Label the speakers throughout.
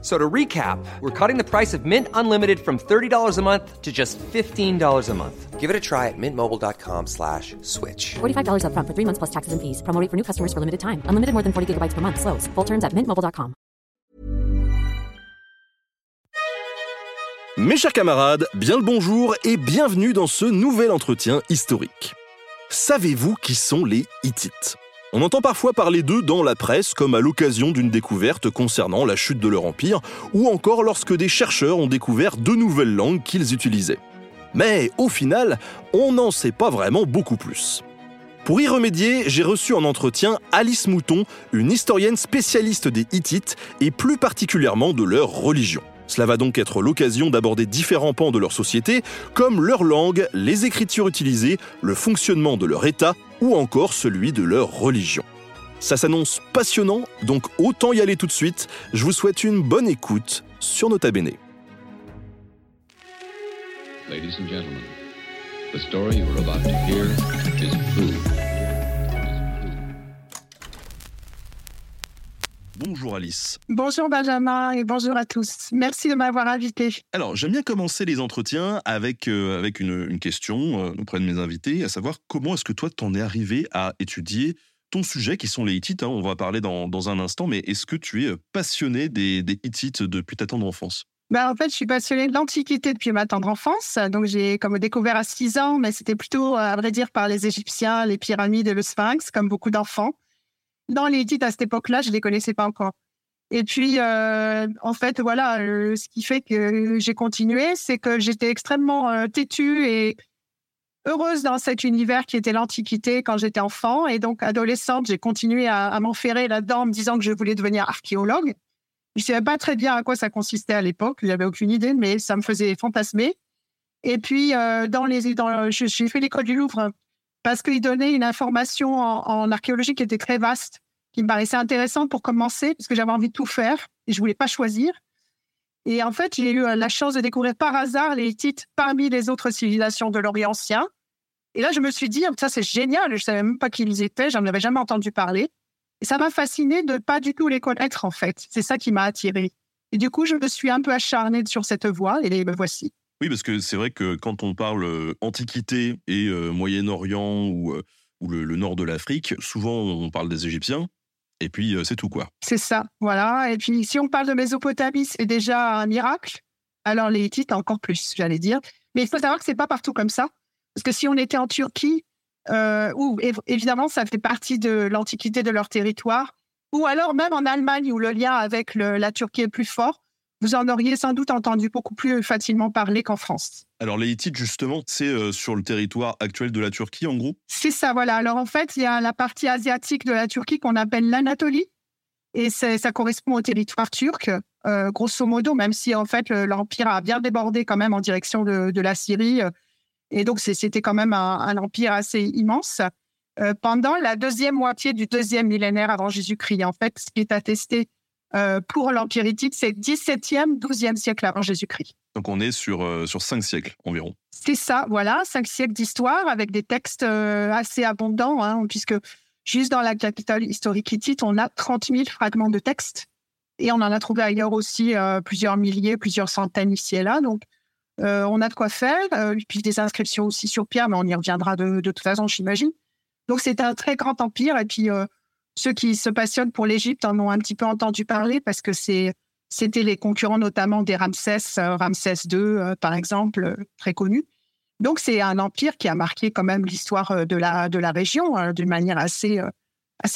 Speaker 1: So to recap, we're cutting the price of Mint Unlimited from $30 a month to just $15 a month.
Speaker 2: Give it a try at mintmobile.com slash switch.
Speaker 3: $45 upfront for three months plus taxes and fees. Promo rate for new customers for limited time. Unlimited more than 40 gigabytes per month. Slows. Full terms at mintmobile.com.
Speaker 4: Mes chers camarades, bien le bonjour et bienvenue dans ce nouvel entretien historique. Savez-vous qui sont les Hittites? On entend parfois parler d'eux dans la presse comme à l'occasion d'une découverte concernant la chute de leur empire ou encore lorsque des chercheurs ont découvert de nouvelles langues qu'ils utilisaient. Mais au final, on n'en sait pas vraiment beaucoup plus. Pour y remédier, j'ai reçu en entretien Alice Mouton, une historienne spécialiste des Hittites et plus particulièrement de leur religion. Cela va donc être l'occasion d'aborder différents pans de leur société, comme leur langue, les écritures utilisées, le fonctionnement de leur État ou encore celui de leur religion. Ça s'annonce passionnant, donc autant y aller tout de suite. Je vous souhaite une bonne écoute sur Nota Bene. Bonjour Alice.
Speaker 5: Bonjour Benjamin et bonjour à tous. Merci de m'avoir invité.
Speaker 4: Alors, j'aime bien commencer les entretiens avec, euh, avec une, une question euh, auprès de mes invités, à savoir comment est-ce que toi t'en es arrivé à étudier ton sujet, qui sont les Hittites, hein, on va parler dans, dans un instant, mais est-ce que tu es passionné des, des Hittites depuis ta tendre enfance?
Speaker 5: Ben, en fait, je suis passionnée de l'Antiquité depuis ma tendre enfance. Donc, j'ai comme découvert à 6 ans, mais c'était plutôt, à vrai dire, par les Égyptiens, les pyramides et le Sphinx, comme beaucoup d'enfants. Dans les à cette époque-là, je les connaissais pas encore. Et puis, euh, en fait, voilà, euh, ce qui fait que j'ai continué, c'est que j'étais extrêmement euh, têtue et heureuse dans cet univers qui était l'Antiquité quand j'étais enfant. Et donc, adolescente, j'ai continué à, m'enferrer là-dedans en me disant que je voulais devenir archéologue. Je ne savais pas très bien à quoi ça consistait à l'époque, j'avais aucune idée, mais ça me faisait fantasmer. Et puis, euh, dans les, dans, j'ai fait l'école du Louvre parce qu'il donnait une information en, archéologie qui était très vaste, qui me paraissait intéressante pour commencer, parce que j'avais envie de tout faire et je voulais pas choisir. Et en fait, j'ai eu euh, la chance de découvrir par hasard les Hittites parmi les autres civilisations de l'Orient ancien. Et là, je me suis dit, Ah, ça c'est génial, je savais même pas qui ils étaient, j'en avais jamais entendu parler. Et ça m'a fasciné de pas du tout les connaître, en fait. C'est ça qui m'a attiré. Et du coup, je me suis un peu acharnée sur cette voie, et me voici.
Speaker 4: Oui, parce que c'est vrai que quand on parle euh, Antiquité et euh, Moyen-Orient ou, euh, le, nord de l'Afrique, souvent on parle des Égyptiens, et puis c'est tout quoi.
Speaker 5: C'est ça, voilà. Et puis, si on parle de Mésopotamie, c'est déjà un miracle. Alors, les Hittites, encore plus, j'allais dire. Mais il faut savoir que c'est pas partout comme ça. Parce que si on était en Turquie, où év- évidemment, ça fait partie de l'antiquité de leur territoire, ou alors même en Allemagne, où le lien avec la Turquie est plus fort, vous en auriez sans doute entendu beaucoup plus facilement parler qu'en France.
Speaker 4: Alors les Hittites, justement, c'est euh, sur le territoire actuel de la Turquie, en gros?
Speaker 5: C'est ça, voilà. Alors en fait, il y a la partie asiatique de la Turquie qu'on appelle l'Anatolie. Et ça correspond au territoire turc, euh, grosso modo, même si en fait le- l'Empire a bien débordé quand même en direction de, de la Syrie. Et donc c'était quand même un, un empire assez immense. Euh, pendant la deuxième moitié du deuxième millénaire avant Jésus-Christ, en fait, ce qui est attesté euh, pour l'Empire hittite, c'est 17e, 12e siècle avant Jésus-Christ.
Speaker 4: Donc on est sur, euh, sur cinq siècles environ.
Speaker 5: C'est ça, voilà, cinq siècles d'histoire avec des textes euh, assez abondants, hein, puisque juste dans la capitale historique hittite, on a 30 000 fragments de textes. Et on en a trouvé ailleurs aussi euh, plusieurs milliers, plusieurs centaines ici et là. Donc, on a de quoi faire. Et puis des inscriptions aussi sur pierre, mais on y reviendra de, de toute façon, j'imagine. Donc, c'est un très grand empire. Et puis, ceux qui se passionnent pour l'Égypte en ont un petit peu entendu parler parce que c'était les concurrents notamment des Ramsès, euh, Ramsès II, euh, par exemple, euh, très connus. Donc, c'est un empire qui a marqué quand même l'histoire de la, région euh, d'une manière assez,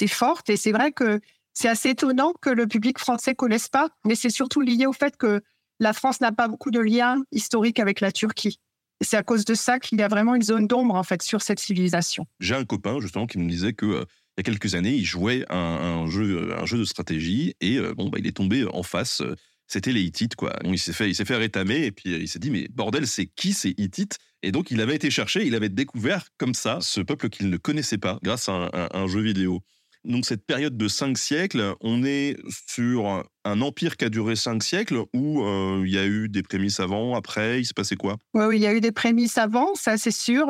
Speaker 5: forte. Et c'est vrai que c'est assez étonnant que le public français connaisse pas, mais c'est surtout lié au fait que la France n'a pas beaucoup de liens historiques avec la Turquie. C'est à cause de ça qu'il y a vraiment une zone d'ombre, en fait, sur cette civilisation.
Speaker 4: J'ai un copain, justement, qui me disait que il y a quelques années, il jouait un, un jeu, un jeu de stratégie et euh, bon, bah, il est tombé en face. euh, C'était les Hittites, quoi. Il s'est fait, s'est fait rétamer et puis euh, il s'est dit, mais bordel, c'est qui ces Hittites? Et donc, il avait été chercher, il avait découvert comme ça ce peuple qu'il ne connaissait pas grâce à un, jeu vidéo. donc cette période de cinq siècles, on est sur un empire qui a duré cinq siècles euh, il y a eu des prémices avant, après, il se passait quoi?
Speaker 5: Oui, il y a eu des prémices avant, ça c'est sûr.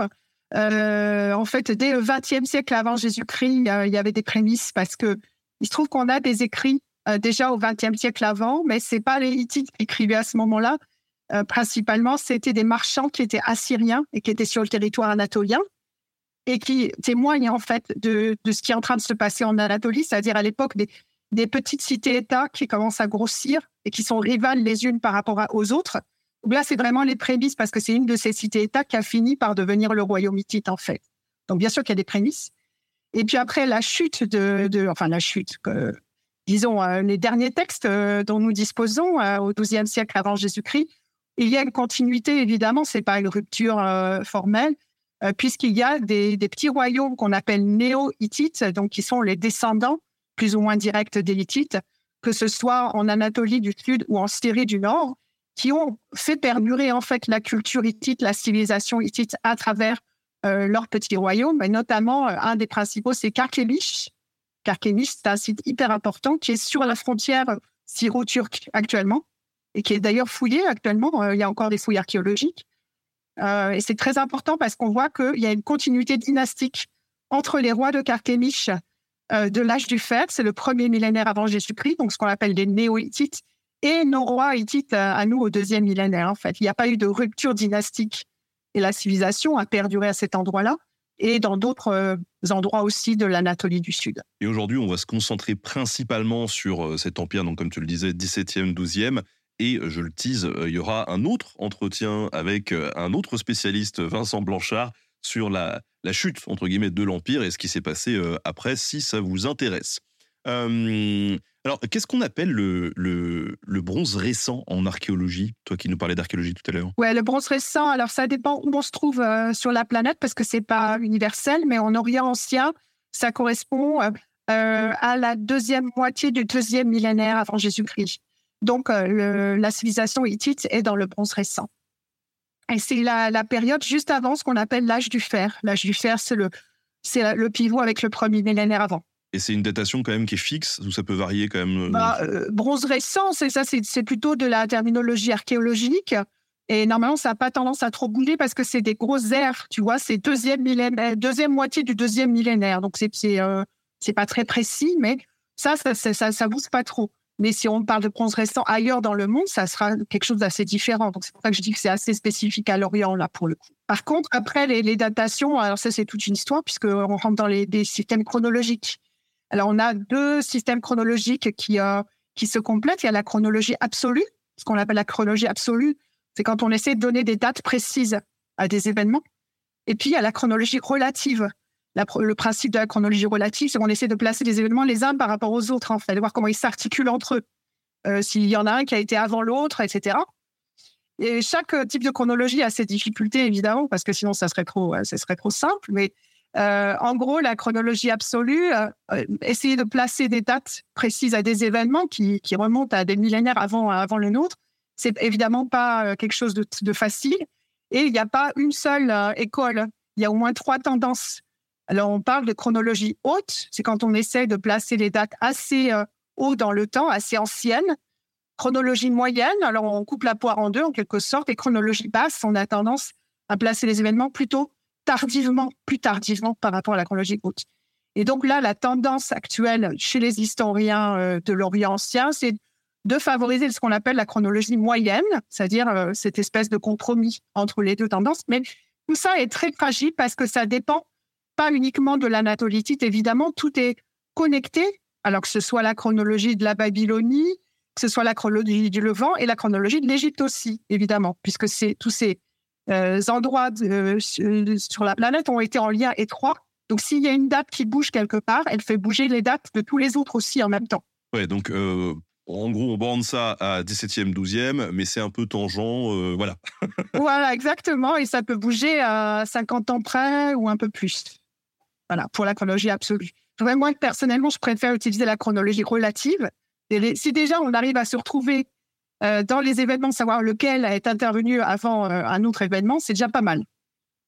Speaker 5: Euh, en fait, dès le XXe siècle avant Jésus-Christ, il y avait des prémices parce que il se trouve qu'on a des écrits euh, déjà au XXe siècle avant, mais c'est pas les Hittites qui écrivaient à ce moment-là. principalement, c'était des marchands qui étaient assyriens et qui étaient sur le territoire anatolien et qui témoigne en fait de, ce qui est en train de se passer en Anatolie, c'est-à-dire à, l'époque des, des, petites cités-États qui commencent à grossir et qui sont rivales les unes par rapport aux autres. Là, c'est vraiment les prémices parce que c'est une de ces cités-États qui a fini par devenir le royaume hittite en fait. Donc bien sûr qu'il y a des prémices. Et puis après la chute de, enfin la chute, disons euh, les derniers textes euh, dont nous disposons euh, au XIIe siècle avant Jésus-Christ, il y a une continuité évidemment, c'est pas une rupture formelle, puisqu'il y a des, petits royaumes qu'on appelle néo-hittites, donc qui sont les descendants plus ou moins directs des Hittites, que ce soit en Anatolie du Sud ou en Syrie du Nord, qui ont fait perdurer en fait la culture hittite, la civilisation hittite à travers euh, leurs petits royaumes, et notamment euh, un des principaux, c'est Karkemish. Karkemish, c'est un site hyper important qui est sur la frontière syro-turque actuellement et qui est d'ailleurs fouillé actuellement. il y a encore des fouilles archéologiques. Euh, et c'est très important parce qu'on voit qu'il y a une continuité dynastique entre les rois de Carchemish euh, de l'âge du fer, c'est le premier millénaire avant Jésus-Christ, donc ce qu'on appelle des néo-hittites, et nos rois hittites euh, à nous au deuxième millénaire. En fait, il n'y a pas eu de rupture dynastique et la civilisation a perduré à cet endroit-là et dans d'autres endroits aussi de l'Anatolie du Sud.
Speaker 4: Et aujourd'hui, on va se concentrer principalement sur cet empire, donc comme tu le disais, 17e, 12e, et je le tease, euh, il y aura un autre entretien avec euh, un autre spécialiste, Vincent Blanchard, sur la, chute, entre guillemets, de l'Empire et ce qui s'est passé euh, après, si ça vous intéresse. Alors, qu'est-ce qu'on appelle le, bronze récent en archéologie? Toi qui nous parlais d'archéologie tout à l'heure.
Speaker 5: Ouais, le bronze récent, alors ça dépend où on se trouve sur la planète parce que c'est pas universel, mais en Orient ancien, ça correspond à la deuxième moitié du deuxième millénaire avant Jésus-Christ. Donc, euh, la civilisation hittite est dans le bronze récent. Et c'est la, période juste avant ce qu'on appelle l'âge du fer. L'âge du fer, c'est le pivot avec le premier millénaire avant.
Speaker 4: Et c'est une datation quand même qui est fixe ou ça peut varier quand même euh,
Speaker 5: bah, euh, Bronze récent, c'est ça, c'est, plutôt de la terminologie archéologique. Et normalement, ça n'a pas tendance à trop bouger parce que c'est des grosses ères, tu vois, c'est deuxième millénaire, deuxième moitié du deuxième millénaire. Donc c'est c'est, c'est pas très précis, mais ça, ça, ça, ça bouge pas trop. Mais si on parle de bronze récent ailleurs dans le monde, ça sera quelque chose d'assez différent. Donc c'est pour ça que je dis que c'est assez spécifique à l'Orient là pour le coup. Par contre, après les, datations, alors ça c'est toute une histoire puisqu'on rentre dans les des systèmes chronologiques. Alors on a deux systèmes chronologiques qui euh, qui se complètent. Il y a la chronologie absolue, ce qu'on appelle la chronologie absolue, c'est quand on essaie de donner des dates précises à des événements. Et puis il y a la chronologie relative le principe de la chronologie relative, c'est qu'on essaie de placer les événements les uns par rapport aux autres, en fait, de voir comment ils s'articulent entre eux. Euh, s'il y en a un qui a été avant l'autre, etc. Et chaque type de chronologie a ses difficultés, évidemment, parce que sinon, ça serait trop, ça serait trop simple. Mais euh, en gros, la chronologie absolue, euh, essayer de placer des dates précises à des événements qui, remontent à des millénaires avant, le nôtre, c'est évidemment pas quelque chose de, facile. Et il n'y a pas une seule école. Il y a au moins trois tendances alors, on parle de chronologie haute, c'est quand on essaie de placer les dates assez euh, haut dans le temps, assez anciennes. Chronologie moyenne, alors on coupe la poire en deux en quelque sorte, et chronologie basse, on a tendance à placer les événements plutôt tardivement, plus tardivement par rapport à la chronologie haute. Et donc là, la tendance actuelle chez les historiens euh, de l'Orient ancien, c'est de favoriser ce qu'on appelle la chronologie moyenne, c'est-à-dire euh, cette espèce de compromis entre les deux tendances. Mais tout ça est très fragile parce que ça dépend pas uniquement de l'anatolithite, évidemment, tout est connecté, alors que ce soit la chronologie de la Babylonie, que ce soit la chronologie du Levant et la chronologie de l'Égypte aussi, évidemment, puisque c'est tous ces endroits euh, sur la planète ont été en lien étroit. Donc, s'il y a une date qui bouge quelque part, elle fait bouger les dates de tous les autres aussi en même temps.
Speaker 4: Ouais, donc euh, en gros, on borne ça à 17e, 12e, mais c'est un peu tangent, voilà.
Speaker 5: voilà, exactement, et ça peut bouger à 50 ans près ou un peu plus. Voilà, pour la chronologie absolue. Moi, personnellement, je préfère utiliser la chronologie relative. si déjà on arrive à se retrouver euh, dans les événements, savoir lequel est intervenu avant euh, un autre événement, c'est déjà pas mal.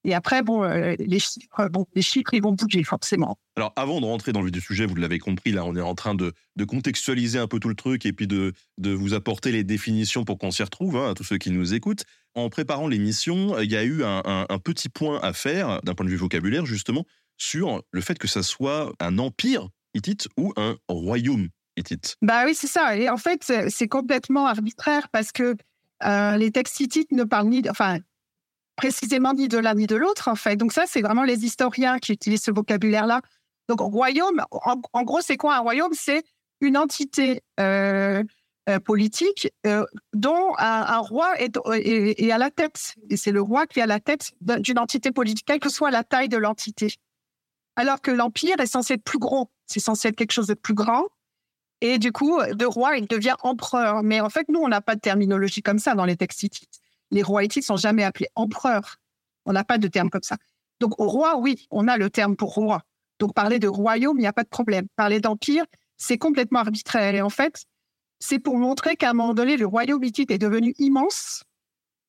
Speaker 5: Et après, bon, euh, les chiffres, bon, les chiffres, ils vont bouger forcément.
Speaker 4: Alors, avant de rentrer dans le vif du sujet, vous l'avez compris, là, on est en train de, contextualiser un peu tout le truc et puis de, vous apporter les définitions pour qu'on s'y retrouve, hein, à tous ceux qui nous écoutent. En préparant l'émission, il y a eu un, un- un petit point à faire, d'un point de vue vocabulaire, justement, sur le fait que ça soit un empire hittite ou un royaume hittite.
Speaker 5: Bah oui, c'est ça. Et en fait, c'est complètement arbitraire parce que euh, les textes hittites ne parlent ni, de- enfin, précisément ni de l'un ni de l'autre, en fait. Donc ça, c'est vraiment les historiens qui utilisent ce vocabulaire-là. Donc royaume, en, gros, c'est quoi un royaume? C'est une entité euh, euh, politique dont un, roi est, est- à la tête. Et c'est le roi qui est à la tête d'un- d'une entité politique, quelle que soit la taille de l'entité. Alors que l'empire est censé être plus gros. C'est censé être quelque chose de plus grand. Et du coup, de roi, il devient empereur. Mais en fait, nous, on n'a pas de terminologie comme ça dans les textes hittites. Les rois hittites sont jamais appelés empereurs. On n'a pas de terme comme ça. Donc, roi, oui, on a le terme pour roi. Donc, parler de royaume, il n'y a pas de problème. Parler d'empire, c'est complètement arbitraire. Et en fait, c'est pour montrer qu'à un moment donné, le royaume hittite est devenu immense.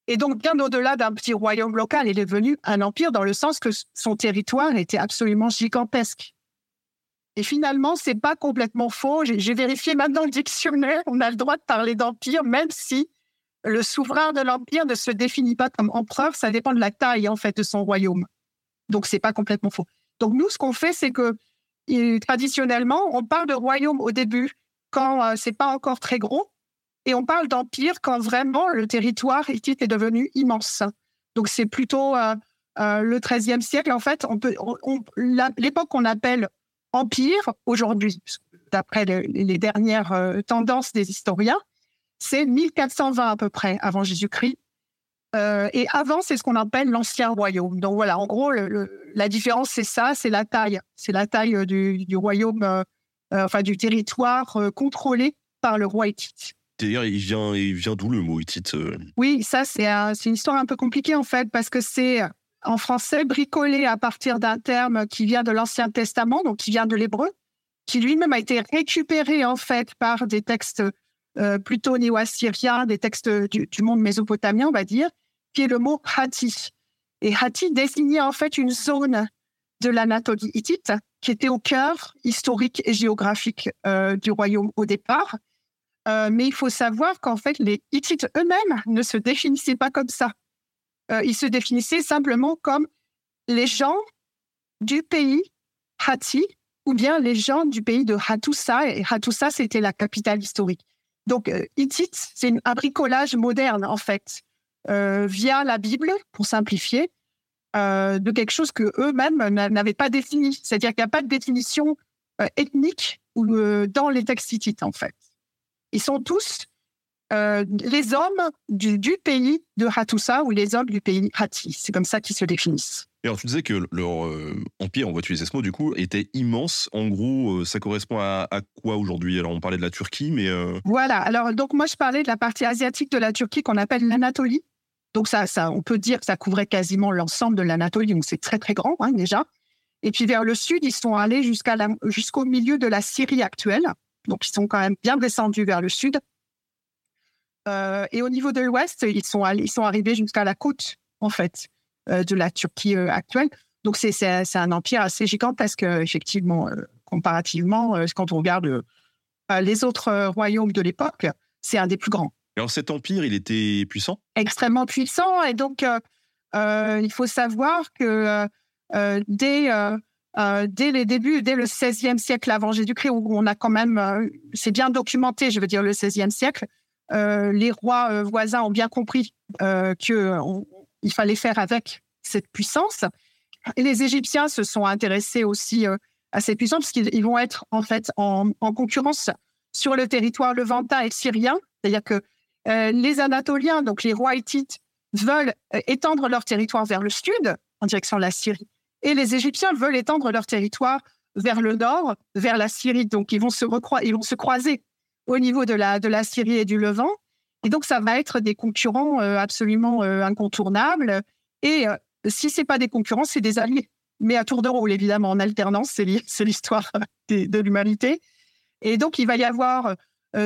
Speaker 5: Et donc, bien au-delà d'un petit royaume local, il est devenu un empire dans le sens que son territoire était absolument gigantesque. Et finalement, c'est pas complètement faux. J'ai vérifié maintenant le dictionnaire. On a le droit de parler d'empire, même si le souverain de l'empire ne se définit pas comme empereur. Ça dépend de la taille en fait de son royaume. Donc c'est pas complètement faux. Donc nous, ce qu'on fait, c'est que traditionnellement, on parle de royaume au début quand euh, c'est pas encore très gros, et on parle d'empire quand vraiment le territoire hittite est devenu immense. Donc c'est plutôt euh, euh, le XIIIe siècle. En fait, l'époque qu'on appelle empire aujourd'hui, d'après le- les dernières euh, tendances des historiens, c'est 1420 à peu près avant Jésus-Christ. Euh, et avant, c'est ce qu'on appelle l'ancien royaume. Donc voilà, en gros, le- le- la différence, c'est ça, c'est la taille. C'est la taille euh, du, du royaume, euh, enfin du territoire contrôlé par le roi hittite.
Speaker 4: D'ailleurs, il vient, il vient d'où le mot hittite
Speaker 5: Oui, ça, c'est un- c'est une histoire un peu compliquée en fait, parce que c'est en français bricolé à partir d'un terme qui vient de l'Ancien Testament, donc qui vient de l'hébreu, qui lui-même a été récupéré en fait par des textes euh, plutôt néo-assyriens, des textes du, monde mésopotamien, on va dire, qui est le mot Hati. Et Hati désignait en fait une zone de l'Anatolie hittite qui était au cœur historique et géographique euh, du royaume au départ. Euh, mais il faut savoir qu'en fait, les Hittites eux-mêmes ne se définissaient pas comme ça. Euh, ils se définissaient simplement comme les gens du pays Hatti ou bien les gens du pays de Hattusa. Et Hattusa, c'était la capitale historique. Donc, euh, Hittite, c'est un bricolage moderne, en fait, euh, via la Bible, pour simplifier, euh, de quelque chose que eux-mêmes n'a- n'avaient pas défini. C'est-à-dire qu'il n'y a pas de définition euh, ethnique dans les textes hittites, en fait. Ils sont tous euh, les hommes du, du pays de Hattusa ou les hommes du pays Hatti. C'est comme ça qu'ils se définissent.
Speaker 4: Et alors, tu disais que leur euh, empire, on va utiliser ce mot du coup, était immense. En gros, euh, ça correspond à, à quoi aujourd'hui? Alors, on parlait de la Turquie, mais
Speaker 5: Voilà. Alors, donc, moi, je parlais de la partie asiatique de la Turquie qu'on appelle l'Anatolie. Donc, ça, ça, on peut dire que ça couvrait quasiment l'ensemble de l'Anatolie. Donc, c'est très, très grand, hein, déjà. Et puis, vers le sud, ils sont allés jusqu'au milieu de la Syrie actuelle. Donc, ils sont quand même bien descendus vers le sud. Euh, et au niveau de l'ouest, ils sont, allés- ils sont arrivés jusqu'à la côte, en fait, euh, de la Turquie euh, actuelle. Donc, c'est- c'est c'est un empire assez gigantesque, effectivement, comparativement, quand on regarde les autres royaumes de l'époque, c'est un des plus grands.
Speaker 4: alors cet empire, il était puissant?
Speaker 5: Extrêmement puissant. Et donc, il faut savoir que dès, euh, dès les débuts, dès le XVIe siècle avant Jésus-Christ, où on a quand même, euh, c'est bien documenté, je veux dire, le XVIe siècle, les rois euh, voisins ont bien compris euh, qu'il fallait faire avec cette puissance. Et les Égyptiens se sont intéressés aussi euh, à cette puissance, parce qu'ils ils vont être en fait en, en concurrence sur le territoire levantin et syrien. C'est-à-dire que euh, les Anatoliens, donc les rois hittites, veulent euh, étendre leur territoire vers le sud, en direction de la Syrie. Et les Égyptiens veulent étendre leur territoire vers le nord, vers la Syrie. Donc, ils vont se, ils vont se croiser au niveau de la, de la Syrie et du Levant. Et donc, ça va être des concurrents euh, absolument euh, incontournables. Et euh, si c'est pas des concurrents, c'est des alliés. Mais à tour de rôle, évidemment, en alternance, c'est l'histoire de l'humanité. Et donc, il va y avoir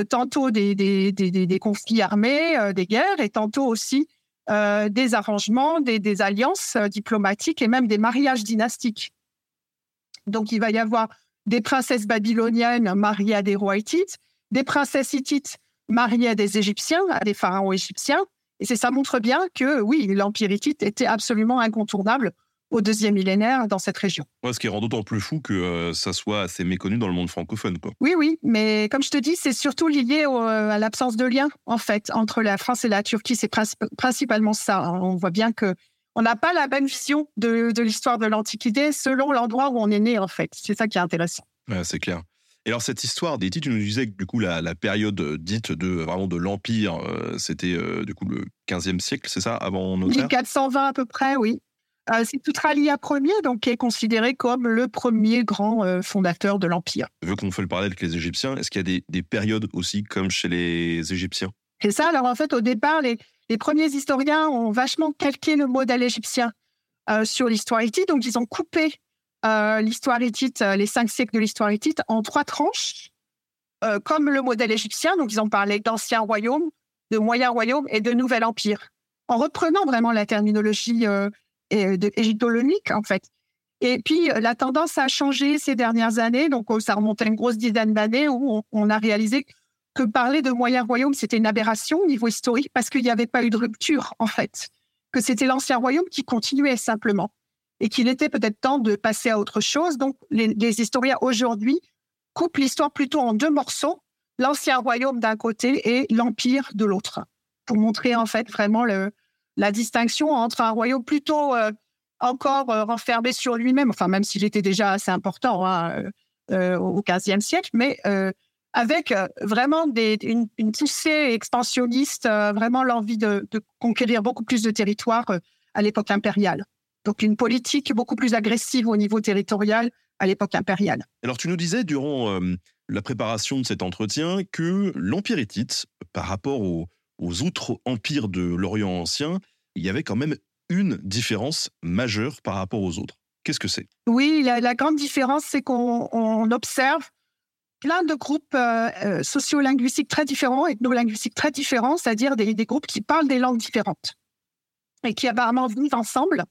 Speaker 5: tantôt des, des, des, conflits armés, des guerres, et tantôt aussi des arrangements, des, alliances diplomatiques et même des mariages dynastiques. Donc, il va y avoir des princesses babyloniennes mariées à des rois hittites, des princesses hittites mariées à des Égyptiens, à des pharaons égyptiens. Et c'est ça montre bien que, oui, l'Empire hittite était absolument incontournable au deuxième millénaire dans cette région.
Speaker 4: Ouais, ce qui rend d'autant plus fou que euh, ça soit assez méconnu dans le monde francophone. Quoi.
Speaker 5: Oui, oui, mais comme je te dis, c'est surtout lié au- à l'absence de lien, en fait, entre la France et la Turquie. C'est princi- principalement ça. On voit bien que on n'a pas la même vision de, de l'histoire de l'Antiquité selon l'endroit où on est né, en fait. C'est ça qui est intéressant.
Speaker 4: Ouais, c'est clair. Et alors cette histoire des tu nous disais que du coup la, la période euh, dite de vraiment de l'empire, euh, c'était euh, du coup le 15e siècle, c'est ça, avant notre ère
Speaker 5: 1420 à peu près, oui. Euh, c'est Tutralia Ier, donc qui est considéré comme le premier grand euh, fondateur de l'Empire.
Speaker 4: Vu qu'on fait le parallèle avec les Égyptiens, est-ce qu'il y a des, des périodes aussi comme chez les Égyptiens?
Speaker 5: Et ça, alors en fait, au départ, les, les premiers historiens ont vachement calqué le modèle égyptien euh, sur l'histoire hittite. Donc, ils ont coupé l'histoire hittite, euh, les cinq siècles de l'histoire hittite, en trois tranches, euh, comme le modèle égyptien. Donc, ils ont parlé d'anciens royaumes, de moyens royaumes et de nouvel empire, en reprenant vraiment la terminologie euh, égyptologique, en fait. Et puis, euh, la tendance a changé ces dernières années. Donc, euh, ça remonte à une grosse dizaine d'années où on, on a réalisé que parler de moyen royaume, c'était une aberration au niveau historique parce qu'il n'y avait pas eu de rupture, en fait. Que c'était l'ancien royaume qui continuait simplement. Et qu'il était peut-être temps de passer à autre chose. Donc, les, historiens aujourd'hui coupent l'histoire plutôt en deux morceaux. L'ancien royaume d'un côté et l'empire de l'autre. Pour montrer, en fait, vraiment la distinction entre un royaume plutôt euh, encore euh, renfermé sur lui-même, enfin, même s'il était déjà assez important hein, euh, au XVe siècle, mais avec vraiment une, poussée expansionniste, vraiment l'envie de, de conquérir beaucoup plus de territoire euh, à l'époque impériale. Donc une politique beaucoup plus agressive au niveau territorial à l'époque impériale.
Speaker 4: Alors tu nous disais durant euh, la préparation de cet entretien que l'Empire hittite, par rapport aux, aux autres empires de l'Orient ancien, il y avait quand même une différence majeure par rapport aux autres. Qu'est-ce que c'est?
Speaker 5: Oui, la, la grande différence, c'est qu'on on observe plein de groupes euh, euh, sociolinguistiques très différents, ethno-linguistiques très différents, c'est-à-dire des, des groupes qui parlent des langues différentes et qui apparemment vivent ensemble.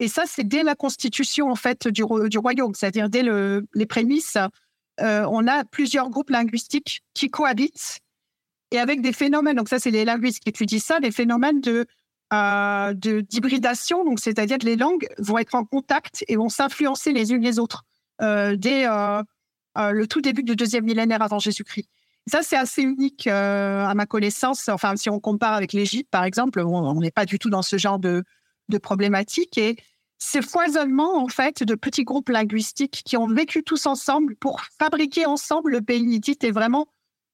Speaker 5: Et ça, c'est dès la constitution en fait du, du royaume, c'est-à-dire dès le- les prémices, euh, on a plusieurs groupes linguistiques qui cohabitent et avec des phénomènes. Donc ça, c'est les linguistes qui étudient ça, des phénomènes de euh, d'hybridation, donc c'est-à-dire que les langues vont être en contact et vont s'influencer les unes les autres euh, dès euh, le tout début du deuxième millénaire avant Jésus-Christ. Ça, c'est assez unique à ma connaissance. Enfin, si on compare avec l'Égypte, par exemple, on n'est pas du tout dans ce genre de, de problématique. Et ce foisonnement, en fait, de petits groupes linguistiques qui ont vécu tous ensemble pour fabriquer ensemble le pays hittite est vraiment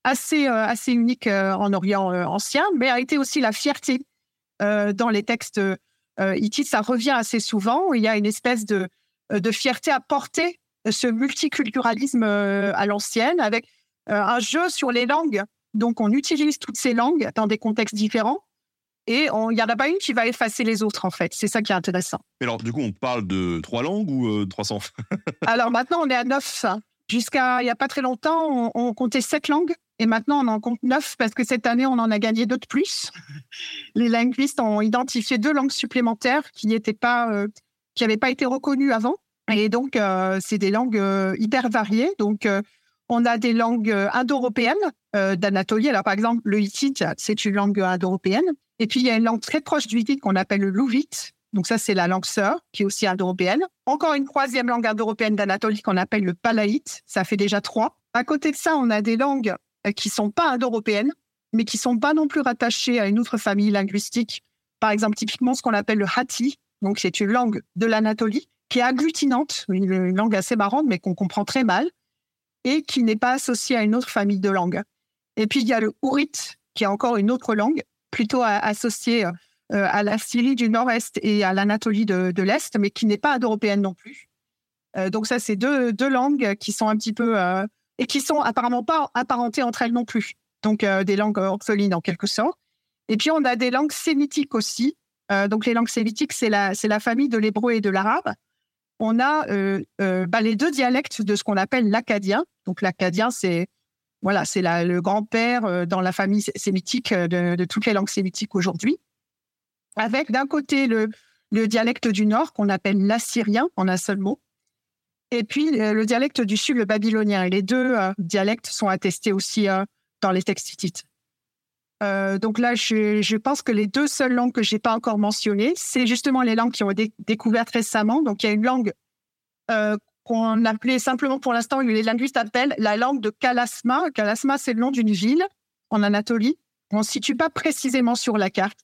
Speaker 5: assez, euh, assez unique euh, en Orient euh, ancien, mais a été aussi la fierté dans les textes hittites. Ça revient assez souvent. Il y a une espèce de, de fierté à porter ce multiculturalisme à l'ancienne avec un jeu sur les langues. Donc, on utilise toutes ces langues dans des contextes différents et il n'y en a pas une qui va effacer les autres, en fait. C'est ça qui est intéressant.
Speaker 4: Mais alors du coup on parle de trois langues ou euh, 300
Speaker 5: Alors maintenant, on est à neuf. Jusqu'à il n'y a pas très longtemps, on, on comptait sept langues. Et maintenant, on en compte neuf parce que cette année, on en a gagné deux de plus. Les linguistes ont identifié deux langues supplémentaires qui n'étaient pas, euh, qui n'avaient pas été reconnues avant. Et donc, euh, c'est des langues euh, hyper variées. Donc, euh, on a des langues euh, indo-européennes euh, d'Anatolie. Alors, par exemple, le hittite, c'est une langue indo-européenne. Et puis, il y a une langue très proche du hittite qu'on appelle le louvite. Donc, ça, c'est la langue sœur, qui est aussi indo-européenne. Encore une troisième langue indo-européenne d'Anatolie qu'on appelle le palaïte. Ça fait déjà trois. À côté de ça, on a des langues euh, qui sont pas indo-européennes, mais qui sont pas non plus rattachées à une autre famille linguistique. Par exemple, typiquement, ce qu'on appelle le hatti. Donc, c'est une langue de l'Anatolie qui est agglutinante, une langue assez marrante, mais qu'on comprend très mal, et qui n'est pas associée à une autre famille de langues. Et puis, il y a le ourite, qui est encore une autre langue, plutôt associée euh, à la Syrie du Nord-Est et à l'Anatolie de, l'Est, mais qui n'est pas indo-européenne non plus. Euh, donc ça, c'est deux, langues qui sont un petit peu... euh, et qui sont apparemment pas apparentées entre elles non plus. Donc des langues orphelines en quelque sorte. Et puis on a des langues sémitiques aussi. Donc les langues sémitiques, c'est la famille de l'hébreu et de l'arabe. On a euh, euh, bah, les deux dialectes de ce qu'on appelle l'akkadien. Donc l'akkadien, c'est voilà, c'est le grand-père euh, dans la famille sé- sémitique de, toutes les langues sémitiques aujourd'hui. avec d'un côté le, le dialecte du nord qu'on appelle l'assyrien en un seul mot, et puis le dialecte du sud, le babylonien. Et les deux dialectes sont attestés aussi dans les textes hittites. Euh, donc là, je, pense que les deux seules langues que j'ai pas encore mentionnées, c'est justement les langues qui ont été découvertes récemment. Donc il y a une langue euh, qu'on appelait simplement pour l'instant, les linguistes appellent la langue de Kalasma. Kalasma, c'est le nom d'une ville en Anatolie. On ne se situe pas précisément sur la carte,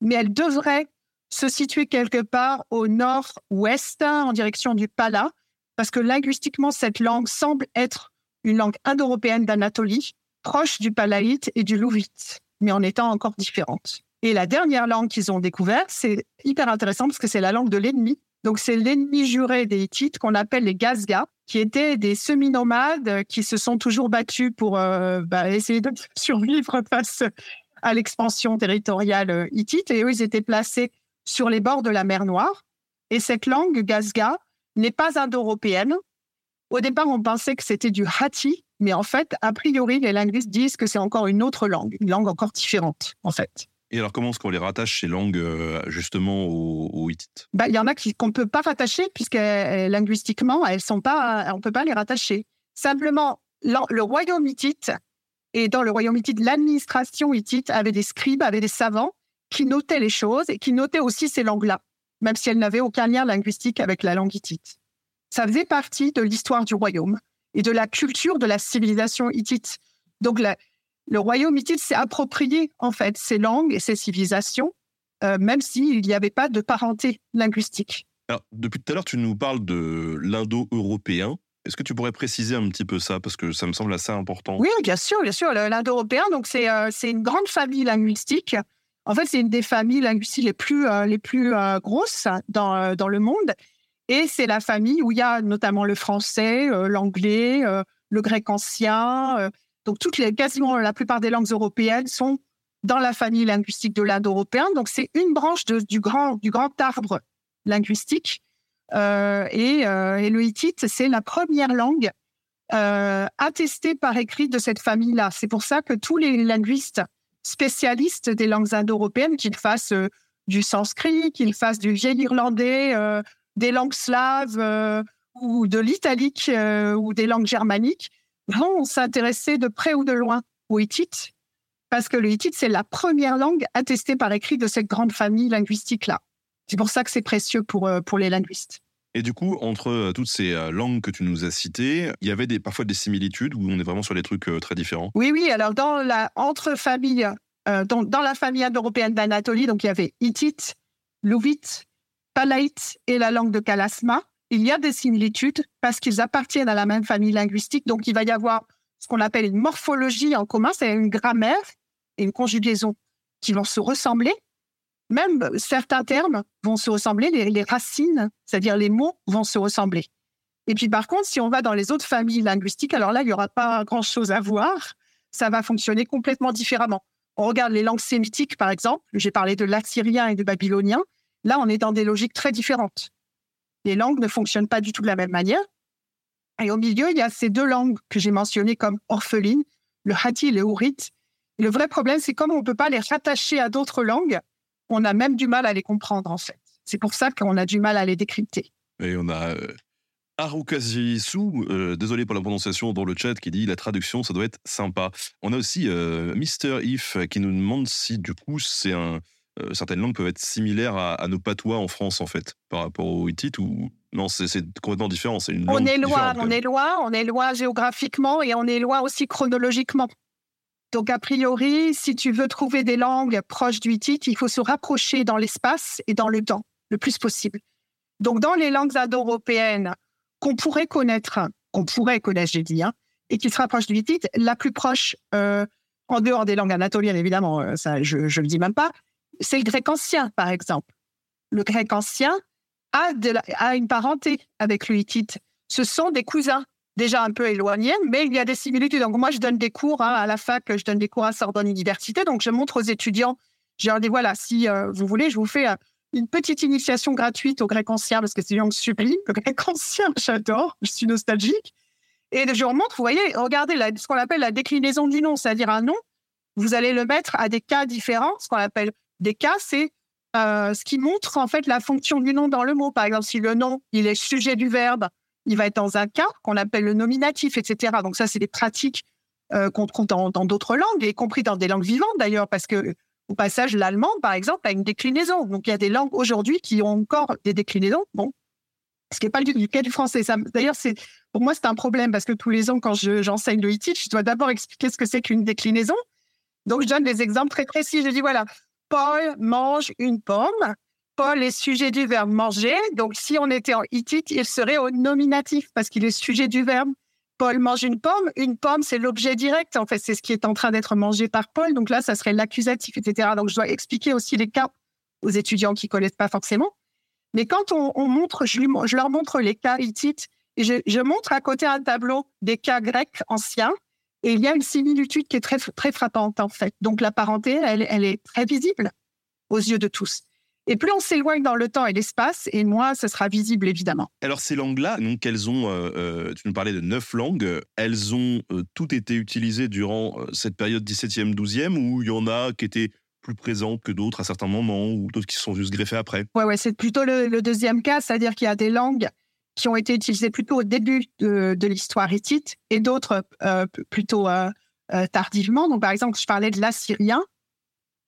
Speaker 5: mais elle devrait se situer quelque part au nord-ouest, en direction du Pala, parce que linguistiquement, cette langue semble être une langue indo-européenne d'Anatolie, proche du palaïte et du louvite, mais en étant encore différente. Et la dernière langue qu'ils ont découverte, c'est hyper intéressant parce que c'est la langue de l'ennemi. Donc, c'est l'ennemi juré des Hittites qu'on appelle les Gazgas, qui étaient des semi-nomades qui se sont toujours battus pour euh, bah, essayer de survivre face à l'expansion territoriale hittite. Et eux, ils étaient placés sur les bords de la mer Noire. Et cette langue Gazga n'est pas indo-européenne. Au départ, on pensait que c'était du Hatti, mais en fait, a priori, les linguistes disent que c'est encore une autre langue, une langue encore différente, en fait.
Speaker 4: Et alors, comment est-ce qu'on les rattache, ces langues, euh, justement, aux, aux Hittites
Speaker 5: bah, Il y en a qu'on ne peut pas rattacher, puisque linguistiquement, elles sont pas, on ne peut pas les rattacher. Simplement, le royaume hittite, et dans le royaume hittite, l'administration hittite avait des scribes, avait des savants qui notaient les choses et qui notaient aussi ces langues-là, même si elles n'avaient aucun lien linguistique avec la langue hittite. Ça faisait partie de l'histoire du royaume et de la culture de la civilisation hittite. Donc, la, le royaume hittite s'est approprié, en fait, ces langues et ces civilisations, euh, même s'il n'y avait pas de parenté linguistique.
Speaker 4: Alors, depuis tout à l'heure, tu nous parles de l'indo-européen. Est-ce que tu pourrais préciser un petit peu ça? Parce que ça me semble assez important
Speaker 5: Oui, bien sûr, bien sûr. L'indo-européen, donc c'est euh, c'est une grande famille linguistique. En fait, c'est une des familles linguistiques les plus euh, les plus grosses dans dans le monde. Et c'est la famille où il y a notamment le français, euh, l'anglais, euh, le grec ancien. donc toutes les quasiment la plupart des langues européennes sont dans la famille linguistique de l'indo-européen. Donc c'est une branche du grand du grand arbre linguistique. et, et le hittite, c'est la première langue euh, attestée par écrit de cette famille-là. C'est pour ça que tous les linguistes spécialistes des langues indo-européennes, qu'ils fassent euh, du sanskrit, qu'ils fassent du vieil irlandais, euh, des langues slaves euh, ou de l'italique euh, ou des langues germaniques, vont s'intéresser de près ou de loin au hittite, parce que le hittite, c'est la première langue attestée par écrit de cette grande famille linguistique-là. C'est pour ça que c'est précieux pour, euh, pour les linguistes.
Speaker 4: Et du coup, entre toutes ces langues que tu nous as citées, il y avait des, parfois des similitudes où on est vraiment sur des trucs très différents?
Speaker 5: Oui, oui. Alors, dans la, entre familles, euh, dans, dans la famille indo-européenne d'Anatolie, donc il y avait hittite, louvite, palaïte et la langue de Kalasma. Il y a des similitudes parce qu'ils appartiennent à la même famille linguistique. Donc, il va y avoir ce qu'on appelle une morphologie en commun, c'est une grammaire et une conjugaison qui vont se ressembler. Même certains termes vont se ressembler, les, les racines, c'est-à-dire les mots, vont se ressembler. Et puis par contre, si on va dans les autres familles linguistiques, alors là, il n'y aura pas grand-chose à voir. Ça va fonctionner complètement différemment. On regarde les langues sémitiques, par exemple. J'ai parlé de l'assyrien et de babylonien. Là, on est dans des logiques très différentes. Les langues ne fonctionnent pas du tout de la même manière. Et au milieu, il y a ces deux langues que j'ai mentionnées comme orphelines, le hatti et le hourite. Et le vrai problème, c'est comme on ne peut pas les rattacher à d'autres langues, on a même du mal à les comprendre, en fait. C'est pour ça qu'on a du mal à les décrypter.
Speaker 4: Et on a euh, euh, désolé pour la prononciation dans le chat, qui dit la traduction, ça doit être sympa. On a aussi euh, Mister If qui nous demande si du coup c'est un euh, certaines langues peuvent être similaires à, à nos patois en France en fait par rapport au hittite ou non c'est complètement différent. C'est une
Speaker 5: On est loin, on est loin, on est loin géographiquement et on est loin aussi chronologiquement. Donc, a priori, si tu veux trouver des langues proches du hittite, il faut se rapprocher dans l'espace et dans le temps le plus possible. Donc, dans les langues indo-européennes qu'on pourrait connaître, qu'on pourrait connaître, j'ai dit, hein, et qui se rapprochent du hittite, la plus proche, euh, en dehors des langues anatoliennes, évidemment, euh, ça, je ne le dis même pas, c'est le grec ancien, par exemple. Le grec ancien a, a une parenté avec le hittite. Ce sont des cousins déjà un peu éloignés, mais il y a des similitudes. Donc moi, je donne des cours hein, à la fac, je donne des cours à Sorbonne Université, donc je montre aux étudiants, je leur dis voilà, si euh, vous voulez, je vous fais euh, une petite initiation gratuite au grec ancien parce que c'est une langue sublime. Le grec ancien, j'adore, je suis nostalgique. Et je leur montre, vous voyez, regardez ce qu'on appelle la déclinaison du nom, c'est-à-dire un nom, vous allez le mettre à des cas différents. Ce qu'on appelle des cas, c'est euh, ce qui montre en fait la fonction du nom dans le mot. Par exemple, si le nom il est sujet du verbe, il va être dans un cas qu'on appelle le nominatif, etc. Donc ça, c'est des pratiques euh, qu'on trouve dans d'autres langues, y compris dans des langues vivantes d'ailleurs, parce que au passage, l'allemand, par exemple, a une déclinaison. Donc il y a des langues aujourd'hui qui ont encore des déclinaisons. Bon, ce qui n'est pas le cas du français. Ça- D'ailleurs, c'est pour moi c'est un problème parce que tous les ans quand je- j'enseigne le hittite, je dois d'abord expliquer ce que c'est qu'une déclinaison. Donc je donne des exemples très précis. Je dis voilà, Paul mange une pomme. Paul est sujet du verbe manger. Donc si on était en hittite, il serait au nominatif parce qu'il est sujet du verbe. Paul mange une pomme. Une pomme, c'est l'objet direct. En fait, c'est ce qui est en train d'être mangé par Paul. Donc là, ça serait l'accusatif, etc. Donc je dois expliquer aussi les cas aux étudiants qui connaissent pas forcément. Mais quand on, on montre, je leur montre les cas hittites et je, je montre à côté un tableau des cas grecs anciens et il y a une similitude qui est très, très frappante en fait. Donc la parenté, elle, elle est très visible aux yeux de tous. Et plus on s'éloigne dans le temps et l'espace, et moins ce sera visible évidemment.
Speaker 4: Alors ces langues-là, donc elles ont, euh, euh, tu nous parlais de neuf langues, elles ont euh, toutes été utilisées durant euh, cette période 17e, 12e, ou il y en a qui étaient plus présentes que d'autres à certains moments, ou d'autres qui se sont juste greffées après?
Speaker 5: Ouais, ouais, c'est plutôt le, le deuxième cas, c'est-à-dire qu'il y a des langues qui ont été utilisées plutôt au début de, l'histoire hittite et d'autres euh, plutôt euh, euh, tardivement. Donc, par exemple, je parlais de l'assyrien.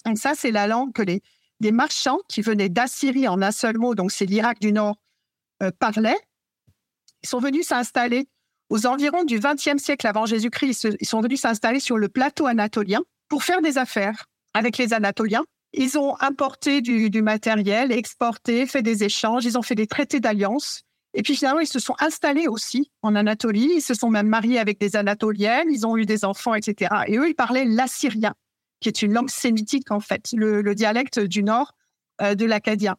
Speaker 5: Donc, ça, c'est la langue que les marchands qui venaient d'Assyrie en un seul mot, donc c'est l'Irak du Nord, euh, parlaient. Ils sont venus s'installer aux environs du XXe siècle avant Jésus-Christ. Ils, sont venus s'installer sur le plateau anatolien pour faire des affaires avec les Anatoliens. Ils ont importé du matériel, exporté, fait des échanges, ils ont fait des traités d'alliance. Et puis finalement, ils se sont installés aussi en Anatolie. Ils se sont même mariés avec des Anatoliennes, ils ont eu des enfants, etc. Et eux, ils parlaient l'assyrien, qui est une langue sémitique en fait, le, le dialecte du nord euh, de l'acadien.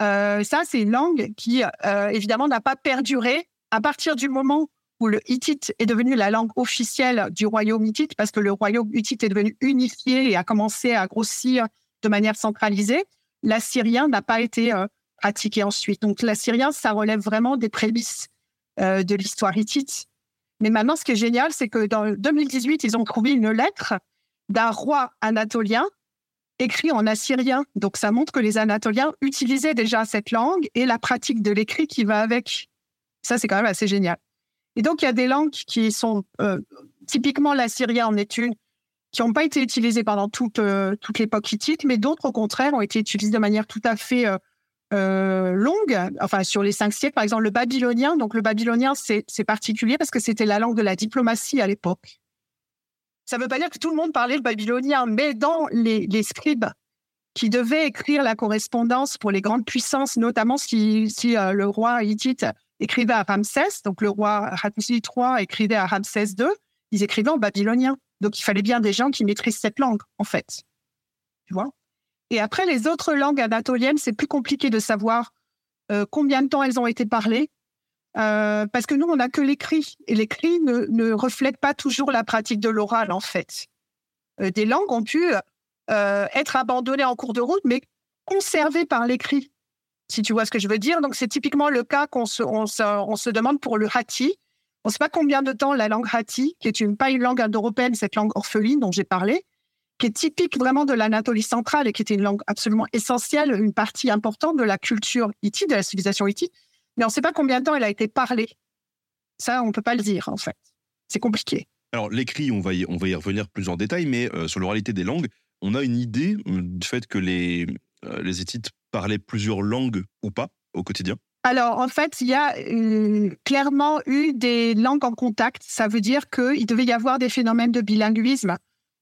Speaker 5: Euh, ça, c'est une langue qui, euh, évidemment, n'a pas perduré à partir du moment où le hittite est devenu la langue officielle du royaume hittite, parce que le royaume hittite est devenu unifié et a commencé à grossir de manière centralisée. L'assyrien n'a pas été pratiqué ensuite. Donc l'assyrien, ça relève vraiment des prémices euh, de l'histoire hittite. Mais maintenant, ce qui est génial, c'est que dans 2018, ils ont trouvé une lettre d'un roi anatolien écrit en assyrien. Donc ça montre que les Anatoliens utilisaient déjà cette langue et la pratique de l'écrit qui va avec. Ça, c'est quand même assez génial. Et donc, il y a des langues qui sont euh, typiquement l'assyrien en est une, qui n'ont pas été utilisées pendant toute, euh, toute l'époque hittite, mais d'autres, au contraire, ont été utilisées de manière tout à fait euh, longue, enfin sur les cinq siècles. Par exemple, le babylonien. Donc, le babylonien, c'est particulier parce que c'était la langue de la diplomatie à l'époque. Ça ne veut pas dire que tout le monde parlait le babylonien, mais dans les, les scribes qui devaient écrire la correspondance pour les grandes puissances, notamment si, si euh, le roi hittite écrivait à Ramsès, donc le roi Hattusil III écrivait à Ramsès II, ils écrivaient en babylonien. Donc il fallait bien des gens qui maîtrisent cette langue, en fait. Tu vois? Et après, les autres langues anatoliennes, c'est plus compliqué de savoir euh, combien de temps elles ont été parlées. Euh, parce que nous, on n'a que l'écrit. Et l'écrit ne, ne reflète pas toujours la pratique de l'oral, en fait. Euh, des langues ont pu être abandonnées en cours de route, mais conservées par l'écrit, si tu vois ce que je veux dire. Donc, c'est typiquement le cas qu'on se, on se, demande pour le hatti. On ne sait pas combien de temps la langue hatti, qui est pas une langue indo-européenne, cette langue orpheline dont j'ai parlé, qui est typique vraiment de l'Anatolie centrale et qui était une langue absolument essentielle, une partie importante de la culture hittite, de la civilisation hittite. Mais on ne sait pas combien de temps elle a été parlée. Ça, on ne peut pas le dire, en fait. C'est compliqué.
Speaker 4: Alors l'écrit, on va y, on va y revenir plus en détail, mais euh, sur l'oralité des langues, on a une idée euh, du fait que les, euh, les Hittites parlaient plusieurs langues ou pas au quotidien?
Speaker 5: Alors, en fait, il y a euh, clairement eu des langues en contact. Ça veut dire qu'il devait y avoir des phénomènes de bilinguisme.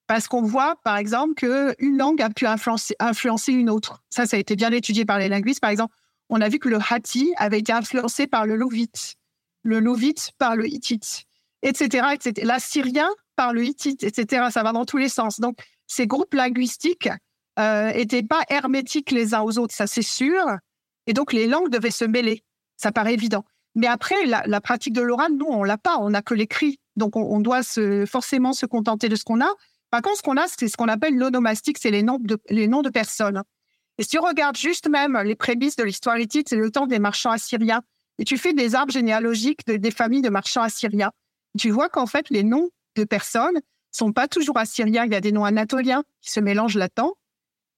Speaker 5: Parce qu'on voit, par exemple, qu'une langue a pu influencer, une autre. Ça, ça a été bien étudié par les linguistes. Par exemple, on a vu que le hatti avait été influencé par le lovite, le lovite par le hittite, etc. etc. L'assyrien par le hittite, etc. Ça va dans tous les sens. Donc, ces groupes linguistiques n'étaient pas hermétiques les uns aux autres, ça c'est sûr. Et donc, les langues devaient se mêler. Ça paraît évident. Mais après, la, pratique de l'oral, nous, on l'a pas. On n'a que l'écrit. Donc, on, doit forcément se contenter de ce qu'on a. Par contre, ce qu'on a, c'est ce qu'on appelle l'onomastique, c'est les noms de, personnes. Et si tu regardes juste même les prémices de l'histoire hittite, c'est le temps des marchands assyriens. Et tu fais des arbres généalogiques de, des familles de marchands assyriens. Tu vois qu'en fait, les noms de personnes sont pas toujours assyriens. Il y a des noms anatoliens qui se mélangent là-dedans.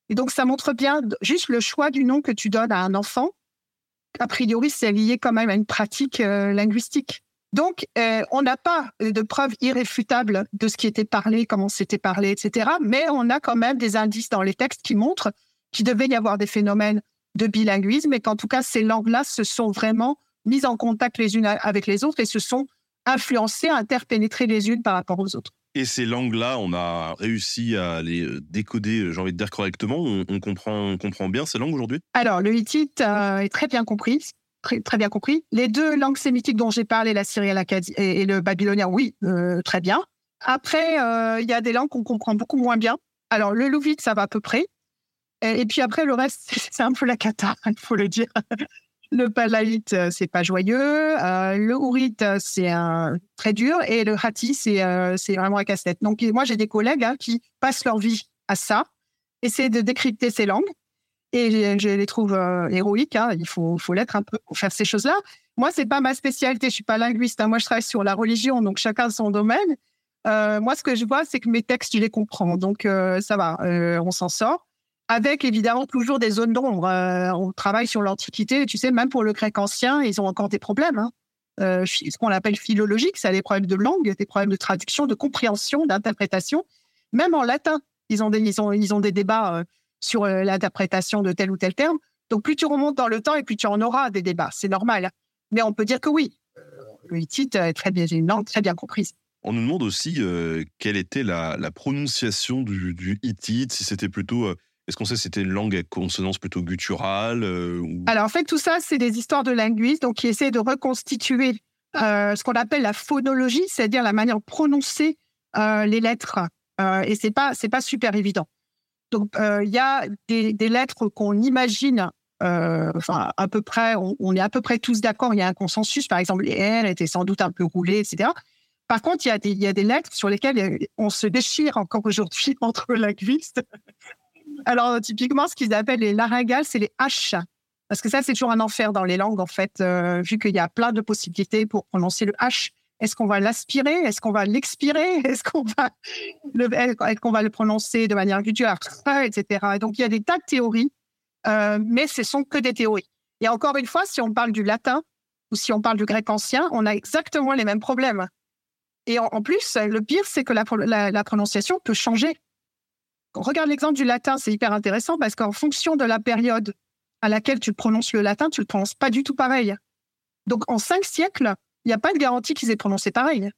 Speaker 5: Et donc, ça montre bien juste le choix du nom que tu donnes à un enfant. A priori, c'est lié quand même à une pratique euh, linguistique. Donc, euh, on n'a pas de preuves irréfutables de ce qui était parlé, comment c'était parlé, etc. Mais on a quand même des indices dans les textes qui montrent qu'il devait y avoir des phénomènes de bilinguisme et qu'en tout cas, ces langues-là se sont vraiment mises en contact les unes avec les autres et se sont influencées, interpénétrées les unes par rapport aux autres.
Speaker 4: Et ces langues-là, on a réussi à les décoder, j'ai envie de dire correctement. On, comprend, on comprend bien ces langues aujourd'hui?
Speaker 5: Alors, le hittite euh, est très bien compris. Très, bien compris. Les deux langues sémitiques dont j'ai parlé, la syrienne et, et le babylonien, oui, euh, très bien. Après, euh, il y a des langues qu'on comprend beaucoup moins bien. Alors, le louvite, ça va à peu près. Et, puis après, le reste, c'est un peu la cata, il faut le dire. Le palaïte, euh, c'est pas joyeux. Le hourite, c'est très dur. Et le hati, c'est euh, vraiment un casse-tête. Donc, moi, j'ai des collègues hein, qui passent leur vie à ça, essaient de décrypter ces langues. Et je, les trouve héroïques. Hein. Il faut, faut l'être un peu pour faire ces choses-là. Moi, c'est pas ma spécialité. Je suis pas linguiste. Hein. Moi, je travaille sur la religion, donc chacun son domaine. moi, ce que je vois, c'est que mes textes, je les comprends. Donc, ça va, on s'en sort avec évidemment toujours des zones d'ombre. Euh, on travaille sur l'Antiquité, tu sais, même pour le grec ancien, ils ont encore des problèmes. Hein. Euh, ce qu'on appelle philologique, c'est des problèmes de langue, des problèmes de traduction, de compréhension, d'interprétation. Même en latin, ils ont des, ils ont, ils ont des débats euh, sur l'interprétation de tel ou tel terme. Donc plus tu remontes dans le temps et plus tu en auras des débats, c'est normal. Mais on peut dire que oui, le hittite est très bien, une langue très bien comprise.
Speaker 4: On nous demande aussi quelle était la, prononciation du, du hittite, si c'était plutôt est-ce qu'on sait si c'était une langue à consonance plutôt gutturale euh,
Speaker 5: Alors en fait, tout ça, c'est des histoires de linguistes donc, qui essaient de reconstituer euh, ce qu'on appelle la phonologie, c'est-à-dire la manière de prononcer euh, les lettres. et c'est pas c'est pas super évident. Donc il y a des, lettres qu'on imagine, enfin à peu près, on, est à peu près tous d'accord. Il y a un consensus. Par exemple, les R étaient sans doute un peu roulés, etc. Par contre, il y, a des, lettres sur lesquelles on se déchire encore aujourd'hui entre linguistes. Alors, typiquement, ce qu'ils appellent les laryngales, c'est les H. Parce que ça, c'est toujours un enfer dans les langues, en fait, euh, vu qu'il y a plein de possibilités pour prononcer le H. Est-ce qu'on va l'aspirer? Est-ce qu'on va l'expirer? Est-ce qu'on va, le, prononcer de manière gutturale, etc. Et donc, il y a des tas de théories, euh, mais ce sont que des théories. Et encore une fois, si on parle du latin ou si on parle du grec ancien, on a exactement les mêmes problèmes. Et en, plus, le pire, c'est que la prononciation peut changer regarde l'exemple du latin, c'est hyper intéressant parce qu'en fonction de la période à laquelle tu prononces le latin, tu le prononces pas du tout pareil. Donc en cinq siècles, il n'y a pas de garantie qu'ils aient prononcé pareil.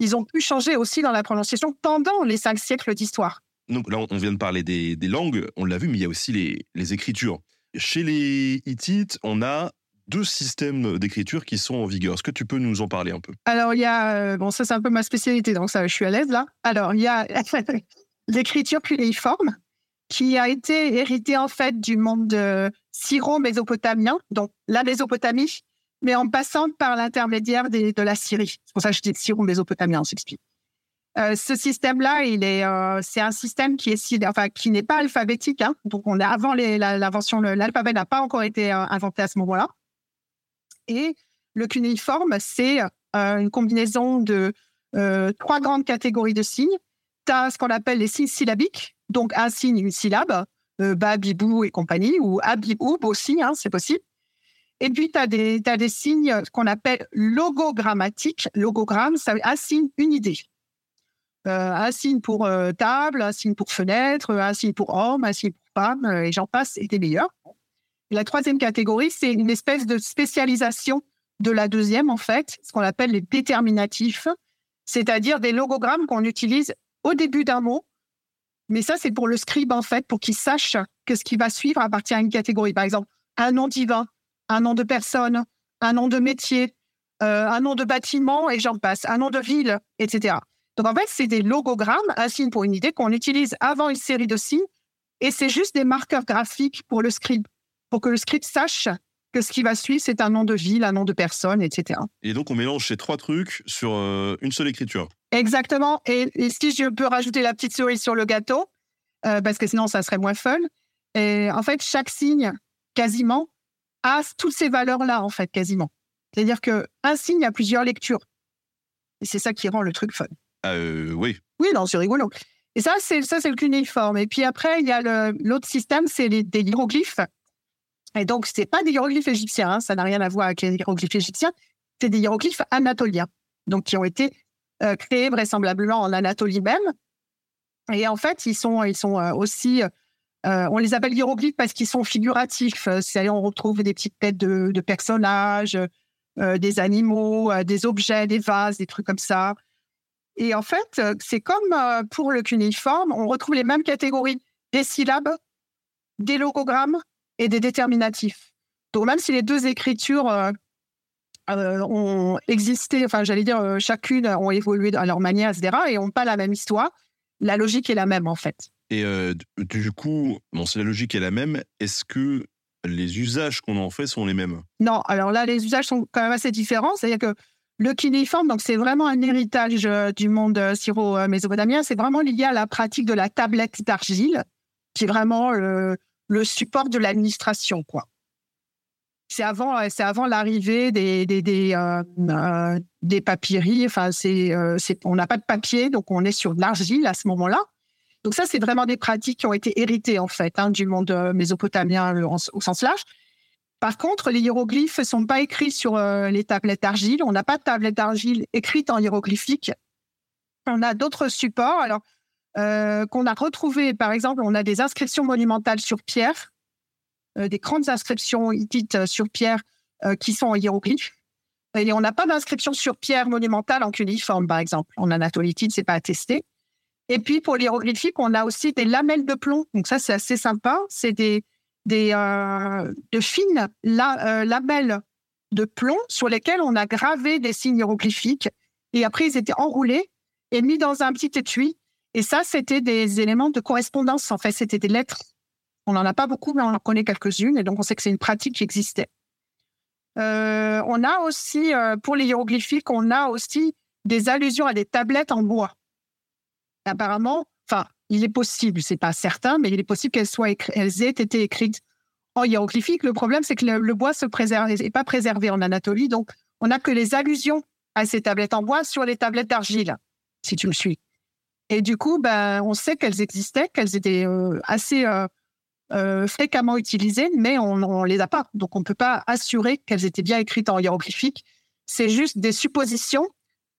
Speaker 5: Ils ont pu changer aussi dans la prononciation pendant les cinq siècles d'histoire.
Speaker 4: Donc là, on vient de parler des, langues, on l'a vu, mais il y a aussi les, écritures. Chez les Hittites, on a deux systèmes d'écriture qui sont en vigueur. Est-ce que tu peux nous en parler un peu?
Speaker 5: Alors, il y a, euh, bon, ça c'est un peu ma spécialité, donc ça, je suis à l'aise là. Alors, il y a l'écriture cunéiforme, qui a été héritée en fait du monde syro-mésopotamien, donc la Mésopotamie, mais en passant par l'intermédiaire de la Syrie. C'est pour ça que je dis syro-mésopotamien, on s'explique. Euh, ce système-là, euh, c'est un système qui n'est pas alphabétique. Hein, donc, avant l'invention, l'alphabet n'a pas encore été euh, inventé à ce moment-là. Et le cunéiforme, c'est une combinaison de trois grandes catégories de signes tu as ce qu'on appelle les signes syllabiques, donc un signe, une syllabe, euh, ba, bibou et compagnie, ou abiboub aussi, hein, c'est possible. Et puis, tu as, as, des signes qu'on appelle logogrammatiques. Logogramme, ça un signe, une idée. Euh, un signe pour euh, table, un signe pour fenêtre, un signe pour homme, un signe pour femme, et j'en passe, et des meilleurs. la troisième catégorie, c'est une espèce de spécialisation de la deuxième, en fait, ce qu'on appelle les déterminatifs, c'est-à-dire des logogrammes qu'on utilise au début d'un mot. Mais ça, c'est pour le scribe, en fait, pour qu'il sache que ce qui va suivre appartient à une catégorie. Par exemple, un nom divin, un nom de personne, un nom de métier, euh, un nom de bâtiment, et j'en passe, un nom de ville, etc. Donc, en fait, c'est des logogrammes, un signe pour une idée qu'on utilise avant une série de signes, et c'est juste des marqueurs graphiques pour le scribe, pour que le scribe sache que ce qui va suivre, c'est un nom de ville, un nom de personne, etc.
Speaker 4: Et donc, on mélange ces trois trucs sur euh, une seule écriture.
Speaker 5: Exactement. Et, si je peux rajouter la petite souris sur le gâteau, euh, parce que sinon, ça serait moins fun. Et en fait, chaque signe, quasiment, a toutes ces valeurs-là, en fait, quasiment. C'est-à-dire qu'un signe a plusieurs lectures. Et c'est ça qui rend le truc fun.
Speaker 4: Euh, oui.
Speaker 5: Oui, non, c'est rigolo. Et ça, c'est ça, c'est le cunéiforme. Et puis après, il y a l'autre système, c'est les, des hiéroglyphes. Et donc, c'est pas des hiéroglyphes égyptiens, hein, ça n'a rien à voir avec les hiéroglyphes égyptiens. C'est des hiéroglyphes anatoliens, donc qui ont été euh, créés vraisemblablement en Anatolie même. Et en fait, ils sont, ils sont euh, aussi, euh, on les appelle hiéroglyphes parce qu'ils sont figuratifs. Euh, C'est on retrouve des petites têtes de, personnages, euh, des animaux, des objets, des vases, des trucs comme ça. Et en fait, c'est comme pour le cunéiforme, on retrouve les mêmes catégories des syllabes, des logogrammes et des déterminatifs. Donc même si les deux écritures ont existé, enfin j'allais dire chacune ont évolué à leur manière, etc., et n'ont pas la même histoire, la logique est la même en fait.
Speaker 4: Et euh, du coup, bon, si la logique est la même, est-ce que les usages qu'on en fait sont les mêmes?
Speaker 5: Non, alors là, les usages sont quand même assez différents. C'est-à-dire que le cunéiforme, donc c'est vraiment un héritage euh, du monde euh, syro-mésopotamien. C'est vraiment lié à la pratique de la tablette d'argile, qui est vraiment le, support de l'administration, quoi. C'est avant, c'est avant l'arrivée des des des, euh, euh, des papyries. C'est, c'est, on n'a pas de papier, donc on est sur de l'argile à ce moment-là. Donc ça, c'est vraiment des pratiques qui ont été héritées en fait hein, du monde euh, mésopotamien euh, au sens large. Par contre, les hiéroglyphes ne sont pas écrits sur euh, les tablettes d'argile. On n'a pas de tablette d'argile écrite en hiéroglyphique. On a d'autres supports. Alors, qu'on a retrouvés, par exemple, on a des inscriptions monumentales sur pierre, des grandes inscriptions hittites sur pierre qui sont en hiéroglyphe. Et on n'a pas d'inscription sur pierre monumentale en cunéiforme, par exemple. En anatolitide, c'est pas attesté. Et puis, pour l'hiéroglyphique, on a aussi des lamelles de plomb. Donc ça, c'est assez sympa. C'est des, euh, de fines euh, lamelles de plomb sur lesquelles on a gravé des signes hiéroglyphiques. Et après, ils étaient enroulés et mis dans un petit étui. Et ça, c'était des éléments de correspondance. En fait, c'était des lettres. On n'en a pas beaucoup, mais on en connaît quelques-unes. Et donc, on sait que c'est une pratique qui existait. Euh, on a aussi, pour les hiéroglyphiques, on a aussi des allusions à des tablettes en bois. Apparemment, enfin, il est possible, c'est pas certain, mais il est possible qu'elles soient aient été écrites en hiéroglyphique. Le problème, c'est que le, le bois se préserve, n'est pas préservé en Anatolie, donc on n'a que les allusions à ces tablettes en bois sur les tablettes d'argile, si tu me suis. Et du coup, ben, on sait qu'elles existaient, qu'elles étaient euh, assez euh, euh, fréquemment utilisées, mais on ne les a pas. Donc, on ne peut pas assurer qu'elles étaient bien écrites en hiéroglyphique. C'est juste des suppositions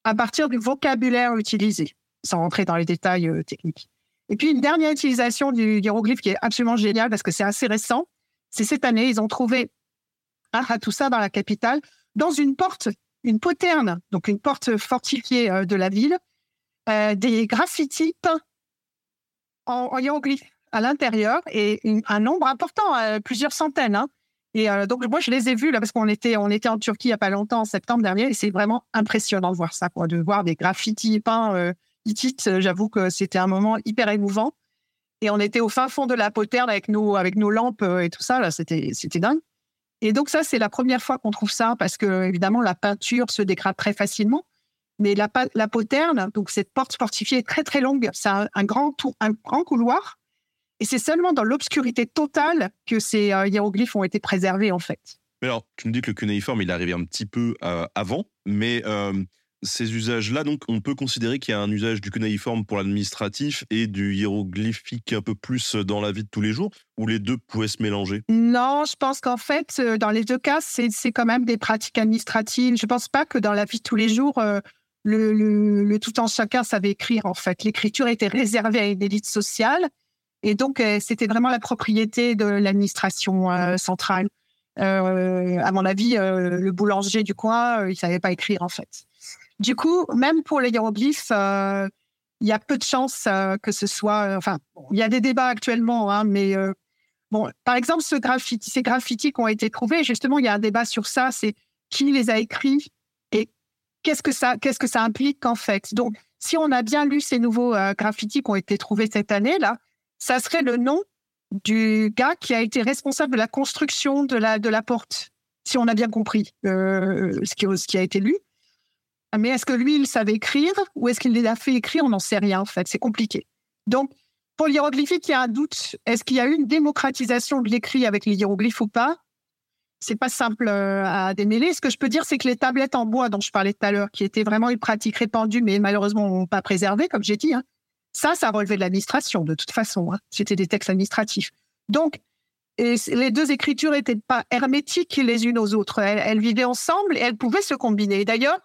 Speaker 5: à partir du vocabulaire utilisé, sans rentrer dans les détails euh, techniques. Et puis, une dernière utilisation du hiéroglyphe qui est absolument géniale parce que c'est assez récent, c'est cette année, ils ont trouvé à Hattusa, dans la capitale, dans une porte, une poterne, donc une porte fortifiée euh, de la ville, euh, des graffitis peints en, hiéroglyphe à l'intérieur et un nombre important, plusieurs centaines. hein. Et donc, moi, je les ai vus là parce qu'on était, on était en Turquie il n'y a pas longtemps, en septembre dernier, et c'est vraiment impressionnant de voir ça, quoi, de voir des graffitis peints Euh, J'avoue que c'était un moment hyper émouvant. Et on était au fin fond de la poterne avec nos, lampes euh, et tout ça. C'était, dingue. Et donc ça, c'est la première fois qu'on trouve ça parce que évidemment la peinture se dégrade très facilement. Mais la, poterne, donc cette porte fortifiée est très très longue. C'est un, grand couloir. Et c'est seulement dans l'obscurité totale que ces euh, hiéroglyphes ont été préservés en fait.
Speaker 4: Alors, tu me dis que le cunéiforme, il est arrivé un petit peu avant, mais ces usages-là, donc, on peut considérer qu'il y a un usage du cunéiforme pour l'administratif et du hiéroglyphique un peu plus dans la vie de tous les jours, où les deux pouvaient se mélanger?
Speaker 5: Non, je pense qu'en fait, euh, dans les deux cas, c'est quand même des pratiques administratives. Je pense pas que dans la vie de tous les jours, euh, le, le, le tout en chacun savait écrire. En fait, l'écriture était réservée à une élite sociale, et donc euh, c'était vraiment la propriété de l'administration euh, centrale. Euh, à mon avis, euh, le boulanger du coin, euh, il savait pas écrire en fait. Du coup, même pour les hiéroglyphes, euh, il y a peu de chances euh, que ce soit. euh, enfin, il y a des débats actuellement, hein, mais Bon, par exemple, ces graffitis qui ont été trouvés, justement, il y a un débat sur ça, c'est qui les a écrits et qu'est-ce que ça, implique en fait. Donc, si on a bien lu ces nouveaux graffitis qui ont été trouvés cette année là, ça serait le nom du gars qui a été responsable de la construction de la porte, si on a bien compris ce qui a été lu. Mais est-ce que lui, il savait écrire ou est-ce qu'il les a fait écrire? On n'en sait rien en fait. C'est compliqué. Donc pour l'hiéroglyphique, il y a un doute. Est-ce qu'il y a eu une démocratisation de l'écrit avec les hiéroglyphes ou pas? C'est pas simple euh, à démêler. Ce que je peux dire, c'est que les tablettes en bois dont je parlais tout à l'heure, qui étaient vraiment une pratique répandue, mais malheureusement pas préservée, comme j'ai dit, hein, Ça, ça relevait de l'administration, de toute façon. Hein. C'était des textes administratifs. Donc, les deux écritures n'étaient pas hermétiques les unes aux autres. Elles, elles, vivaient ensemble et elles pouvaient se combiner. D'ailleurs,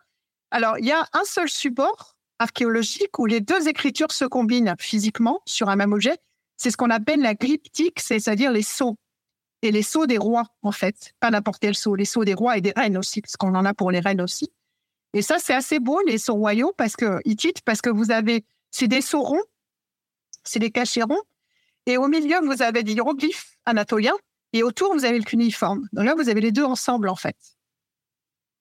Speaker 5: alors, il y a un seul support archéologique où les deux écritures se combinent physiquement sur un même objet. C'est ce qu'on appelle la glyptique, c'est-à-dire les sceaux. Et les sceaux des rois, en fait. Pas n'importe quel sceau, les sceaux des rois et des reines aussi, parce qu'on en a pour les reines aussi. Et ça, c'est assez beau, les sceaux royaux, parce que, Hittite, parce que vous avez, c'est des sceaux ronds, c'est des cachets ronds. Et au milieu, vous avez des hiéroglyphes anatoliens. Et autour, vous avez le cuniforme. Donc là, vous avez les deux ensemble, en fait.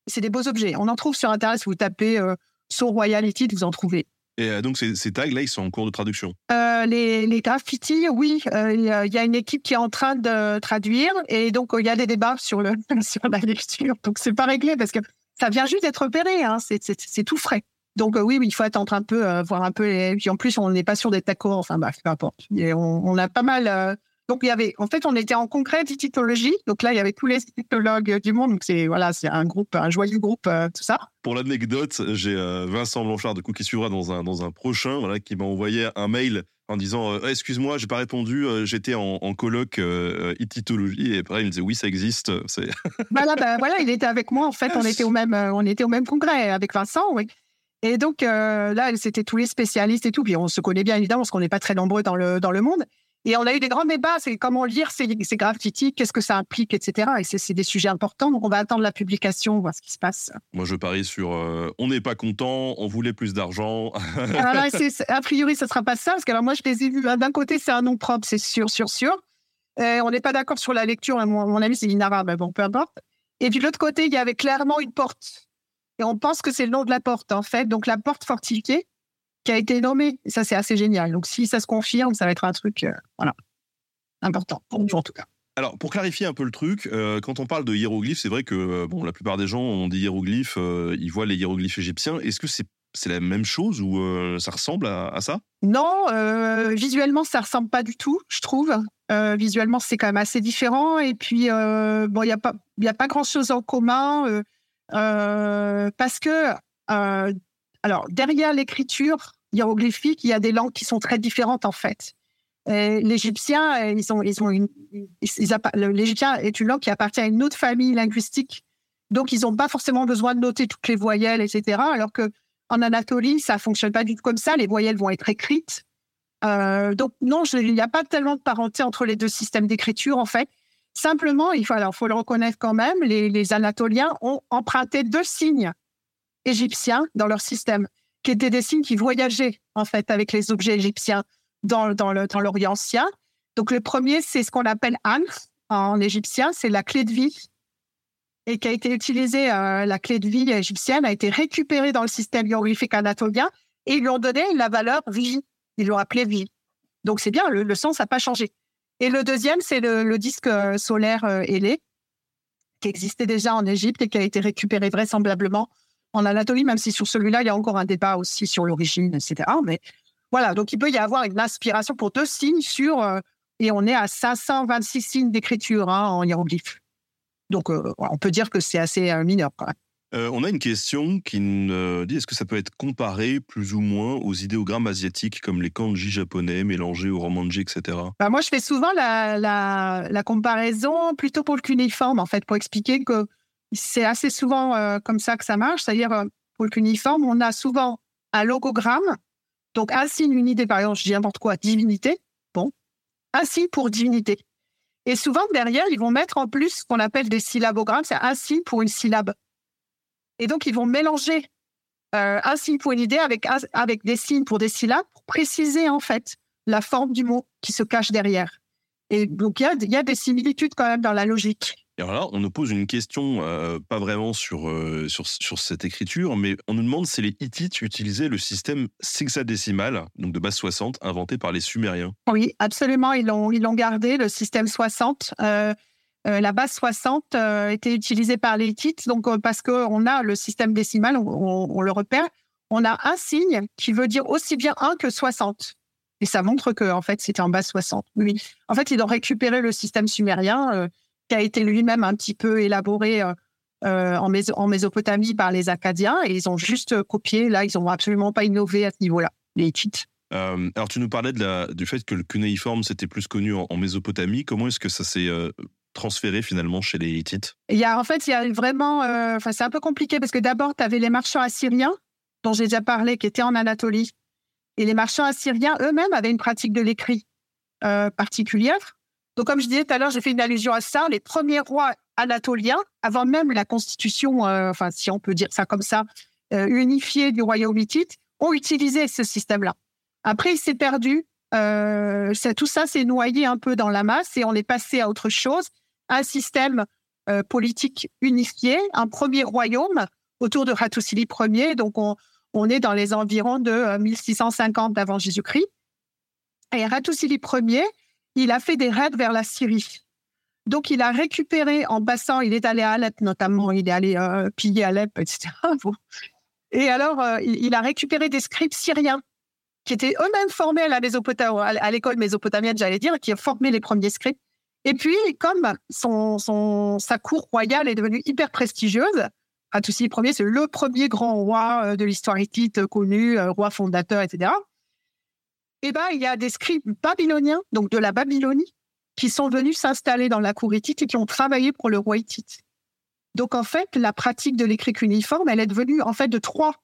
Speaker 5: C'est des beaux objets. On en trouve sur Internet. Si vous tapez euh, sceau royal Hittite, vous en trouvez.
Speaker 4: Et euh, donc, ces, ces tags-là, ils sont en cours de traduction
Speaker 5: euh, les, les graffitis, oui. Euh, Il euh, y, a une équipe qui est en train de traduire. Et donc, il y a des débats sur, le, sur la lecture. Donc, c'est pas réglé parce que ça vient juste d'être opéré. Hein. C'est tout frais. Donc euh, oui, oui, il faut attendre un peu, voir un peu. Les... Puis en plus, on n'est pas sûr d'être d'accord. Enfin, bah, peu importe. Et on, on, a pas mal. Donc il y avait, en fait, on était en congrès d'ititologie. Donc là, il y avait tous les ititologues du monde. Donc c'est voilà, c'est un groupe, un joyeux groupe, euh, tout ça.
Speaker 4: Pour l'anecdote, j'ai euh, Vincent Blanchard de coup qui suivra dans un dans un prochain, voilà, qui m'a envoyé un mail en disant euh, excuse-moi, j'ai pas répondu, euh, j'étais en, en, colloque euh, ititologie et après il me disait oui ça existe.
Speaker 5: voilà, bah, voilà, il était avec moi en fait, on était au même on était au même congrès avec Vincent, oui. Et donc là, c'était tous les spécialistes et tout. Puis on se connaît bien évidemment parce qu'on n'est pas très nombreux dans le dans le monde. Et on a eu des grands débats. C'est comment lire ces, ces graffitis, qu'est-ce que ça implique, etc. Et c'est des sujets importants. Donc on va attendre la publication, voir ce qui se passe.
Speaker 4: Moi, je parie sur euh, on n'est pas content, on voulait plus d'argent.
Speaker 5: alors a priori, ce sera pas ça parce que alors moi, je les ai vus. D'un côté, c'est un nom propre, c'est sûr, sûr, sûr. Euh, on n'est pas d'accord sur la lecture. Mon, mon ami, c'est Inara, mais bon, peu importe. Et puis de l'autre côté, il y avait clairement une porte et on pense que c'est le nom de la porte, en fait. Donc, la porte fortifiée qui a été nommée. Et ça, c'est assez génial. Donc, si ça se confirme, ça va être un truc, euh, voilà, important, pour nous en tout cas.
Speaker 4: Alors, pour clarifier un peu le truc, euh, quand on parle de hiéroglyphes, c'est vrai que euh, bon, la plupart des gens ont des hiéroglyphes, euh, ils voient les hiéroglyphes égyptiens. Est-ce que c'est c'est la même chose ou euh, ça ressemble à, à ça?
Speaker 5: Non, visuellement, ça ressemble pas du tout, je trouve. visuellement, c'est quand même assez différent. Et puis, bon, il n'y a pas, a pas grand-chose en commun. Parce que, alors, derrière l'écriture hiéroglyphique, il y a des langues qui sont très différentes en fait. L'égyptien, ils ont, ils ont une, l'égyptien est une langue qui appartient à une autre famille linguistique, donc ils n'ont pas forcément besoin de noter toutes les voyelles, etc. Alors que en Anatolie, ça fonctionne pas du tout comme ça. Les voyelles vont être écrites. Euh, donc non, il n'y a pas tellement de parenté entre les deux systèmes d'écriture en fait. Simplement, il faut, alors, faut le reconnaître quand même, les, les, Anatoliens ont emprunté deux signes égyptiens dans leur système, qui étaient des signes qui voyageaient en fait avec les objets égyptiens dans, dans l'Orient ancien. Donc le premier, c'est ce qu'on appelle An en égyptien, c'est la clé de vie et qui a été utilisée, euh, la clé de vie égyptienne a été récupérée dans le système hiéroglyphique anatolien et ils lui ont donné la valeur vie. Ils l'ont appelée vie. Donc c'est bien, le, sens n'a pas changé. Et le deuxième, c'est le, disque solaire euh, ailé, qui existait déjà en Égypte et qui a été récupéré vraisemblablement en Anatolie, même si sur celui-là, il y a encore un débat aussi sur l'origine, etc. Mais voilà, donc il peut y avoir une inspiration pour deux signes sur, euh, et on est à 526 signes d'écriture hein, en hiéroglyphe. Donc euh, on peut dire que c'est assez euh, mineur quand même.
Speaker 4: Euh, on a une question qui nous dit est-ce que ça peut être comparé plus ou moins aux idéogrammes asiatiques comme les kanji japonais mélangés au romanji, etc.
Speaker 5: Bah moi, je fais souvent la, la, la, comparaison plutôt pour le cuneiforme, en fait, pour expliquer que c'est assez souvent euh, comme ça que ça marche. C'est-à-dire, euh, pour le cuneiforme, on a souvent un logogramme, donc un signe, une idée, par exemple, je dis n'importe quoi, divinité, bon, un signe pour divinité. Et souvent, derrière, ils vont mettre en plus ce qu'on appelle des syllabogrammes, c'est un signe pour une syllabe. Et donc, ils vont mélanger euh, un signe pour une idée avec, des signes pour des syllabes pour préciser, en fait, la forme du mot qui se cache derrière. Et donc, il y a, des similitudes quand même dans la logique.
Speaker 4: Et alors là, on nous pose une question, euh, pas vraiment sur, euh, sur, sur cette écriture, mais on nous demande si les Hittites utilisaient le système sexadécimal, donc de base 60, inventé par les Sumériens.
Speaker 5: Oui, absolument. Ils l'ont ils gardé, le système 60. Euh, la base 60 euh, était utilisée par les Hittites, donc parce qu'on a le système décimal, on, le repère, on a un signe qui veut dire aussi bien 1 que 60. Et ça montre que en fait c'était en base 60. Oui. En fait, ils ont récupéré le système sumérien qui a été lui-même un petit peu élaboré euh, en, Més en, Mésopotamie par les Acadiens et ils ont juste copié. Là, ils n'ont absolument pas innové à ce niveau-là, les Hittites.
Speaker 4: Euh, alors, tu nous parlais de la, du fait que le cunéiforme, c'était plus connu en, en Mésopotamie. Comment est-ce que ça s'est euh, transféré finalement chez les Hittites?
Speaker 5: Il y a, en fait, il y a vraiment. euh, Enfin, c'est un peu compliqué parce que d'abord, tu avais les marchands assyriens, dont j'ai déjà parlé, qui étaient en Anatolie. Et les marchands assyriens eux-mêmes avaient une pratique de l'écrit euh, particulière. Donc, comme je disais tout à l'heure, j'ai fait une allusion à ça. Les premiers rois anatoliens, avant même la constitution, euh, enfin, si on peut dire ça comme ça, euh, unifiée du royaume hittite, ont utilisé ce système-là. Après, il s'est perdu. Euh, tout ça s'est noyé un peu dans la masse et on est passé à autre chose, un système euh, politique unifié, un premier royaume autour de Hattusili Ier. Donc, on, est dans les environs de euh, 1650 avant Jésus-Christ. Et Hattusili Ier, il a fait des raids vers la Syrie. Donc, il a récupéré en passant, il est allé à Alep notamment, il est allé euh, piller Alep, etc. Et alors, euh, il, a récupéré des scribes syriens qui étaient eux-mêmes formés à l'école mésopotamienne, j'allais dire, qui a formé les premiers scribes. Et puis, comme son, sa cour royale est devenue hyper prestigieuse, Hattusili Ier, c'est le premier grand roi euh, de l'histoire hittite connu, roi fondateur, etc. Eh ben, il y a des scribes babyloniens, donc de la Babylonie, qui sont venus s'installer dans la cour hittite et qui ont travaillé pour le roi hittite. Donc, en fait, la pratique de l'écrit cuniforme, elle est devenue en fait de trois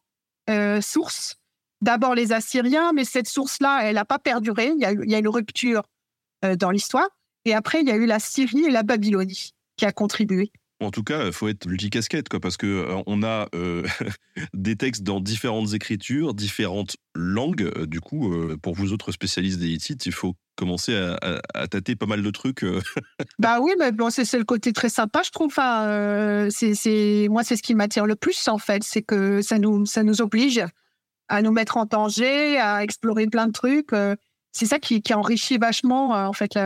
Speaker 5: euh, sources. D'abord les Assyriens, mais cette source-là, elle n'a pas perduré. Il y, a, une rupture euh, dans l'histoire. Et après, il y a eu la Syrie et la Babylonie qui a contribué.
Speaker 4: En tout cas, faut être multicasquette, quoi, parce que euh, on a euh, des textes dans différentes écritures, différentes langues. Euh, Du coup, pour vous autres spécialistes des Hittites, il faut commencer à, à- tâter pas mal de trucs.
Speaker 5: Bah oui, mais bon, c'est le côté très sympa, je trouve. Enfin, c'est, moi, c'est ce qui m'attire le plus, en fait. C'est que ça nous, ça nous oblige à nous mettre en danger, à explorer plein de trucs. c'est ça qui, enrichit vachement, en fait,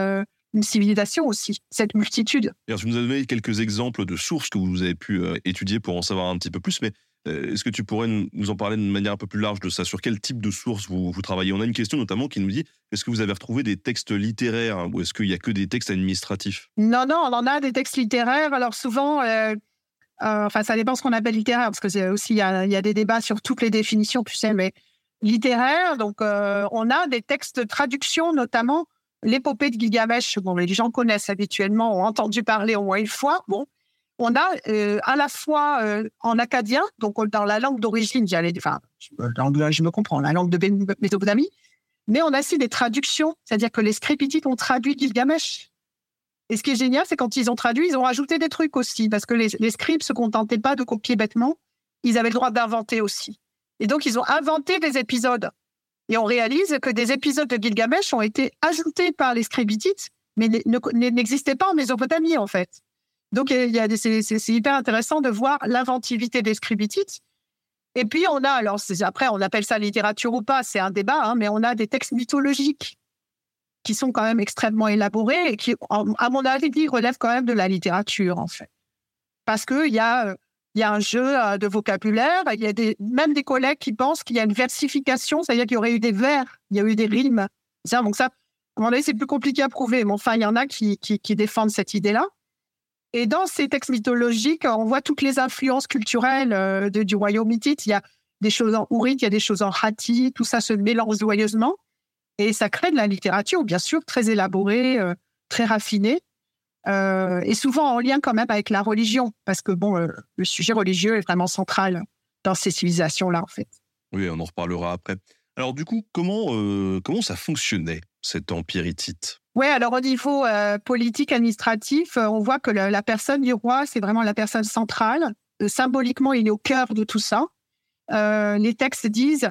Speaker 5: une civilisation aussi, cette multitude.
Speaker 4: Alors, tu nous as donné quelques exemples de sources que vous avez pu euh, étudier pour en savoir un petit peu plus, mais euh, est-ce que tu pourrais nous nous en parler de manière un peu plus large de ça? Sur quel type de sources vous, vous travaillez? On a une question notamment qui nous dit est-ce que vous avez retrouvé des textes littéraires hein, ou est-ce qu'il n'y a que des textes administratifs?
Speaker 5: Non, non, on en a des textes littéraires. Alors souvent, euh, enfin, ça dépend ce qu'on appelle littéraire, parce que c'est aussi il y y a des débats sur toutes les définitions, tu sais, mais littéraire. Donc, on a des textes de traduction, notamment l'épopée de Gilgamesh. Bon, les gens connaissent habituellement, ont entendu parler au moins une fois. Bon, on a euh, à la fois euh, en acadien, donc dans la langue d'origine, j'allais, enfin, je, je me comprends, la langue de Mésopotamie, mais on a aussi des traductions, c'est-à-dire que les scriptites ont traduit Gilgamesh. Et ce qui est génial, c'est quand ils ont traduit, ils ont rajouté des trucs aussi, parce que les, les scribes se contentaient pas de copier bêtement, ils avaient le droit d'inventer aussi. Et donc, ils ont inventé des épisodes. Et on réalise que des épisodes de Gilgamesh ont été ajoutés par les scribitites, mais ne- ne- n'existaient pas en Mésopotamie, en fait. Donc, c'est hyper intéressant de voir l'inventivité des scribitites. Et puis, on a, alors après, on appelle ça littérature ou pas, c'est un débat, hein, mais on a des textes mythologiques qui sont quand même extrêmement élaborés et qui, à mon avis, relèvent quand même de la littérature, en fait. Parce qu'il y, a, euh, il y a un jeu euh, de vocabulaire, il y a des, même des collègues qui pensent qu'il y a une versification, c'est-à-dire qu'il y aurait eu des vers, il y a eu des rimes. Ça, à c'est plus compliqué à prouver, mais enfin, il y en a qui, défendent cette idée-là. Et dans ces textes mythologiques, on voit toutes les influences culturelles euh, du royaume hittite. Il y a des choses en ourite, il y a des choses en hatti, tout ça se mélange joyeusement. Et ça crée de la littérature, bien sûr, très élaborée, euh, très raffinée, euh, et souvent en lien quand même avec la religion, parce que bon, euh, le sujet religieux est vraiment central dans ces civilisations-là, en fait.
Speaker 4: Oui, on en reparlera après. Alors du coup, comment, euh, comment ça fonctionnait, cet empire hittite?
Speaker 5: Oui, alors au niveau politique, administratif, on voit que le- la personne du roi, c'est vraiment la personne centrale. Symboliquement, il est au cœur de tout ça. Les textes disent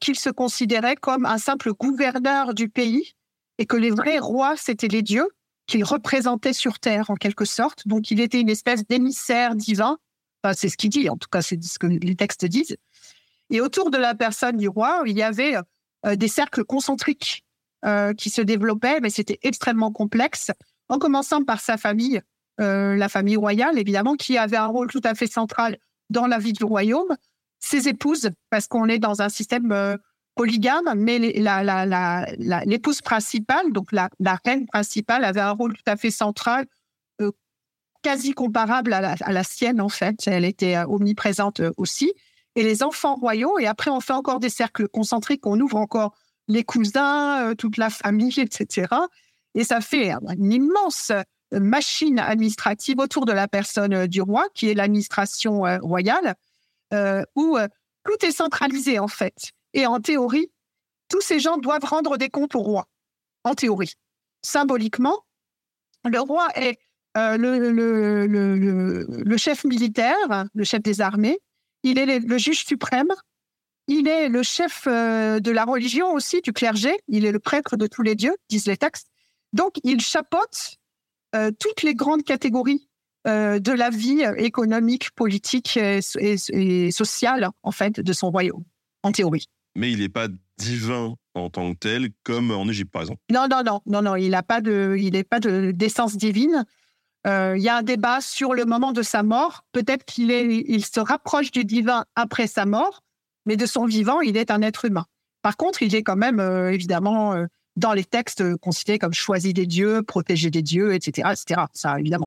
Speaker 5: qu'il se considérait comme un simple gouverneur du pays et que les vrais rois, c'était les dieux qu'il représentait sur Terre, en quelque sorte. Donc, il était une espèce d'émissaire divin. C'est ce qu'il dit, en tout cas, c'est ce que les textes disent. Et autour de la personne du roi, il y avait euh, des cercles concentriques euh, qui se développaient, mais c'était extrêmement complexe, en commençant par sa famille, euh, la famille royale, évidemment, qui avait un rôle tout à fait central dans la vie du royaume, ses épouses, parce qu'on est dans un système polygame, mais l'épouse principale, donc la, reine principale, avait un rôle tout à fait central, euh, quasi comparable à la, à la sienne, en fait. Elle était euh, omniprésente euh, aussi. Et les enfants royaux, et après, on fait encore des cercles concentriques, on ouvre encore les cousins, toute la famille, etc. Et ça fait une immense machine administrative autour de la personne du roi, qui est l'administration royale, où tout est centralisé en fait. Et en théorie, tous ces gens doivent rendre des comptes au roi, en théorie. Symboliquement, le roi est euh, le, chef militaire, le chef des armées, il est le, juge suprême, il est le chef euh, de la religion aussi, du clergé, il est le prêtre de tous les dieux, disent les textes. Donc, il chapeaute euh, toutes les grandes catégories de la vie économique, politique et, et, sociale, en fait, de son royaume, en théorie.
Speaker 4: Mais il n'est pas divin en tant que tel, comme en Égypte, par exemple.
Speaker 5: Non, non, non, non, non, il n'a pas de, n'est pas de d'essence divine. Euh, il y a un débat sur le moment de sa mort. Peut-être qu'il il se rapproche du divin après sa mort, mais de son vivant, il est un être humain. Par contre, il est quand même, euh, évidemment, euh, dans les textes considéré comme choisi des dieux, protégé des dieux, etc., etc. Ça, évidemment.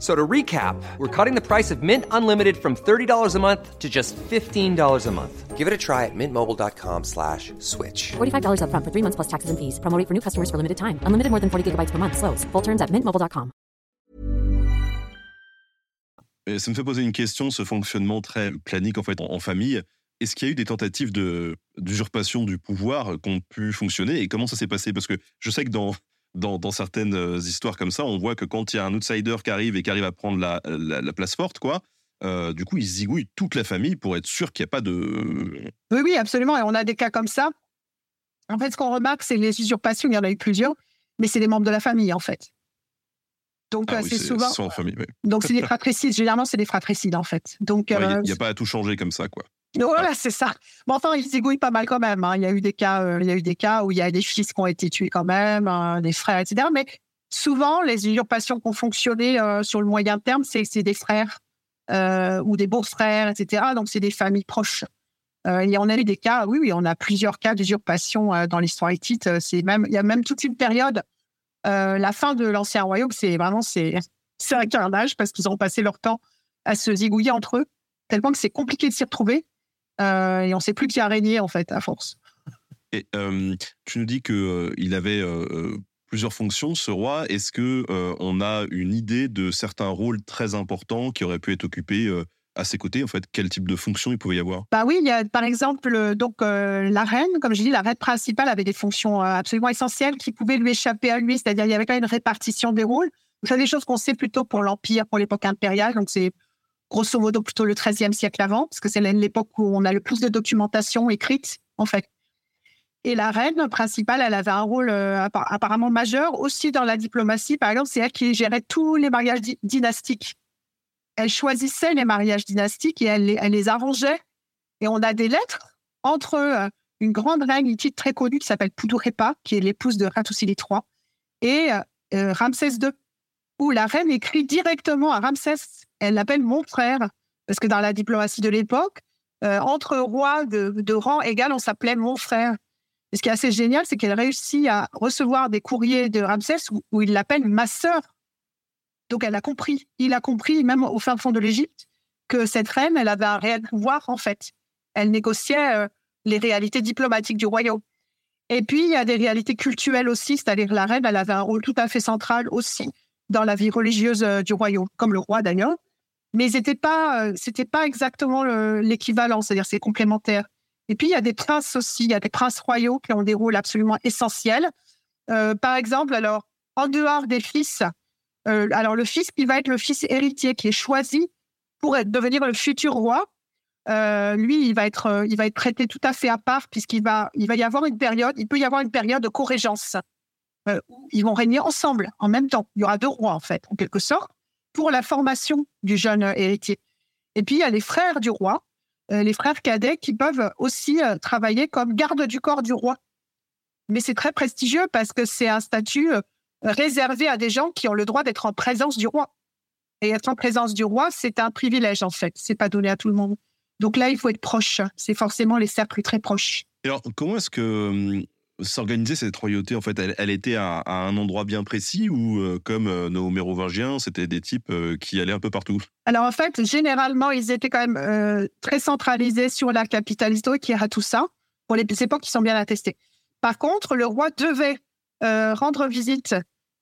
Speaker 1: So to recap, we're cutting the price of Mint Unlimited from $30 a month to just $15 a month.
Speaker 2: Give it a try at mintmobile.com slash switch.
Speaker 3: $45 up front for three months plus taxes and fees. Promoting for new customers for limited time. Unlimited more than 40 gigabytes per month. Slows. Full terms at mintmobile.com.
Speaker 4: Ça me fait poser une question, ce fonctionnement très planique en fait en, en famille. Est-ce qu'il y a eu des tentatives d'usurpation du pouvoir qui ont pu fonctionner et comment ça s'est passé? Parce que je sais que dans dans, certaines euh, histoires comme ça, on voit que quand il y a un outsider qui arrive et qui arrive à prendre la, place forte, quoi, euh, du coup, il zigouille toute la famille pour être sûr qu'il n'y a pas de.
Speaker 5: Oui, oui, absolument. Et on a des cas comme ça. En fait, ce qu'on remarque, c'est les usurpations, il y en a eu plusieurs, mais c'est des membres de la famille, en fait. Donc,
Speaker 4: ah
Speaker 5: euh, c'est souvent.
Speaker 4: Famille,
Speaker 5: Donc, c'est des fratricides. Généralement, c'est des fratricides, en fait. Donc,
Speaker 4: il n'y a, pas à tout changer comme ça, quoi.
Speaker 5: Voilà, c'est ça. Mais enfin, ils zigouillent pas mal quand même. Hein. Il y a eu des cas, euh, il y a eu des cas où il y a des fils qui ont été tués quand même, hein, des frères, etc. Mais souvent, les usurpations qui ont fonctionné euh, sur le moyen terme, c'est des frères euh, ou des beaux-frères, etc. Donc, c'est des familles proches. et on a eu des cas, oui, oui, on a plusieurs cas d'usurpation dans l'histoire hittite. Même, il y a même toute une période. la fin de l'ancien royaume, c'est vraiment c'est un carnage parce qu'ils ont passé leur temps à se zigouiller entre eux, tellement que c'est compliqué de s'y retrouver. Euh, et on ne sait plus qui a régné, en fait, à force.
Speaker 4: Et euh, tu nous dis qu'il euh, il avait plusieurs fonctions, ce roi. Est-ce que on a une idée de certains rôles très importants qui auraient pu être occupés à ses côtés, en fait, quel type de fonction il pouvait y avoir?
Speaker 5: Bah oui, il y a par exemple donc la reine, comme je dis, la reine principale avait des fonctions absolument essentielles qui pouvaient lui échapper à lui, c'est-à-dire il y avait quand même une répartition des rôles. C'est des choses qu'on sait plutôt pour l'empire, pour l'époque impériale, donc c'est grosso modo plutôt le XIIIe siècle avant, parce que c'est l'époque où on a le plus de documentation écrite, en fait. Et la reine principale, elle avait un rôle euh, apparemment majeur aussi dans la diplomatie. Par exemple, c'est elle qui gérait tous les mariages dynastiques. Elle choisissait les mariages dynastiques et elle les, arrangeait. Et on a des lettres entre euh, une grande reine hittite très connue qui s'appelle Pudurepa, qui est l'épouse de Hattusili III, et euh, Ramsès II, où la reine écrit directement à Ramsès elle l'appelle mon frère, parce que dans la diplomatie de l'époque, euh, entre rois de, rang égal, on s'appelait mon frère. Et ce qui est assez génial, c'est qu'elle réussit à recevoir des courriers de Ramsès où, il l'appelle ma sœur. Donc elle a compris, il a compris, même au fin fond de l'Égypte, que cette reine, elle avait un réel pouvoir en fait. Elle négociait euh, les réalités diplomatiques du royaume. Et puis, il y a des réalités culturelles aussi, c'est-à-dire la reine, elle avait un rôle tout à fait central aussi dans la vie religieuse euh, du royaume, comme le roi d'ailleurs mais c'était pas, euh, c'était pas exactement l'équivalent, c'est-à-dire c'est complémentaire. Et puis il y a des princes aussi, il y a des princes royaux qui ont des rôles absolument essentiels. Euh, par exemple, alors en dehors des fils, euh, alors le fils qui va être le fils héritier qui est choisi pour devenir le futur roi, lui il va être, il va être traité tout à fait à part puisqu'il va, il va y avoir une période, il peut y avoir une période de corrégence. où ils vont régner ensemble en même temps. Il y aura deux rois en fait, en quelque sorte pour la formation du jeune euh, héritier. Et puis, il y a les frères du roi, euh, les frères cadets qui peuvent aussi euh, travailler comme garde du corps du roi. Mais c'est très prestigieux parce que c'est un statut réservé à des gens qui ont le droit d'être en présence du roi. Et être en présence du roi, c'est un privilège en fait. C'est pas donné à tout le monde. Donc là, il faut être proche. C'est forcément les cercles très proches.
Speaker 4: alors, comment est-ce que s'organisait cette royauté En fait, elle, était à, un endroit bien précis ou, euh, comme euh, nos mérovingiens, c'était des types euh, qui allaient un peu partout?
Speaker 5: Alors, en fait, généralement, ils étaient quand même très centralisés sur la capitale historique qui tout ça, pour les époques qui sont bien attestées. Par contre, le roi devait rendre visite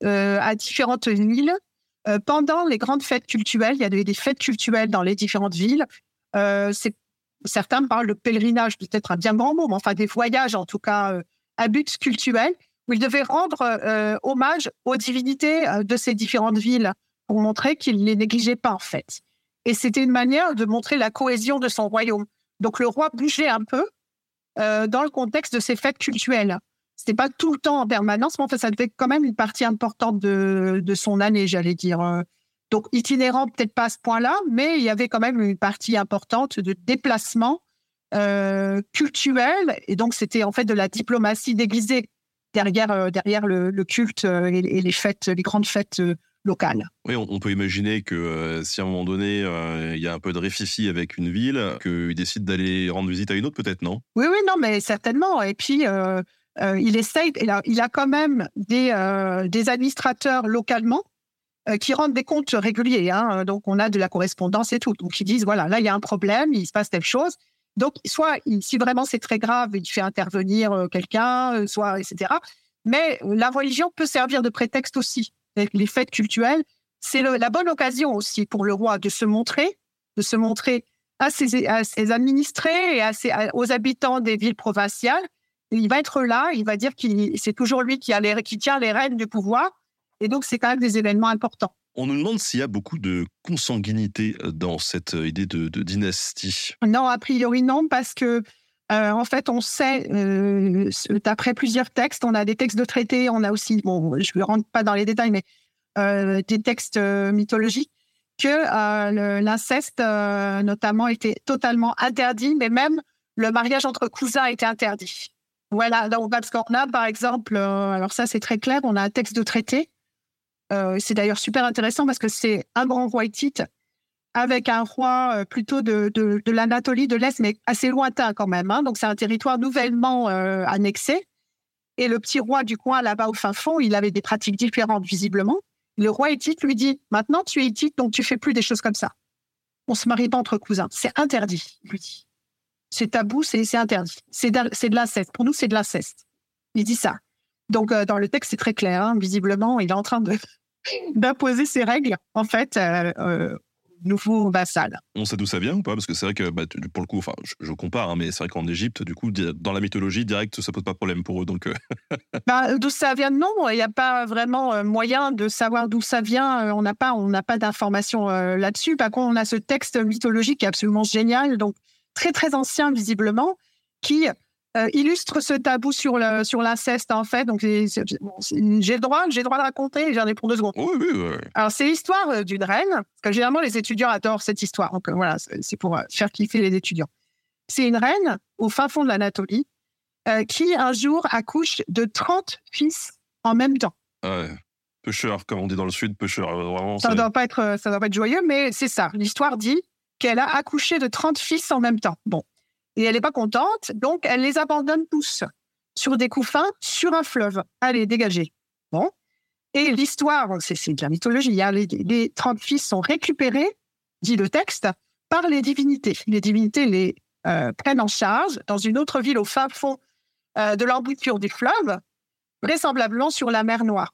Speaker 5: à différentes villes pendant les grandes fêtes cultuelles. Il y a des, fêtes cultuelles dans les différentes villes. Certains parlent de pèlerinage, peut-être un bien grand mot, mais enfin des voyages en tout cas à but cultuel, où il devait rendre euh, hommage aux divinités euh, de ces différentes villes pour montrer qu'il ne les négligeait pas en fait. Et c'était une manière de montrer la cohésion de son royaume. Donc le roi bougeait un peu euh, dans le contexte de ces fêtes cultuelles. C'était pas tout le temps en permanence, mais enfin, ça devait quand même une partie importante de, de son année, j'allais dire. Donc itinérant, peut-être pas à ce point-là, mais il y avait quand même une partie importante de déplacement euh, culturel. Et donc c'était en fait de la diplomatie déguisée derrière, euh, derrière le, le culte euh, et, et les fêtes, les grandes fêtes euh, locales.
Speaker 4: Oui, on, on peut imaginer que euh, si à un moment donné, il y a un peu de réfifi avec une ville, qu'il décide d'aller rendre visite à une autre, peut-être, non?
Speaker 5: Oui, oui, non, mais certainement. Et puis, il essaye, il a, il a quand même des, des administrateurs localement qui rendent des comptes réguliers. hein. Donc, on a de la correspondance et tout. Donc, ils disent, voilà, là, il y a un problème, il se passe telle chose. Donc, soit, si vraiment c'est très grave, il fait intervenir euh, quelqu'un, euh, soit, etc. Mais la religion peut servir de prétexte aussi. Les- fêtes cultuelles, c'est la bonne occasion aussi pour le roi de se montrer, de se montrer à ses, administrés et aux habitants des villes provinciales. Il va être là, il va dire que c'est toujours lui qui, qui tient les rênes du pouvoir. Et donc, c'est quand même des événements importants.
Speaker 4: On nous demande s'il y a beaucoup de consanguinité dans cette euh, idée de, dynastie.
Speaker 5: Non, a priori non, parce que euh, en fait, on sait, euh, d'après plusieurs textes, on a des textes de traités, on a aussi, bon, je ne rentre pas dans les détails, mais euh, des textes euh, mythologiques, que euh, l'inceste, euh, notamment, était totalement interdit, mais même le mariage entre cousins était interdit. Voilà, donc parce qu'on a, par exemple, euh, alors ça c'est très clair, on a un texte de traité. Euh, c'est d'ailleurs super intéressant parce que c'est un grand roi hittite avec un roi euh, plutôt de, l'Anatolie de l'Est, mais assez lointain quand même. hein. Donc c'est un territoire nouvellement euh, annexé. Et le petit roi du coin, là-bas au fin fond, il avait des pratiques différentes visiblement. Le roi hittite lui dit Maintenant tu es hittite, donc tu fais plus des choses comme ça. On se marie pas entre cousins. C'est interdit, lui dit. C'est tabou, c'est interdit. C'est de, de l'inceste. Pour nous, c'est de l'inceste. Il dit ça. Donc, dans le texte, c'est très clair. hein. Visiblement, il est en train de d'imposer ses règles, en fait, euh, euh, nouveau vassal.
Speaker 4: On sait d'où ça vient ou pas? Parce que c'est vrai que, bah, pour le coup, enfin, je, je compare, hein, mais c'est vrai qu'en Égypte, du coup, dans la mythologie, direct, ça pose pas de problème pour eux. Donc, euh,
Speaker 5: Bah, d'où ça vient? Non, il n'y a pas vraiment euh, moyen de savoir d'où ça vient. On n'a pas, on n'a pas d'informations euh, là-dessus. Par contre, on a ce texte mythologique qui est absolument génial, donc très très ancien visiblement, qui euh, illustre ce tabou sur le sur l'inceste en fait. Donc j'ai le droit, j'ai le droit de raconter. J'en ai pour deux secondes.
Speaker 4: oui, oui, oui.
Speaker 5: Alors, c'est l'histoire euh, d'une reine, parce que généralement, les étudiants adorent cette histoire. Donc, euh, voilà, c'est pour euh, faire kiffer les étudiants. C'est une reine au fin fond de l'Anatolie euh, qui, un jour, accouche de 30 fils en même temps.
Speaker 4: Ouais. Pêcheur, comme on dit dans le sud, pêcheur. Vraiment,
Speaker 5: Ça ne doit, pas être, ça doit pas être joyeux, mais c'est ça. L'histoire dit qu'elle a accouché de 30 fils en même temps. Bon. Et elle n'est pas contente, donc elle les abandonne tous sur des couffins, sur un fleuve. Allez, dégagez. Bon. Et l'histoire, c'est de la mythologie, hein, les, les 30 fils sont récupérés, dit le texte, par les divinités. Les divinités les euh, prennent en charge dans une autre ville au fin fond euh, de l'embouchure du fleuve, vraisemblablement sur la mer Noire,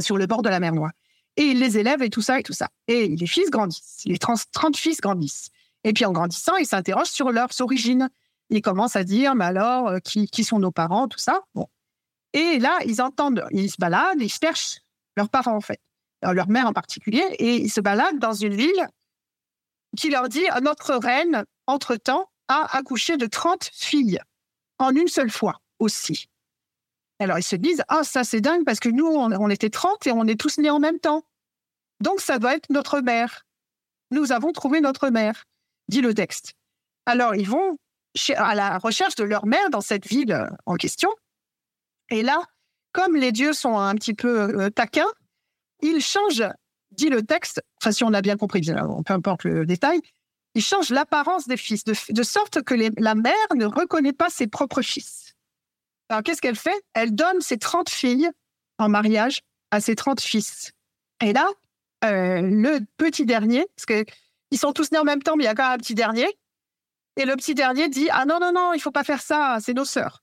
Speaker 5: sur le bord de la mer Noire et il les élève et tout ça et tout ça. Et les fils grandissent, les 30, 30 fils grandissent. Et puis en grandissant, ils s'interrogent sur leurs origines. Ils commencent à dire, mais alors, euh, qui, qui sont nos parents, tout ça. Bon. Et là, ils entendent, ils se baladent, ils cherchent leurs parents en fait, Euh, leur mère en particulier, et ils se baladent dans une ville qui leur dit, notre reine, entre-temps, a accouché de 30 filles en une seule fois aussi. Alors ils se disent ah ça c'est dingue parce que nous on, on était 30 et on est tous nés en même temps. Donc ça doit être notre mère. Nous avons trouvé notre mère, dit le texte. Alors ils vont à la recherche de leur mère dans cette ville euh, en question. Et là, comme les dieux sont un petit peu euh, taquins, ils changent, dit le texte, enfin si on a bien compris, peu importe le détail, il change l'apparence des fils, de, sorte que la mère ne reconnaît pas ses propres fils. Alors, qu'est-ce qu'elle fait? Elle donne ses 30 filles en mariage à ses 30 fils. Et là, euh, le petit dernier, parce que ils sont tous nés en même temps, mais il y a quand même un petit dernier. Et le petit dernier dit Ah non, non, non, il faut pas faire ça, c'est nos sœurs.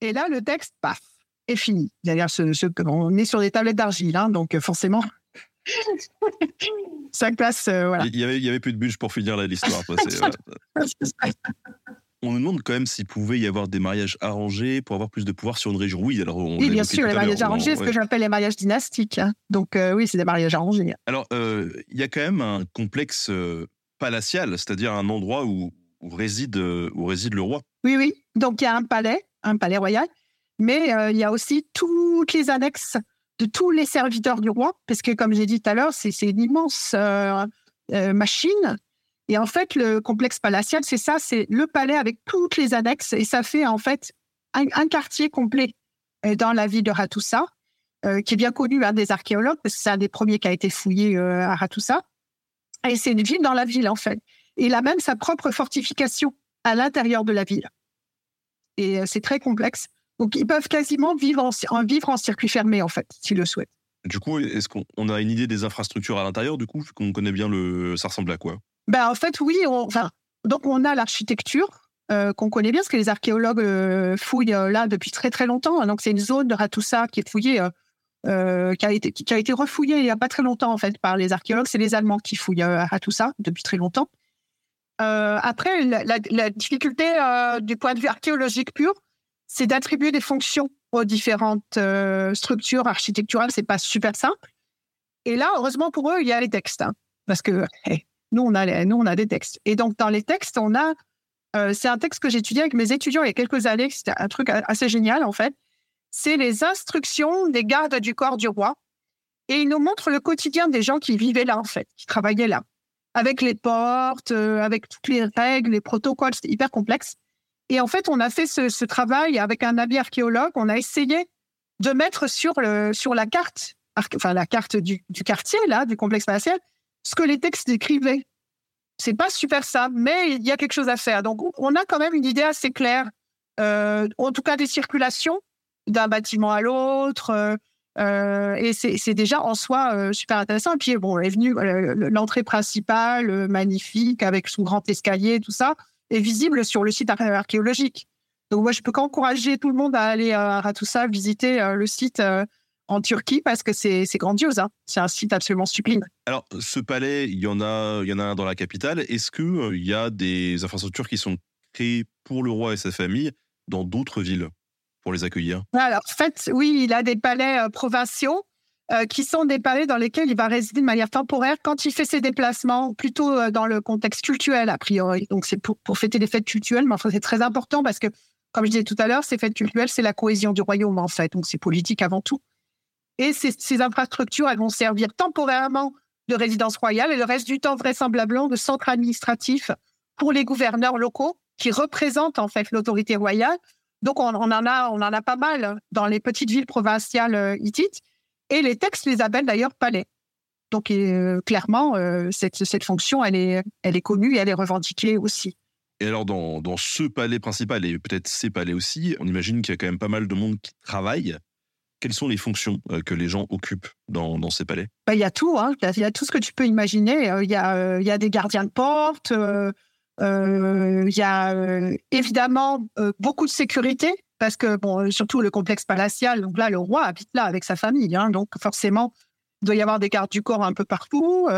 Speaker 5: Et là, le texte, paf, est fini. D'ailleurs, ce, ce- on est sur des tablettes d'argile, hein, donc euh, forcément, ça classe, euh, voilà.
Speaker 4: Il y avait, plus de bûches pour finir l'histoire. On nous demande quand même s'il pouvait y avoir des mariages arrangés pour avoir plus de pouvoir sur une région. Oui, alors on
Speaker 5: Oui, bien sûr, les mariages
Speaker 4: on-
Speaker 5: arrangés, ce que j'appelle les mariages dynastiques. hein. Donc, euh, oui, c'est des mariages arrangés.
Speaker 4: Alors, euh, il y a quand même un complexe euh, palatial, c'est-à-dire un endroit où, où réside, où réside le roi.
Speaker 5: Oui, oui. Donc, il y a un palais, un palais royal, mais il y a aussi toutes les annexes de tous les serviteurs du roi, parce que, comme j'ai dit tout à l'heure, c'est une immense machine. Et en fait, le complexe palatial, c'est ça, c'est le palais avec toutes les annexes, et ça fait en fait un, quartier complet euh, dans la ville de Hattusa, euh, qui est bien connu hein, des archéologues, parce que c'est un des premiers qui a été fouillé euh, à Hattusa. Et c'est une ville dans la ville, en fait. Et il a même sa propre fortification à l'intérieur de la ville. Et c'est très complexe. Donc, ils peuvent quasiment vivre en, en- vivre en circuit fermé, en fait, s'ils le souhaitent.
Speaker 4: Du coup, est-ce qu'on on a une idée des infrastructures à l'intérieur, du coup, qu'on connaît bien le. Ça ressemble à quoi?
Speaker 5: Ben, en fait, oui. On, donc, on a l'architecture euh, qu'on connaît bien, parce que les archéologues euh, fouillent euh, là depuis très, très longtemps. hein. Donc, c'est une zone de Hattusa qui est fouillée, qui, a été, qui a été refouillée il n'y a pas très longtemps, en fait, par les archéologues. C'est les Allemands qui fouillent euh, Hattusa depuis très longtemps. Après, la, difficulté du point de vue archéologique pur, c'est d'attribuer des fonctions aux différentes structures architecturales. C'est pas super simple. Et là, heureusement pour eux, il y a les textes, hein, parce que hey, nous, on a nous, on a des textes. Et donc, dans les textes, on a, euh, c'est un texte que étudié avec mes étudiants il y a quelques années. C'était un truc assez génial en fait. C'est les instructions des gardes du corps du roi, et il nous montre le quotidien des gens qui vivaient là en fait, qui travaillaient là, avec les portes, euh, avec toutes les règles, les protocoles. C'était hyper complexe. Et en fait, on a fait ce, travail avec un ami archéologue. On a essayé de mettre sur, le, sur la carte, enfin la carte du, quartier, là, du complexe spatial, ce que les textes décrivaient. C'est pas super simple, mais il y a quelque chose à faire. Donc, on a quand même une idée assez claire, euh, en tout cas des circulations d'un bâtiment à l'autre. euh, euh, et c'est déjà en soi super intéressant. Et puis, bon, est venu euh, l'entrée principale, magnifique, avec son grand escalier, tout ça, est visible sur le site ar- archéologique. Donc, moi, je peux qu'encourager tout le monde à aller à Hattusa, visiter le site en Turquie, parce que c'est grandiose. hein. C'est un site absolument sublime.
Speaker 4: Alors, ce palais, il y en a, il y en a un dans la capitale. Est-ce que euh, y a des infrastructures qui sont créées pour le roi et sa famille dans d'autres villes pour les accueillir?
Speaker 5: Alors, en fait, oui, il a des palais euh, provinciaux euh, qui sont des palais dans lesquels il va résider de manière temporaire quand il fait ses déplacements, plutôt euh, dans le contexte culturel, a priori. Donc, c'est pour, pour fêter les fêtes culturelles, mais enfin, c'est très important parce que, comme je disais tout à l'heure, ces fêtes culturelles, c'est la cohésion du royaume, en fait. Donc, c'est politique avant tout. Et ces, infrastructures, elles vont servir temporairement de résidence royale et le reste du temps, vraisemblablement, de centre administratif pour les gouverneurs locaux qui représentent, en fait, l'autorité royale. Donc, on, en a, on en a pas mal dans les petites villes provinciales euh, hittites. Et les textes les appellent d'ailleurs palais. Donc, euh, clairement, euh, cette, fonction, elle est, elle est connue et elle est revendiquée aussi.
Speaker 4: Et alors, dans ce palais principal et peut-être ces palais aussi, on imagine qu'il y a quand même pas mal de monde qui travaille. Quelles sont les fonctions euh, que les gens occupent dans, ces palais?
Speaker 5: Ben, Il y a tout, hein. il y a- tout ce que tu peux imaginer. Euh, Il y, a, euh, il y a des gardiens de porte, il y a évidemment beaucoup de sécurité, parce que, bon, surtout le complexe palatial, donc là, le roi habite là avec sa famille, hein, donc forcément, il doit y avoir des gardes du corps un peu partout.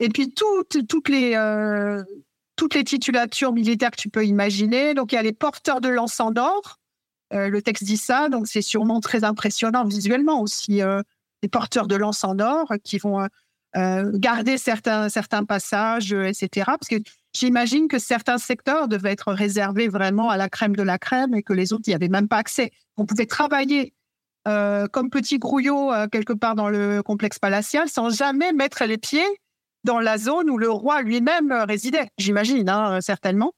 Speaker 5: et puis, toutes, toutes, les, toutes les titulatures militaires que tu peux imaginer. Donc, il y a les porteurs de l'encens d'or. Euh, le texte dit ça, donc c'est sûrement très impressionnant visuellement aussi. euh, les porteurs de l'encens d'or qui vont euh, euh, garder certains, passages, etc. Parce que j'imagine que certains secteurs devaient être réservés vraiment à la crème de la crème et que les autres n'y avaient même pas accès. On pouvait travailler comme petit grouillot quelque part dans le complexe palatial sans jamais mettre les pieds dans la zone où le roi lui-même résidait, j'imagine, hein, certainement.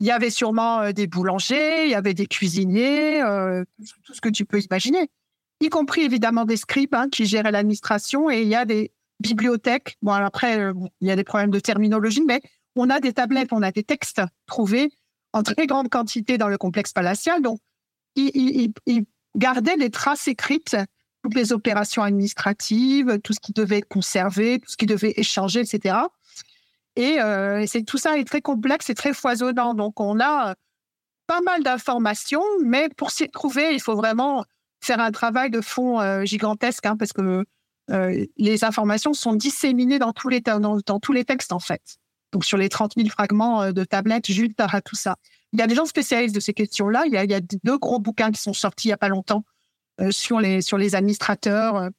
Speaker 5: Il y avait sûrement euh, des boulangers, il y avait des cuisiniers, euh, tout ce que tu peux imaginer y compris évidemment des scribes hein, qui géraient l'administration et il y a des bibliothèques. Bon, après, euh, il y a des problèmes de terminologie, mais on a des tablettes, on a des textes trouvés en très grande quantité dans le complexe palatial. Donc, il, gardait des traces écrites, toutes les opérations administratives, tout ce qui devait être conservé, tout ce qui devait échanger, etc. Et euh, c'est tout ça est très complexe et très foisonnant. Donc, on a pas mal d'informations, mais pour s'y trouver, il faut vraiment faire un travail de fond euh, gigantesque, hein, parce que euh, les informations sont disséminées dans tous les, dans, tous les textes, en fait. Donc, sur les 30 000 fragments euh, de tablettes, juste à tout ça. Il y a des gens spécialistes de ces questions-là. Il, y a, deux gros bouquins qui sont sortis il n'y a pas longtemps sur, les, sur les administrateurs,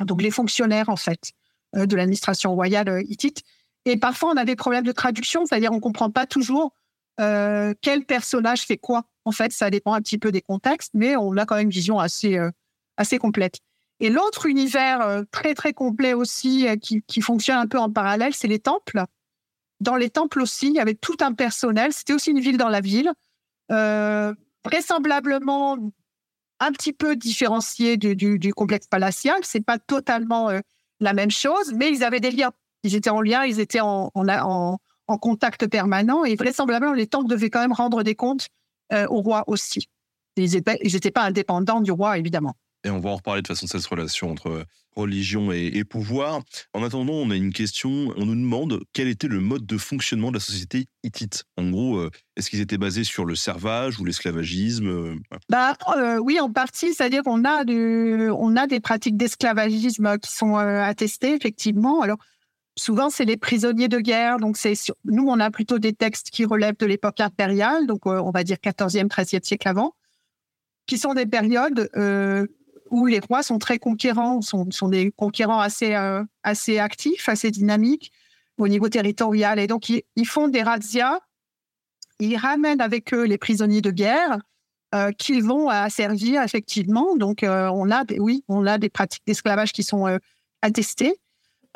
Speaker 5: donc les fonctionnaires, en fait, de l'administration royale hittite. Et parfois, on a des problèmes de traduction, c'est-à-dire on ne comprend pas toujours euh, quel personnage fait quoi. En fait, ça dépend un petit peu des contextes, mais on a quand même une vision assez, euh, assez complète. Et l'autre univers euh, très, très complet aussi, qui, qui, fonctionne un peu en parallèle, c'est les temples. Dans les temples aussi, il y avait tout un personnel. C'était aussi une ville dans la ville, vraisemblablement un petit peu différencié du, du, du complexe palatial. C'est pas totalement la même chose, mais ils avaient des liens. Ils étaient en lien, ils étaient en, en, en en contact permanent et vraisemblablement les temples devaient quand même rendre des comptes euh, au roi aussi. Ils n'étaient pas indépendants du roi, évidemment.
Speaker 4: Et on va en reparler de façon de cette relation entre religion et, pouvoir. En attendant, on a une question. On nous demande quel était le mode de fonctionnement de la société hittite. En gros, euh, est-ce qu'ils étaient basés sur le servage ou l'esclavagisme euh,
Speaker 5: bah, Oui, en partie. C'est-à-dire qu'on a, on a des pratiques d'esclavagisme qui sont attestées, effectivement. Alors, souvent, c'est les prisonniers de guerre. Donc, c'est nous, on a plutôt des textes qui relèvent de l'époque impériale, donc euh, on va dire 14e, 13e siècle avant, qui sont des périodes euh, où les rois sont très conquérants, sont, des conquérants assez, euh, assez actifs, assez dynamiques au niveau territorial. Et donc, ils, font des razzias, ils ramènent avec eux les prisonniers de guerre qu'ils vont servir effectivement. Donc, on a, oui, on a des pratiques d'esclavage qui sont attestées.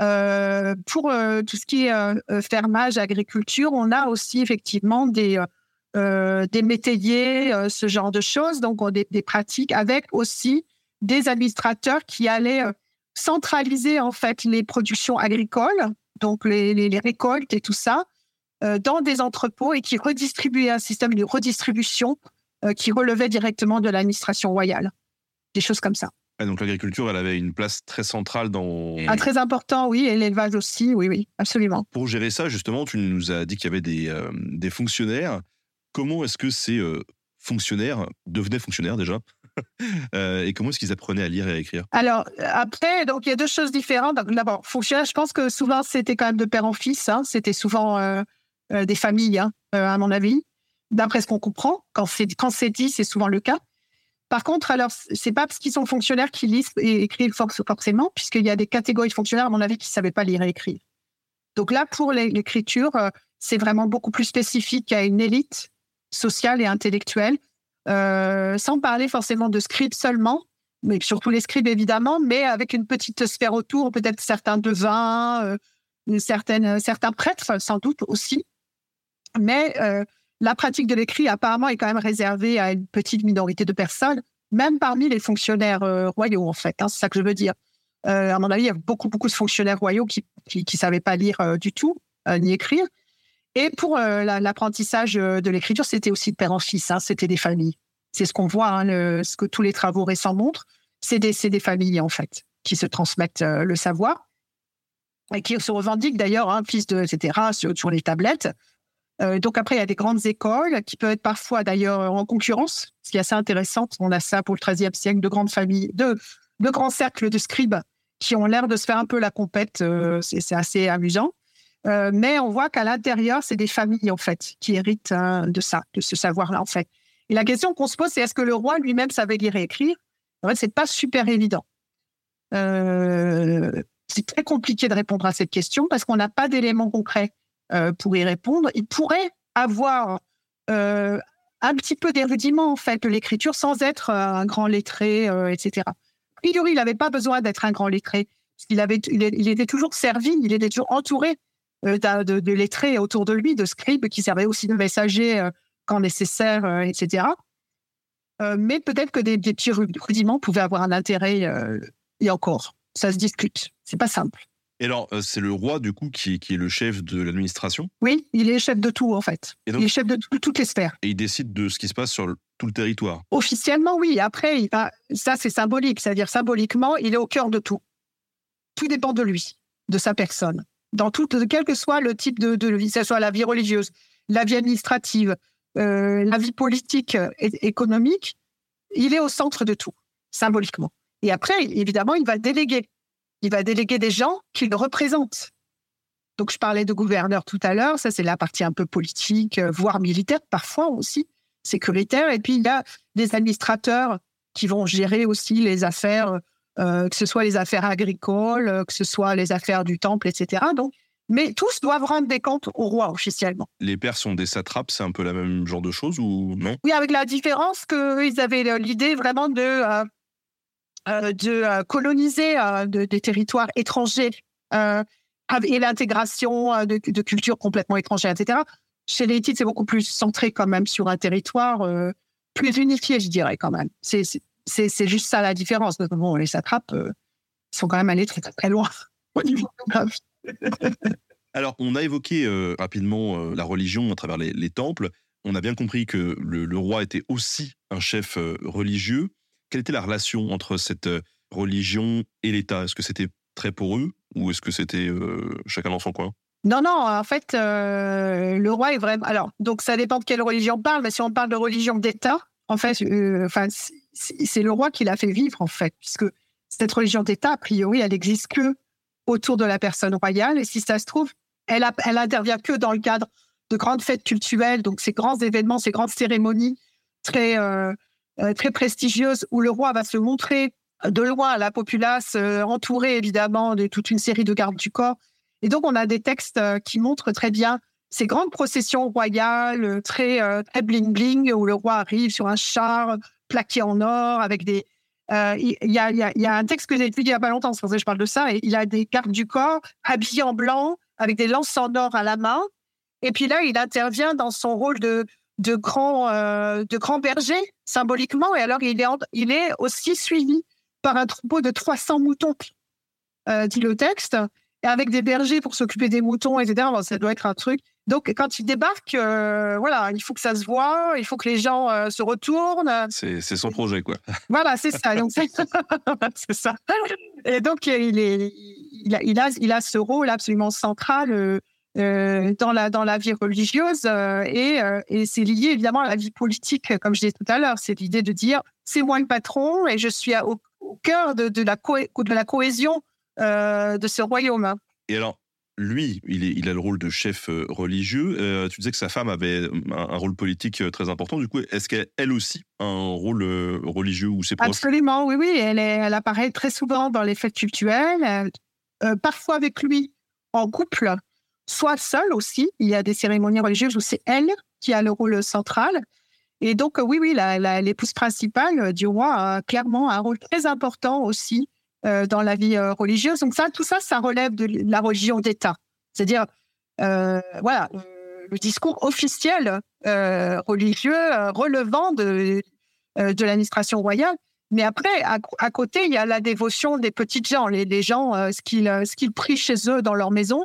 Speaker 5: Euh, pour euh, tout ce qui est euh, fermage, agriculture, on a aussi effectivement des, des métayers, ce genre de choses, donc on des, des, pratiques avec aussi des administrateurs qui allaient centraliser en fait les productions agricoles, donc les, les, récoltes et tout ça, dans des entrepôts et qui redistribuaient un système de redistribution qui relevait directement de l'administration royale. Des choses comme ça
Speaker 4: donc l'agriculture, elle avait une place très centrale dans...
Speaker 5: Ah, très important, oui, et l'élevage aussi, oui, oui, absolument.
Speaker 4: Pour gérer ça, justement, tu nous as dit qu'il y avait des, euh, des fonctionnaires. Comment est-ce que ces euh, fonctionnaires devenaient fonctionnaires déjà? Euh, et comment est-ce qu'ils apprenaient à lire et à écrire?
Speaker 5: Alors, après, donc il y a deux choses différentes. D'abord, fonctionnaire, je pense que souvent, c'était quand même de père en fils. Hein. C'était souvent des familles, hein, à mon avis, d'après ce qu'on comprend. Quand c'est dit, c'est souvent le cas. Par contre, alors, c'est pas parce qu'ils sont fonctionnaires qu'ils lisent et écrivent forcément, puisqu'il y a des catégories de fonctionnaires, à mon avis, qui ne savaient pas lire et écrire. Donc là, pour l'écriture, euh, c'est vraiment beaucoup plus spécifique à une élite sociale et intellectuelle, euh, sans parler forcément de scribes seulement, mais surtout les scribes évidemment, mais avec une petite sphère autour, peut-être certains devins, euh, certaines, certains prêtres sans doute aussi. Mais la pratique de l'écrit, apparemment, est quand même réservée à une petite minorité de personnes, même parmi les fonctionnaires euh, royaux, en fait. Hein, c'est ça que je veux dire. Euh, à mon avis, il y a beaucoup, beaucoup de fonctionnaires royaux qui ne savaient pas lire euh, du tout, ni écrire. Et pour l'apprentissage de l'écriture, c'était aussi de père en fils, hein, c'était des familles. C'est ce qu'on voit, hein, ce que tous les travaux récents montrent. C'est des, des, familles, en fait, qui se transmettent le savoir et qui se revendiquent d'ailleurs, fils de, etc., sur les tablettes. Euh, donc après, il y a des grandes écoles qui peuvent être parfois d'ailleurs en concurrence, ce qui est assez intéressant. On a ça pour le XIIIe siècle, de grandes familles, de, grands cercles de scribes qui ont l'air de se faire un peu la compète. Euh, c'est assez amusant. Euh, mais on voit qu'à l'intérieur, c'est des familles en fait qui héritent hein, de ça, de ce savoir-là en fait. Et la question qu'on se pose, c'est est-ce que le roi lui-même savait lire et écrire? En fait, c'est pas super évident. c'est très compliqué de répondre à cette question parce qu'on n'a pas d'éléments concrets euh, pour y répondre. Il pourrait avoir euh, un petit peu d'érudiment en fait de l'écriture sans être euh, un grand lettré, etc. Priori, il n'avait pas besoin d'être un grand lettré. Il, avait, il, était toujours servi, il était toujours entouré de, de, lettrés autour de lui, de scribes qui servaient aussi de messagers quand nécessaire, etc. mais peut-être que des, petits rudiments pouvaient avoir un intérêt et encore. Ça se discute. C'est pas simple.
Speaker 4: Et alors, euh, c'est le roi, du coup, qui, qui est le chef de l'administration?
Speaker 5: Oui, il est chef de tout, en fait.
Speaker 4: Et donc-
Speaker 5: il est chef de tout- toutes les sphères.
Speaker 4: et il décide de ce qui se passe sur le- tout le territoire?
Speaker 5: Officiellement, oui. Après, il va- ça, c'est symbolique. C'est-à-dire, symboliquement, il est au cœur de tout. Tout dépend de lui, de sa personne. Dans tout, quel que soit le type de, de vie, que ce soit la vie religieuse, la vie administrative, euh, la vie politique et économique, il est au centre de tout, symboliquement. Et après, évidemment, il va déléguer. Il va déléguer des gens qui le représentent. Donc, je parlais de gouverneur tout à l'heure. Ça, c'est la partie un peu politique, euh, voire militaire, parfois aussi sécuritaire. Et puis, il y a des administrateurs qui vont gérer aussi les affaires, euh, que ce soit les affaires agricoles, euh, que ce soit les affaires du temple, etc. Donc, mais tous doivent rendre des comptes au roi officiellement.
Speaker 4: Les pères sont des satrapes, c'est un peu la même genre de chose ou non?
Speaker 5: Oui, avec la différence qu'ils avaient l'idée vraiment de, euh, de euh, coloniser euh, de- des territoires étrangers euh, et l'intégration euh, de, de cultures complètement étrangères, etc. Chez les Hittites, c'est beaucoup plus centré quand même sur un territoire euh, plus unifié, je dirais quand même. C'est- juste ça la différence. Donc, bon, les satrapes euh, sont quand même allés très, très, loin au niveau géographique.
Speaker 4: Alors, on a évoqué euh, rapidement euh, la religion à travers les, les temples. On a bien compris que le, le roi était aussi un chef euh, religieux. Quelle était la relation entre cette euh, religion et l'État? Est-ce que c'était très poreux ou est-ce que c'était euh, chacun dans son coin?
Speaker 5: Non, non, en fait, euh, le roi est vraiment. Alors, donc ça dépend de quelle religion on parle, mais si on parle de religion d'État, en fait, c'est- le roi qui l'a fait vivre, en fait, puisque cette religion d'État, a priori, elle n'existe que autour de la personne royale, et si ça se trouve, elle, a- elle intervient que dans le cadre de grandes fêtes culturelles, donc ces grands événements, ces grandes cérémonies très, très prestigieuses, où le roi va se montrer de loin à la populace, euh, entouré évidemment de toute une série de gardes du corps. Et donc, on a des textes euh, qui montrent très bien ces grandes processions royales, euh, très, euh, très bling-bling, où le roi arrive sur un char plaqué en or, avec des... euh, il y a un texte que j'ai étudié il n'y a pas longtemps, c'est pour ça que je parle de ça, et il a des gardes du corps habillés en blanc, avec des lances en or à la main. Et puis là, il intervient dans son rôle de, de, grand, euh, de grand berger, symboliquement, et alors il est, en- il est aussi suivi par un troupeau de 300 moutons, euh, dit le texte, et avec des bergers pour s'occuper des moutons, etc. Bon, ça doit être un truc. Donc, quand il débarque, euh, voilà, il faut que ça se voit, il faut que les gens euh, se retournent.
Speaker 4: C'est c'est son projet, quoi.
Speaker 5: Voilà, c'est ça. Donc, c'est ça. Et donc, il, est, il, a, il, a, il a ce rôle absolument central dans, la, dans la vie religieuse euh, et, euh, et c'est lié évidemment à la vie politique, comme je disais tout à l'heure. C'est l'idée de dire c'est moi le patron et je suis à- au, au cœur de, de, la, de la cohésion euh, de ce royaume.
Speaker 4: Et alors, lui, il, est, il a le rôle de chef euh, religieux. Euh, tu disais que sa femme avait un, un rôle politique euh, très important. Du coup, est-ce qu'elle elle aussi a un rôle euh, religieux ou c'est proche
Speaker 5: Absolument, oui, oui. Elle, est- elle apparaît très souvent dans les fêtes culturelles, euh, euh, parfois avec lui en couple, soit seule aussi. Il y a des cérémonies religieuses où c'est elle qui a le rôle central. Et donc, oui, oui, l'épouse principale euh, du roi a clairement un rôle très important aussi euh, dans la vie euh, religieuse. Donc, ça, tout ça, ça relève de la religion d'État. C'est-à-dire, voilà, le discours officiel religieux relevant de, de l'administration royale. Mais après, à, côté, il y a la dévotion des petites gens. Les, les gens, ce qu'ils qu'ils prient chez eux dans leur maison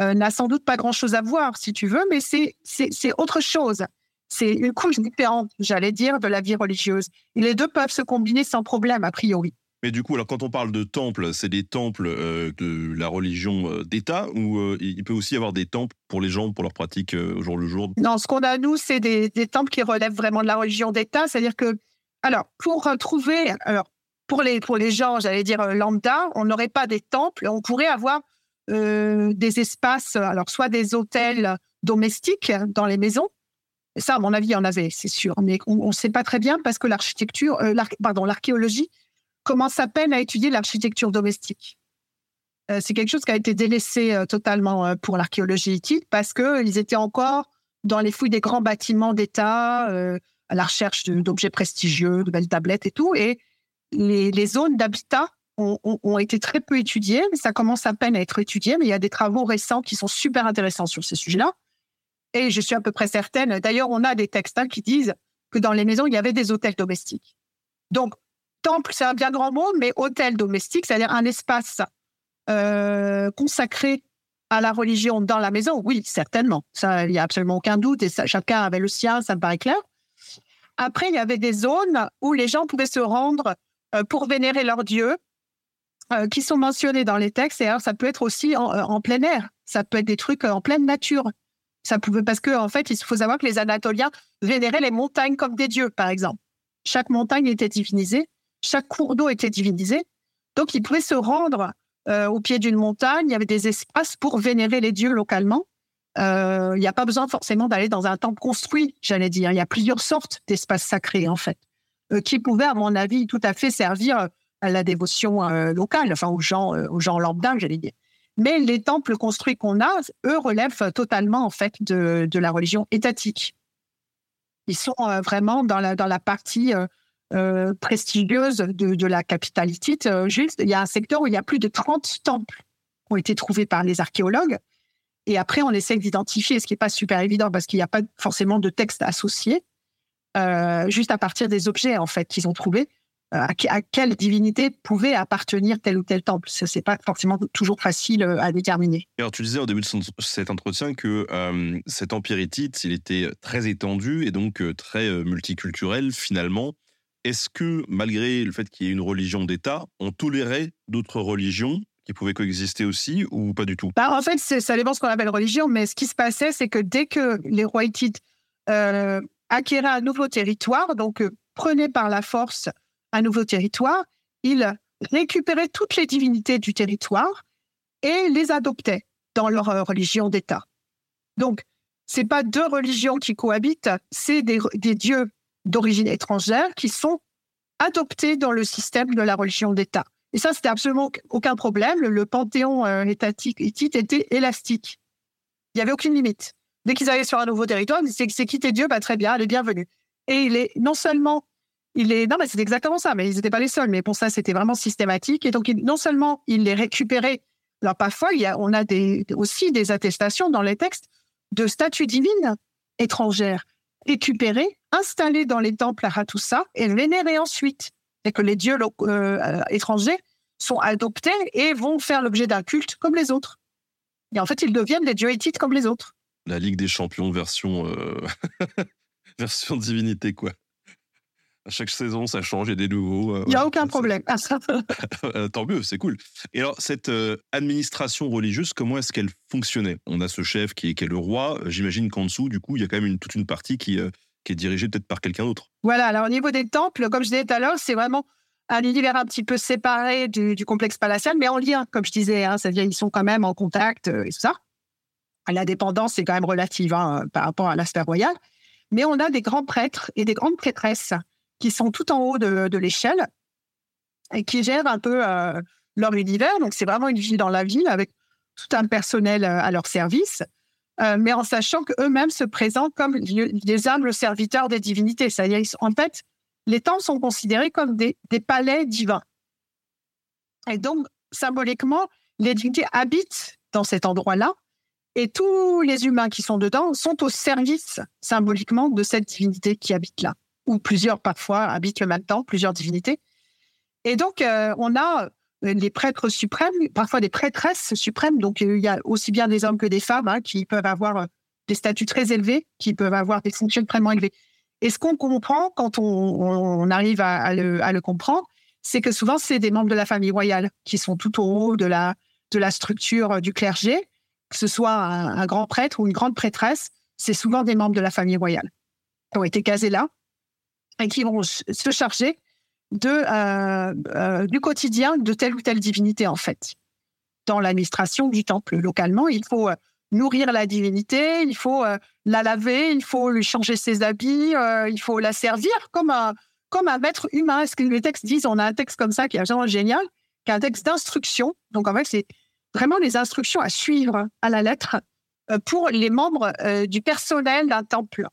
Speaker 5: euh, n'a sans doute pas grand-chose à voir, si tu veux, mais c'est c'est- c'est autre chose. C'est une couche différente, j'allais dire, de la vie religieuse. Et les deux peuvent se combiner sans problème, a priori.
Speaker 4: Mais du coup, alors quand on parle de temples, c'est des temples euh, de la religion euh, d'État ou euh, il peut aussi y avoir des temples pour les gens, pour leur pratique au jour le jour?
Speaker 5: Non, ce qu'on a, nous, c'est des, des temples qui relèvent vraiment de la religion d'État. C'est-à-dire que, alors, pour trouver, alors, pour les, pour les gens, j'allais dire lambda, on n'aurait pas des temples. On pourrait avoir des espaces, euh, alors, soit des hôtels domestiques dans les maisons. Ça, à mon avis, il y en avait, c'est sûr. Mais on ne sait pas très bien parce que l'architecture, euh, pardon, l'archéologie commence à peine à étudier l'architecture domestique. Euh, c'est quelque chose qui a été délaissé euh, totalement euh, pour l'archéologie hittite parce qu'ils étaient encore dans les fouilles des grands bâtiments d'État, euh, à la recherche d'objets prestigieux, de belles tablettes et tout. Et les zones d'habitat ont, été très peu étudiées, ça commence à peine à être étudié. Mais il y a des travaux récents qui sont super intéressants sur ces sujets-là. Et je suis à peu près certaine, d'ailleurs, on a des textes hein, qui disent que dans les maisons, il y avait des hôtels domestiques. Donc, temple, c'est un bien grand mot, mais hôtel domestique, c'est-à-dire un espace euh, consacrées à la religion dans la maison, oui, certainement. Ça, il n'y a absolument aucun doute. Et chacun avait le sien, ça me paraît clair. Après, il y avait des zones où les gens pouvaient se rendre euh, pour vénérer leur dieu, euh, qui sont mentionnés dans les textes. Et alors, ça peut être aussi en, euh, plein air. Ça peut être des trucs euh, en pleine nature. Ça pouvait parce que en fait, il faut savoir que les Anatoliens vénéraient les montagnes comme des dieux, par exemple. Chaque montagne était divinisée, chaque cours d'eau était divinisé. Donc, ils pouvaient se rendre au pied d'une montagne. Il y avait des espaces pour vénérer les dieux localement. Il n'y a pas besoin forcément d'aller dans un temple construit, j'allais dire. Il y a plusieurs sortes d'espaces sacrés, en fait, qui pouvaient, à mon avis, tout à fait servir à la dévotion euh, locale, enfin aux gens, euh, aux gens lambda, j'allais dire. Mais les temples construits qu'on a, eux, relèvent totalement, en fait, de, la religion étatique. Ils sont euh, vraiment dans la, dans la partie prestigieuse de, la capitale hittite. Juste, il y a un secteur où il y a plus de 30 temples qui ont été trouvés par les archéologues. Et après, on essaie d'identifier, ce qui n'est pas super évident parce qu'il n'y a pas forcément de texte associé, juste à partir des objets en fait qu'ils ont trouvés, à, que- à quelle divinité pouvait appartenir tel ou tel temple. Ce n'est pas forcément toujours facile euh, à déterminer.
Speaker 4: Alors, tu disais au début de son- cet entretien que euh, cet empire hittite, il était très étendu et donc euh, très euh, multiculturel finalement. Est-ce que, malgré le fait qu'il y ait une religion d'État, on tolérait d'autres religions qui pouvaient coexister aussi ou pas du tout?
Speaker 5: Bah, en fait, c'est- ça dépend ce qu'on appelle religion, mais ce qui se passait, c'est que dès que les rois hittites euh, acquéraient un nouveau territoire, donc euh, prenaient par la force un nouveau territoire, ils récupéraient toutes les divinités du territoire et les adoptaient dans leur euh, religion d'État. Donc, c'est pas deux religions qui cohabitent, c'est des, dieux d'origine étrangère qui sont adoptés dans le système de la religion d'État. Et ça, c'était absolument aucun problème. Le, le panthéon euh, étatique hittite était élastique. Il n'y avait aucune limite. Dès qu'ils allaient sur un nouveau territoire, ils disaient c'est qui tes dieux? Bah, Très bien, elle est bienvenue. Et il est non seulement, il est, non, mais c'est exactement ça, mais ils n'étaient pas les seuls. Mais pour ça, c'était vraiment systématique. Et donc, non seulement il les récupérait, alors parfois, il on a aussi des attestations dans les textes de statues divines étrangères récupérées, installées dans les temples à Hattusa et vénérées ensuite. C'est que les dieux euh, euh, étrangers sont adoptés et vont faire l'objet d'un culte comme les autres. Et en fait, ils deviennent des dieux hittites comme les autres.
Speaker 4: La Ligue des Champions version, euh, version divinité, quoi. À chaque saison, ça change, il y a des nouveaux. euh,
Speaker 5: Il n'y a
Speaker 4: ouais,
Speaker 5: aucun
Speaker 4: ça-
Speaker 5: problème. Ah, ça-
Speaker 4: Euh, Tant mieux, c'est cool. Et alors, cette euh, administration religieuse, comment est-ce qu'elle fonctionnait? On a ce chef qui est, qui est le roi. J'imagine qu'en dessous, du coup, il y a quand même une, toute une partie qui, euh, qui est dirigée peut-être par quelqu'un d'autre.
Speaker 5: Voilà, alors au niveau des temples, comme je disais tout à l'heure, c'est vraiment un univers un petit peu séparé du, du complexe palatial, mais en lien, comme je disais, hein, c'est-à-dire ils sont quand même en contact euh, et tout ça. L'indépendance est quand même relative hein, par rapport à l'aspect royal. Mais on a des grands prêtres et des grandes prêtresses qui sont tout en haut de, l'échelle et qui gèrent un peu euh, leur univers. Donc c'est vraiment une ville dans la ville avec tout un personnel euh, à leur service. Euh, mais en sachant qu'eux-mêmes se présentent comme les humbles serviteurs des divinités. C'est-à-dire, en fait, les temples sont considérés comme des, des palais divins. Et donc, symboliquement, les divinités habitent dans cet endroit-là, et tous les humains qui sont dedans sont au service, symboliquement, de cette divinité qui habite là. Ou plusieurs, parfois, habitent le même temps, plusieurs divinités. Et donc, euh, on a euh, les prêtres suprêmes, parfois des prêtresses suprêmes. Donc, euh, il y a aussi bien des hommes que des femmes hein, qui peuvent avoir des statuts très élevés, qui peuvent avoir des fonctions extrêmement élevées. Et ce qu'on comprend quand on, arrive à, le, comprendre, c'est que souvent, c'est des membres de la famille royale qui sont tout au haut de la, de la structure du clergé, que ce soit un, un grand prêtre ou une grande prêtresse, c'est souvent des membres de la famille royale qui ont été casés là et qui vont se charger de, euh, euh, du quotidien de telle ou telle divinité, en fait. Dans l'administration du temple localement, il faut euh, nourrir la divinité, il faut la laver, il faut lui changer ses habits, il faut la servir comme un, comme un maître humain. Ce que les textes disent, on a un texte comme ça qui est vraiment génial, qui est un texte d'instruction. Donc, en fait, c'est vraiment les instructions à suivre à la lettre pour les membres du personnel d'un temple.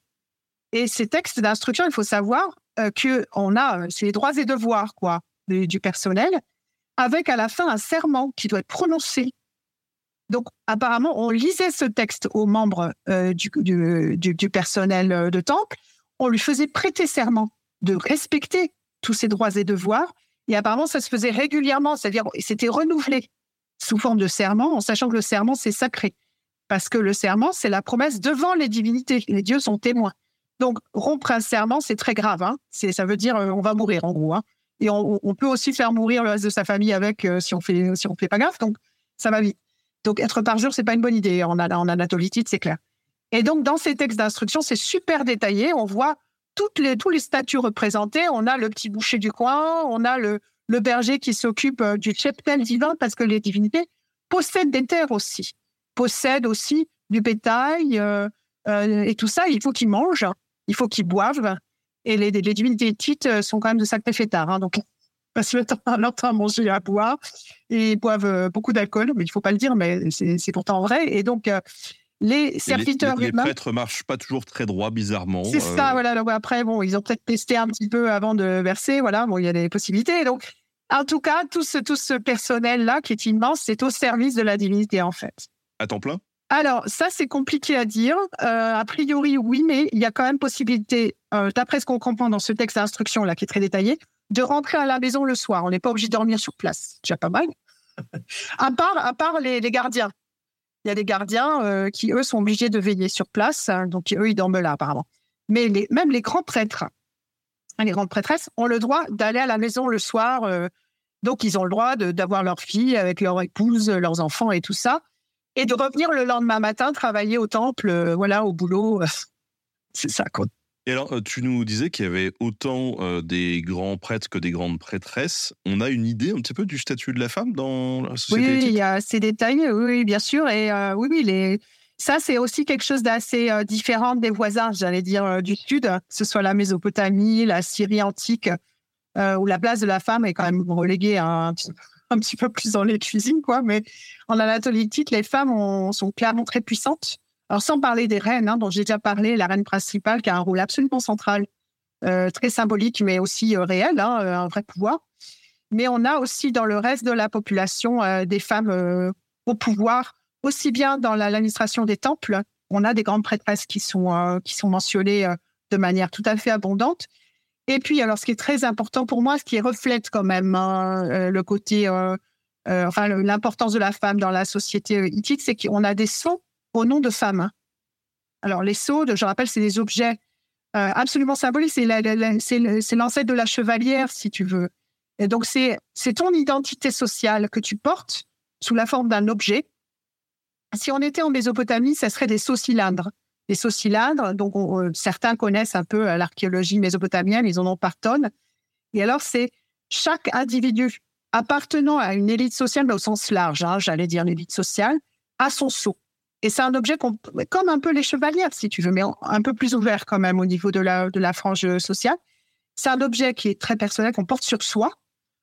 Speaker 5: Et ces textes d'instruction, il faut savoir euh, que on a, euh, les droits et devoirs quoi, du, personnel, avec à la fin un serment qui doit être prononcé. Donc, apparemment, on lisait ce texte aux membres euh, du, du, du- du personnel euh, de temple. On lui faisait prêter serment de respecter tous ses droits et devoirs. Et apparemment, ça se faisait régulièrement, c'est-à-dire c'était renouvelé. sous forme de serment, en sachant que le serment, c'est sacré. Parce que le serment, c'est la promesse devant les divinités. Les dieux sont témoins. Donc, rompre un serment, c'est très grave. Hein. Ça veut dire euh, on va mourir, en gros. Hein. Et on, peut aussi faire mourir le reste de sa famille avec euh, si on fait si fait pas gaffe. Donc, ça va vite. Donc, être par jour, c'est pas une bonne idée en, en c'est clair. Et donc, dans ces textes d'instruction, c'est super détaillé. On voit toutes les, tous les statuts représentés. On a le petit boucher du coin, on a le, berger qui s'occupe euh, du cheptel divin parce que les divinités possèdent des terres aussi, possèdent aussi du bétail euh, et tout ça. Il faut qu'ils mangent, il faut qu'ils boivent. Et les, les divinités tites sont quand même de sacrés fêtards. Hein, donc, passent le temps, leur temps à manger et à boire et ils boivent beaucoup d'alcool. Mais il faut pas le dire, mais c'est pourtant vrai. Et donc, les serviteurs
Speaker 4: les, les,
Speaker 5: humains.
Speaker 4: Les prêtres marchent pas toujours très droit, bizarrement.
Speaker 5: C'est euh... ça, voilà. Donc après, bon, ils ont peut-être testé un petit peu avant de verser. Voilà, bon, il y a des possibilités. Donc, en tout cas, tout ce, tout ce personnel-là, qui est immense, c'est au service de la divinité, en fait.
Speaker 4: À temps plein?
Speaker 5: Alors, ça, c'est compliqué à dire. Euh, a priori, oui, mais il y a quand même possibilité, euh, d'après ce qu'on comprend dans ce texte d'instruction là, qui est très détaillé, de rentrer à la maison le soir. On n'est pas obligé de dormir sur place. C'est déjà pas mal. à part, à part les, les gardiens. Il y a des gardiens euh, qui, eux, sont obligés de veiller sur place. Hein, donc, eux, ils dorment là, apparemment. Mais les, même les grands prêtres, les grandes prêtresses, ont le droit d'aller à la maison le soir. Donc, ils ont le droit d'avoir leur fille avec leur épouse, leurs enfants et tout ça. Et de revenir le lendemain matin travailler au temple, euh, voilà, au boulot. C'est ça, quoi.
Speaker 4: Et alors, euh, tu nous disais qu'il y avait autant euh, des grands prêtres que des grandes prêtresses. On a une idée un petit peu du statut de la femme dans la société
Speaker 5: Oui, il y a ces détails, oui, bien sûr. Et euh, oui, oui, les... ça, c'est aussi quelque chose d'assez euh, différent des voisins, j'allais dire, euh, du Sud, que ce soit la Mésopotamie, la Syrie antique, où la place de la femme est quand même reléguée un, un petit peu plus dans les cuisines, quoi. Mais en Anatolie, les femmes ont, sont clairement très puissantes. Alors, sans parler des reines, hein, dont j'ai déjà parlé, la reine principale qui a un rôle absolument central, euh, très symbolique, mais aussi euh, réel, hein, un vrai pouvoir. Mais on a aussi dans le reste de la population euh, des femmes au pouvoir, aussi bien dans l'administration des temples. On a des grandes prêtresses qui sont, qui sont mentionnées de manière tout à fait abondante. Et puis, alors, ce qui est très important pour moi, ce qui reflète quand même hein, le côté, enfin, l'importance de la femme dans la société hittite, c'est qu'on a des sons au nom de femmes. Alors, les sceaux, je rappelle, c'est des objets euh, absolument symboliques. C'est l'ancêtre de la chevalière, si tu veux. Et donc, c'est ton identité sociale que tu portes sous la forme d'un objet. Si on était en Mésopotamie, ça serait des sceaux cylindres. Des sceaux cylindres, donc on, euh, certains connaissent un peu euh, l'archéologie mésopotamienne, ils en ont par tonnes. Et alors, c'est chaque individu appartenant à une élite sociale, mais au sens large, hein, j'allais dire l'élite sociale, a son sceau. Et c'est un objet comme un peu les chevalières, si tu veux, mais un peu plus ouvert quand même au niveau de la, de la frange sociale. C'est un objet qui est très personnel, qu'on porte sur soi.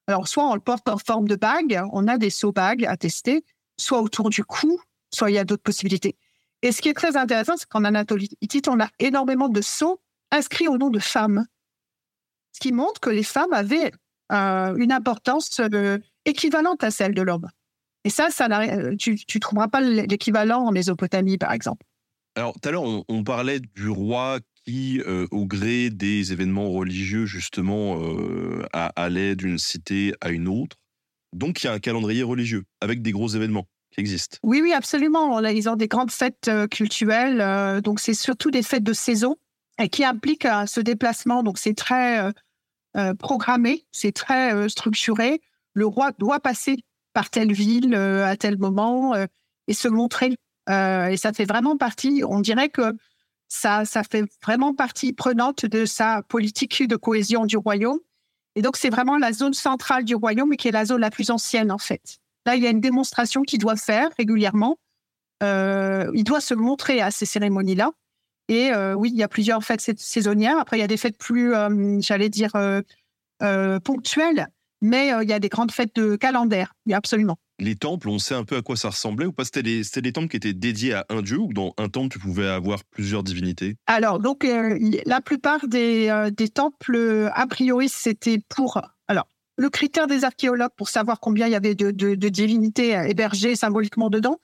Speaker 5: Alors, soit on le porte en forme de bague, on a des seaux bagues à tester, soit autour du cou, soit il y a d'autres possibilités. Et ce qui est très intéressant, c'est qu'en Anatolie on a énormément de sceaux inscrits au nom de femmes. Ce qui montre que les femmes avaient euh, une importance euh, équivalente à celle de l'homme. Et ça, tu ne trouveras pas l'équivalent en Mésopotamie, par exemple.
Speaker 4: Alors, tout à l'heure, on, parlait du roi qui, euh, au gré des événements religieux, justement, allait d'une cité à une autre. Donc, il y a un calendrier religieux avec des gros événements
Speaker 5: Oui, oui, absolument. Ils ont des grandes fêtes euh, culturelles. Euh, donc, c'est surtout des fêtes de saison qui impliquent euh, ce déplacement. Donc, c'est très programmé, c'est très structuré. Le roi doit passer par telle ville à tel moment et se montrer. Et ça fait vraiment partie, on dirait que ça, ça fait vraiment partie prenante de sa politique de cohésion du royaume. Et donc, c'est vraiment la zone centrale du royaume et qui est la zone la plus ancienne, en fait. Là, il y a une démonstration qu'il doit faire régulièrement. Euh, il doit se montrer à ces cérémonies-là. Et euh, oui, il y a plusieurs fêtes saisonnières. Après, il y a des fêtes plus, euh, j'allais dire, ponctuelles mais il y a des grandes fêtes de calendaire, oui, absolument.
Speaker 4: Les temples, on sait un peu à quoi ça ressemblait ou pas? C'était des, des, temples qui étaient dédiés à un dieu ou dans un temple, tu pouvais avoir plusieurs divinités?
Speaker 5: Alors, donc, la plupart des, des temples, a priori, c'était pour. Le critère des archéologues pour savoir combien il y avait de, divinités hébergées symboliquement dedans,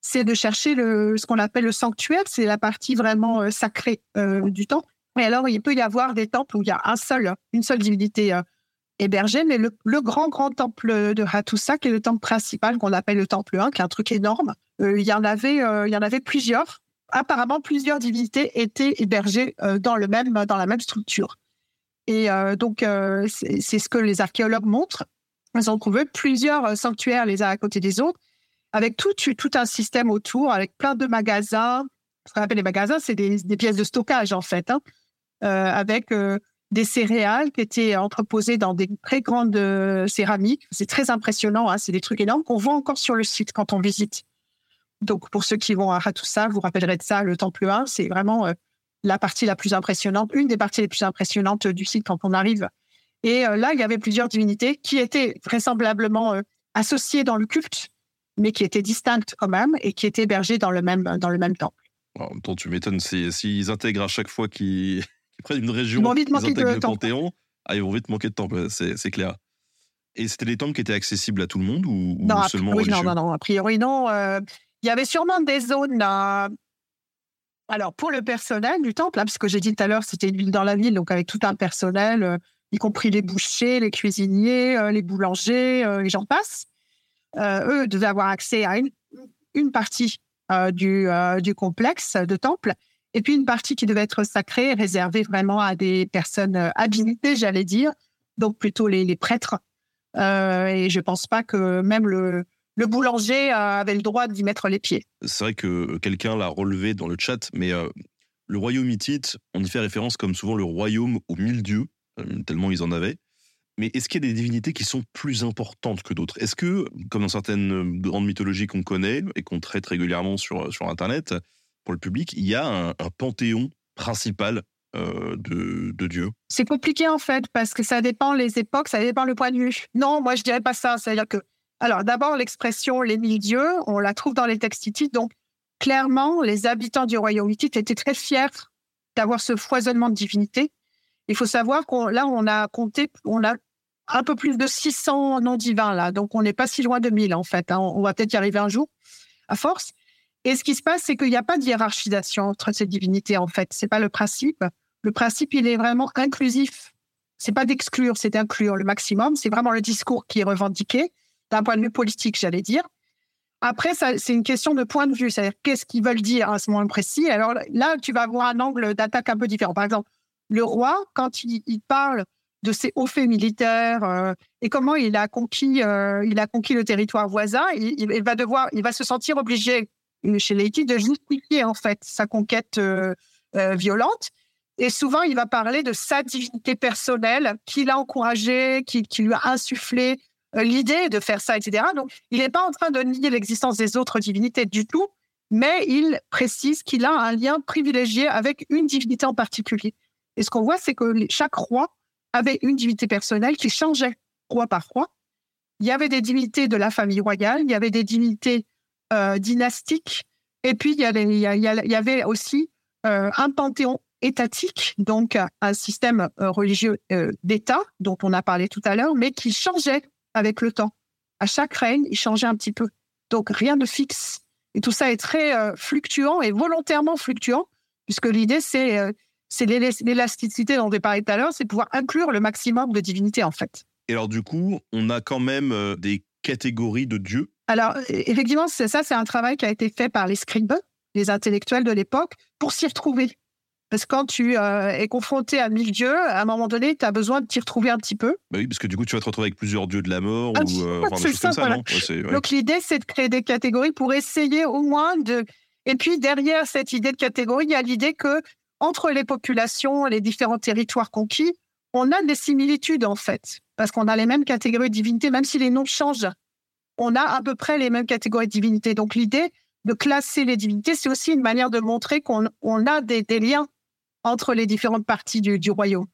Speaker 5: c'est de chercher ce qu'on appelle le sanctuaire, c'est la partie vraiment euh, sacrée du temple. Et alors, il peut y avoir des temples où il y a un seul, une seule divinité hébergés, mais le, grand, grand temple de Hattusa, qui est le temple principal qu'on appelle le temple 1, qui est un truc énorme, euh, il, y en avait, euh, il y en avait plusieurs. Apparemment, plusieurs divinités étaient hébergées euh, dans, le même, dans la même structure. Et euh, donc, euh, c'est ce que les archéologues montrent. Ils ont trouvé plusieurs euh, sanctuaires les uns à côté des autres, avec tout, un système autour, avec plein de magasins. Ce qu'on appelle les magasins, c'est des, pièces de stockage, en fait, hein, avec des céréales qui étaient entreposées dans des très grandes céramiques. C'est très impressionnant, hein, c'est des trucs énormes qu'on voit encore sur le site quand on visite. Donc, pour ceux qui vont à Hattusa, vous rappellerez de ça, le temple 1, c'est vraiment la partie la plus impressionnante, une des parties les plus impressionnantes du site quand on arrive. Et euh, là, il y avait plusieurs divinités qui étaient vraisemblablement euh, associées dans le culte, mais qui étaient distinctes quand même et qui étaient hébergées dans le même, dans le même temple.
Speaker 4: En même temps, tu m'étonnes, s'ils intègrent à chaque fois qu'ils qu'ils prennent une région,
Speaker 5: Ils
Speaker 4: ils intègrent le. Panthéon, ah, ils vont vite manquer de temple, c'est clair. Et c'était des temples qui étaient accessibles à tout le monde ou, ou
Speaker 5: Non, a
Speaker 4: seulement
Speaker 5: priori, non,
Speaker 4: religieux?
Speaker 5: non, non, a priori, non. Euh, il y avait sûrement des zones. euh, alors, pour le personnel du temple, hein, parce que j'ai dit tout à l'heure, c'était une ville dans la ville, donc avec tout un personnel, euh, y compris les bouchers, les cuisiniers, euh, les boulangers, euh, et j'en passe. Eux devaient avoir accès à une, partie du, du complexe de temple, et puis une partie qui devait être sacrée, réservée vraiment à des personnes habilitées, j'allais dire, donc plutôt les, les prêtres. Et je pense pas que même le, le boulanger euh, avait le droit d'y mettre les pieds.
Speaker 4: C'est vrai que quelqu'un l'a relevé dans le chat, mais euh, le royaume hittite, on y fait référence comme souvent le royaume aux mille dieux, euh, tellement ils en avaient. Mais est-ce qu'il y a des divinités qui sont plus importantes que d'autres? Est-ce que, comme dans certaines euh, grandes mythologies qu'on connaît et qu'on traite régulièrement sur, sur Internet, pour le public, il y a un, un panthéon principal euh, de, de dieux?
Speaker 5: C'est compliqué en fait parce que ça dépend les époques, ça dépend le point de vue. Non, moi je dirais pas ça. C'est-à-dire que, alors d'abord l'expression les mille dieux, on la trouve dans les textes hittites. Donc clairement, les habitants du royaume hittite étaient très fiers d'avoir ce foisonnement de divinités. Il faut savoir qu'on là on a compté, on a un peu plus de 600 noms divins là, donc on n'est pas si loin de 1000 en fait. hein. On va peut-être y arriver un jour, à force. Et ce qui se passe, c'est qu'il n'y a pas de hiérarchisation entre ces divinités en fait. C'est pas le principe. Le principe, il est vraiment inclusif. C'est pas d'exclure, c'est d'inclure le maximum. C'est vraiment le discours qui est revendiqué d'un point de vue politique, j'allais dire. Après, c'est une question de point de vue, c'est-à-dire qu'est-ce qu'ils veulent dire à ce moment précis? Alors là, tu vas avoir un angle d'attaque un peu différent. Par exemple, le roi, quand il, parle de ses hauts faits militaires euh, et comment il a conquis, euh, il a conquis le territoire voisin, il, va devoir, il va se sentir obligé euh, chez les de justifier en fait sa conquête violente. Et souvent, il va parler de sa divinité personnelle qui l'a encouragé, qui, qui lui a insufflé l'idée de faire ça, etc. Donc, il n'est pas en train de nier l'existence des autres divinités du tout, mais il précise qu'il a un lien privilégié avec une divinité en particulier. Et ce qu'on voit, c'est que chaque roi avait une divinité personnelle qui changeait roi par roi. Il y avait des divinités de la famille royale, il y avait des divinités euh, dynastiques, et puis il y avait, aussi euh, un panthéon étatique, donc euh, un système euh, religieux euh, d'État dont on a parlé tout à l'heure, mais qui changeait avec le temps. À chaque règne, il changeait un petit peu. Donc rien de fixe. Et tout ça est très euh, fluctuant et volontairement fluctuant, puisque l'idée, c'est euh, l'élasticité dont j'ai parlé tout à l'heure, c'est pouvoir inclure le maximum de divinités, en fait.
Speaker 4: Et alors du coup, on a quand même euh, des catégories de dieux?
Speaker 5: Alors, effectivement, ça, c'est un travail qui a été fait par les scribes, les intellectuels de l'époque, pour s'y retrouver. Parce que quand tu euh, es confronté à mille dieux, à un moment donné, tu as besoin de t'y retrouver un petit peu.
Speaker 4: Bah oui, parce que du coup, tu vas te retrouver avec plusieurs dieux de la mort
Speaker 5: Ah,
Speaker 4: ou euh, enfin, des
Speaker 5: c'est
Speaker 4: choses
Speaker 5: ça,
Speaker 4: comme ça,
Speaker 5: voilà.
Speaker 4: non? Ouais, c'est- ouais.
Speaker 5: Donc, l'idée, c'est de créer des catégories pour essayer au moins de. Et puis, derrière cette idée de catégorie, il y a l'idée que entre les populations, les différents territoires conquis, on a des similitudes, en fait. Parce qu'on a les mêmes catégories de divinités, même si les noms changent. On a à peu près les mêmes catégories de divinités. Donc, l'idée de classer les divinités, c'est aussi une manière de montrer qu'on on a des, des liens entre les différentes parties du, du royaume.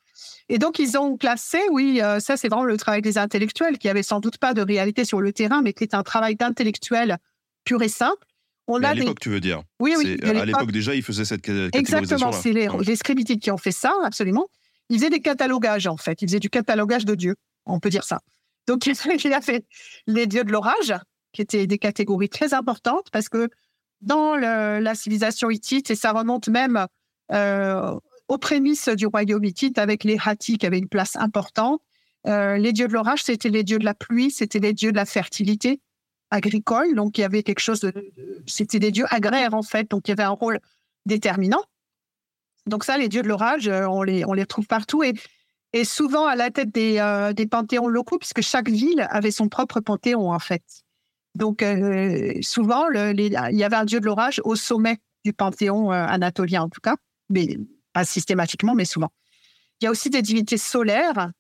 Speaker 5: Et donc, ils ont classé, oui, euh, ça c'est vraiment le travail des intellectuels qui avait sans doute pas de réalité sur le terrain, mais qui est un travail d'intellectuel pur et simple. On
Speaker 4: Mais
Speaker 5: a
Speaker 4: à
Speaker 5: des...
Speaker 4: l'époque, tu veux dire
Speaker 5: Oui, oui,
Speaker 4: À
Speaker 5: l'époque.
Speaker 4: déjà, ils faisaient cette ca-
Speaker 5: Exactement, c'est les,
Speaker 4: Ouais.
Speaker 5: les qui ont fait ça, absolument. Ils faisaient des catalogages, en fait. Ils faisaient du catalogage de dieux, on peut dire ça. Donc, il a fait les dieux de l'orage, qui étaient des catégories très importantes, parce que dans le- la civilisation hittite, et ça remonte même aux prémices du royaume hittite, avec les Hatti qui avaient une place importante, Euh, les dieux de l'orage, c'était les dieux de la pluie, c'était les dieux de la fertilité agricole. Donc, il y avait quelque chose de. C'était des dieux agraires, en fait. Donc, il y avait un rôle déterminant. Donc, ça, les dieux de l'orage, euh, on les, on les retrouve partout. Et, et souvent à la tête des, euh, des panthéons locaux, puisque chaque ville avait son propre panthéon, en fait. Donc, euh, souvent, il y avait un dieu de l'orage au sommet du panthéon euh, anatolien, en tout cas, mais pas systématiquement, mais souvent. Il y a aussi des divinités solaires.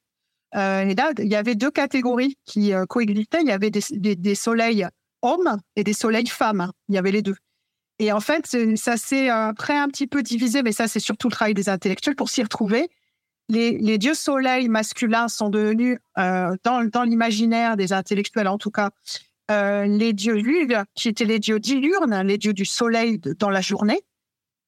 Speaker 5: Euh, et là, il y avait deux catégories qui euh, coexistaient. Il y avait des, des- soleils hommes et des soleils femmes. Il y avait les deux. Et en fait, ça s'est euh, après un petit peu divisé, mais ça, c'est surtout le travail des intellectuels pour s'y retrouver. Les, les dieux soleils masculins sont devenus, euh, dans, dans l'imaginaire des intellectuels en tout cas, les dieux lunes, qui étaient les dieux diurnes, les dieux du soleil dans la journée.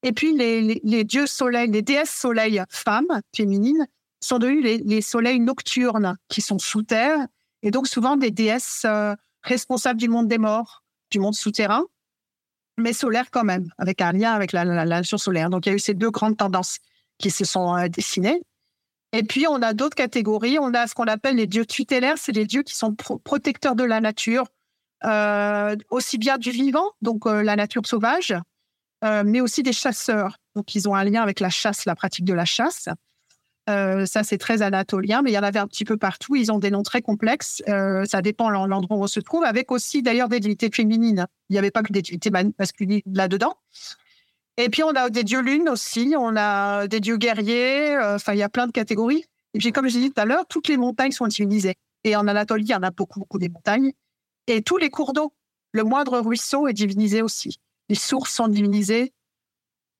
Speaker 5: Et puis les, dieux soleil, les déesses soleil femmes, féminines, sont devenus les, soleils nocturnes, qui sont sous terre, et donc souvent des déesses euh, responsables du monde des morts, du monde souterrain, mais solaires quand même, avec un lien avec la, nature solaire. Donc il y a eu ces deux grandes tendances qui se sont euh, dessinées. Et puis, on a d'autres catégories. On a ce qu'on appelle les dieux tutélaires. C'est les dieux qui sont pro- protecteurs de la nature, euh, aussi bien du vivant, donc la nature sauvage, euh, mais aussi des chasseurs. Donc, ils ont un lien avec la chasse, la pratique de la chasse. Euh, ça, c'est très anatolien, mais il y en avait un petit peu partout. Ils ont des noms très complexes. Euh, ça dépend l'endroit où on se trouve, avec aussi d'ailleurs des divinités féminines. Il n'y avait pas que des divinités ma- masculines là-dedans. Et puis, on a des dieux lunes aussi. On a des dieux guerriers. Enfin, il y a plein de catégories. Et puis, comme je disais tout à l'heure, toutes les montagnes sont divinisées. Et en Anatolie, il y en a beaucoup, beaucoup des montagnes. Et tous les cours d'eau, le moindre ruisseau est divinisé aussi. Les sources sont divinisées.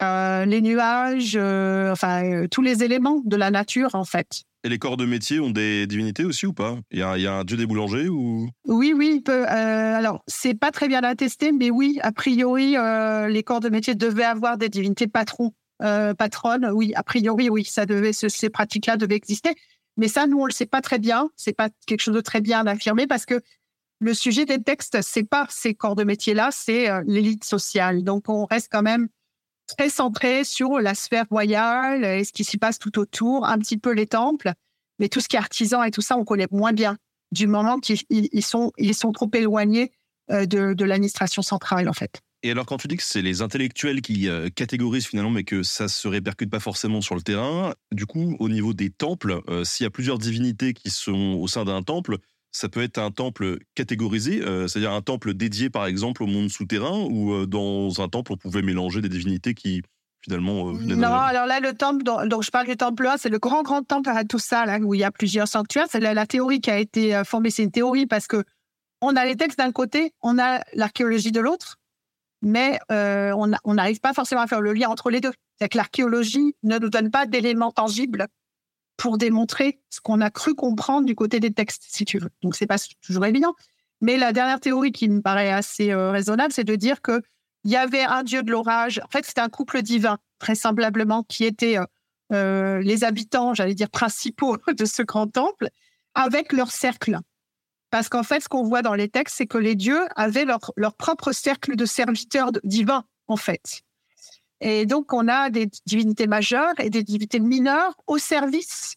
Speaker 5: euh, les nuages, euh, enfin, euh, tous les éléments de la nature, en fait.
Speaker 4: Et les corps de métier ont des divinités aussi ou pas? Il y, a, il y a un dieu des boulangers ou?
Speaker 5: Oui, oui, peut. alors, c'est pas très bien attesté, mais oui, a priori, les corps de métier devaient avoir des divinités patrons, patronnes. Oui, a priori, oui, ça devait, ce- ces pratiques-là devaient exister. Mais ça, nous, on le sait pas très bien. C'est pas quelque chose de très bien d'affirmer parce que le sujet des textes, c'est pas ces corps de métier-là, c'est euh, l'élite sociale. Donc, on reste quand même très centré sur la sphère royale et ce qui s'y passe tout autour, un petit peu les temples, mais tout ce qui est artisan et tout ça, on connaît moins bien du moment qu'ils ils- ils sont, trop éloignés euh, de, l'administration centrale, en fait.
Speaker 4: Et alors, quand tu dis que c'est les intellectuels qui euh, catégorisent finalement, mais que ça se répercute pas forcément sur le terrain, du coup, au niveau des temples, s'il y a plusieurs divinités qui sont au sein d'un temple, ça peut être un temple catégorisé, euh, c'est-à-dire un temple dédié par exemple au monde souterrain, ou euh, dans un temple on pouvait mélanger des divinités qui finalement euh,
Speaker 5: Non, alors là, le temple dont, dont je parle du temple là, c'est le grand, grand temple à tout ça, là, où il y a plusieurs sanctuaires. C'est la, la théorie qui a été formée. C'est une théorie parce que on a les textes d'un côté, on a l'archéologie de l'autre, mais on n'arrive pas forcément à faire le lien entre les deux. C'est que l'archéologie ne nous donne pas d'éléments tangibles pour démontrer ce qu'on a cru comprendre du côté des textes, si tu veux. Donc, c'est pas toujours évident. Mais la dernière théorie qui me paraît assez euh, raisonnable, c'est de dire que il y avait un dieu de l'orage. En fait, c'était un couple divin, très semblablement, qui était euh, euh, les habitants, j'allais dire, principaux de ce grand temple, avec leur cercle. Parce qu'en fait, ce qu'on voit dans les textes, c'est que les dieux avaient leur, propre cercle de serviteurs divins, en fait. Et donc, on a des divinités majeures et des divinités mineures au service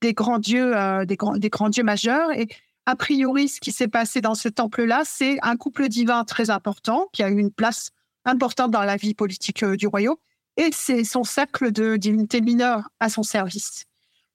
Speaker 5: des grands dieux, euh, des, grands, dieux majeurs. Et a priori, ce qui s'est passé dans ce temple-là, c'est un couple divin très important qui a eu une place importante dans la vie politique euh, du royaume. Et c'est son cercle de divinités mineures à son service.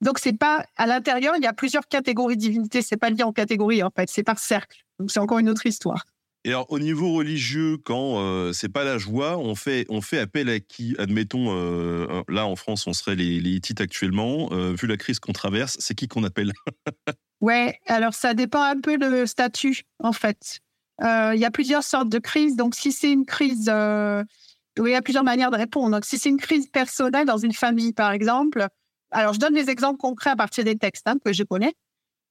Speaker 5: Donc, c'est pas à l'intérieur, il y a plusieurs catégories de divinités. C'est pas lié en catégories, en fait. C'est par cercle. Donc, c'est encore une autre histoire.
Speaker 4: Et alors, au niveau religieux, quand euh, c'est pas la joie, on fait, on fait appel à qui? Admettons, euh, là en France, on serait les, les actuellement. euh, vu la crise qu'on traverse, c'est qui qu'on appelle?
Speaker 5: Ouais, alors ça dépend un peu de statut, en fait. Euh, Il y a plusieurs sortes de crises. Donc, si c'est une crise, il y a plusieurs manières de répondre. Donc, si c'est une crise personnelle dans une famille, par exemple, alors je donne des exemples concrets à partir des textes hein, que je connais.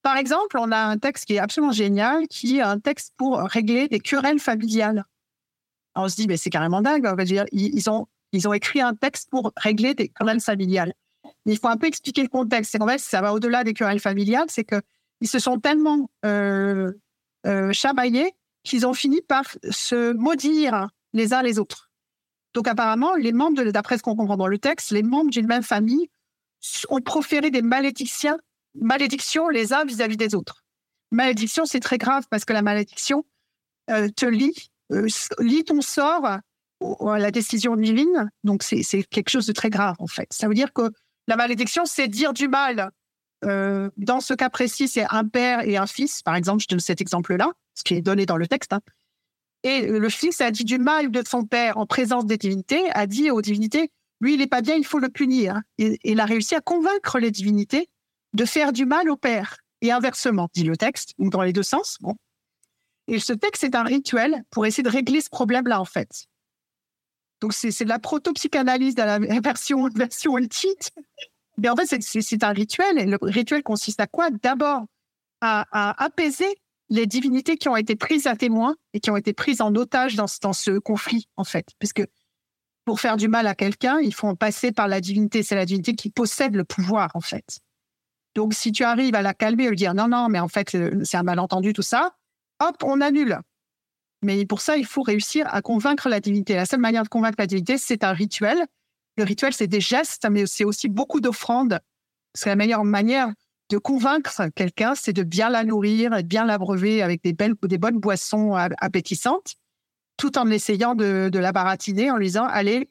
Speaker 5: Par exemple, on a un texte qui est absolument génial, qui est un texte pour régler des querelles familiales. On se dit, mais c'est carrément dingue. Ils, ont, écrit un texte pour régler des querelles familiales. Il faut un peu expliquer le contexte. C'est fait, ça va au-delà des querelles familiales. C'est que ils se sont tellement euh, euh, chamaillés qu'ils ont fini par se maudire les uns les autres. Donc apparemment, les membres, d'après ce qu'on comprend dans le texte, les membres d'une même famille ont proféré des malédictions malédiction les uns vis-à-vis des autres. Malédiction, c'est très grave parce que la malédiction euh, te lie, euh, lie ton sort à la décision divine. Donc, c'est quelque chose de très grave, en fait. Ça veut dire que la malédiction, c'est dire du mal. Euh, dans ce cas précis, c'est un père et un fils. Par exemple, je donne cet exemple-là, ce qui est donné dans le texte. hein. Et le fils a dit du mal de son père en présence des divinités, a dit aux divinités, lui, il n'est pas bien, il faut le punir. Et, et il a réussi à convaincre les divinités de faire du mal au père. Et inversement, dit le texte, donc dans les deux sens. Et ce texte est un rituel pour essayer de régler ce problème-là, en fait. Donc, c'est de la proto-psychanalyse dans la version, version. Mais en fait, c'est- un rituel. Et le rituel consiste à quoi? D'abord, à, apaiser les divinités qui ont été prises à témoin et qui ont été prises en otage dans, ce- conflit, en fait. Parce que pour faire du mal à quelqu'un, il faut passer par la divinité. C'est la divinité qui possède le pouvoir, en fait. Donc, si tu arrives à la calmer et lui dire non, non, mais en fait, c'est un malentendu, tout ça, hop, on annule. Mais pour ça, il faut réussir à convaincre la divinité. La seule manière de convaincre la divinité, c'est un rituel. Le rituel, c'est des gestes, mais c'est aussi beaucoup d'offrandes. Parce que la meilleure manière de convaincre quelqu'un, c'est de bien la nourrir de bien l'abreuver avec des, belles, des bonnes boissons appétissantes, tout en essayant de, de la baratiner en lui disant Allez,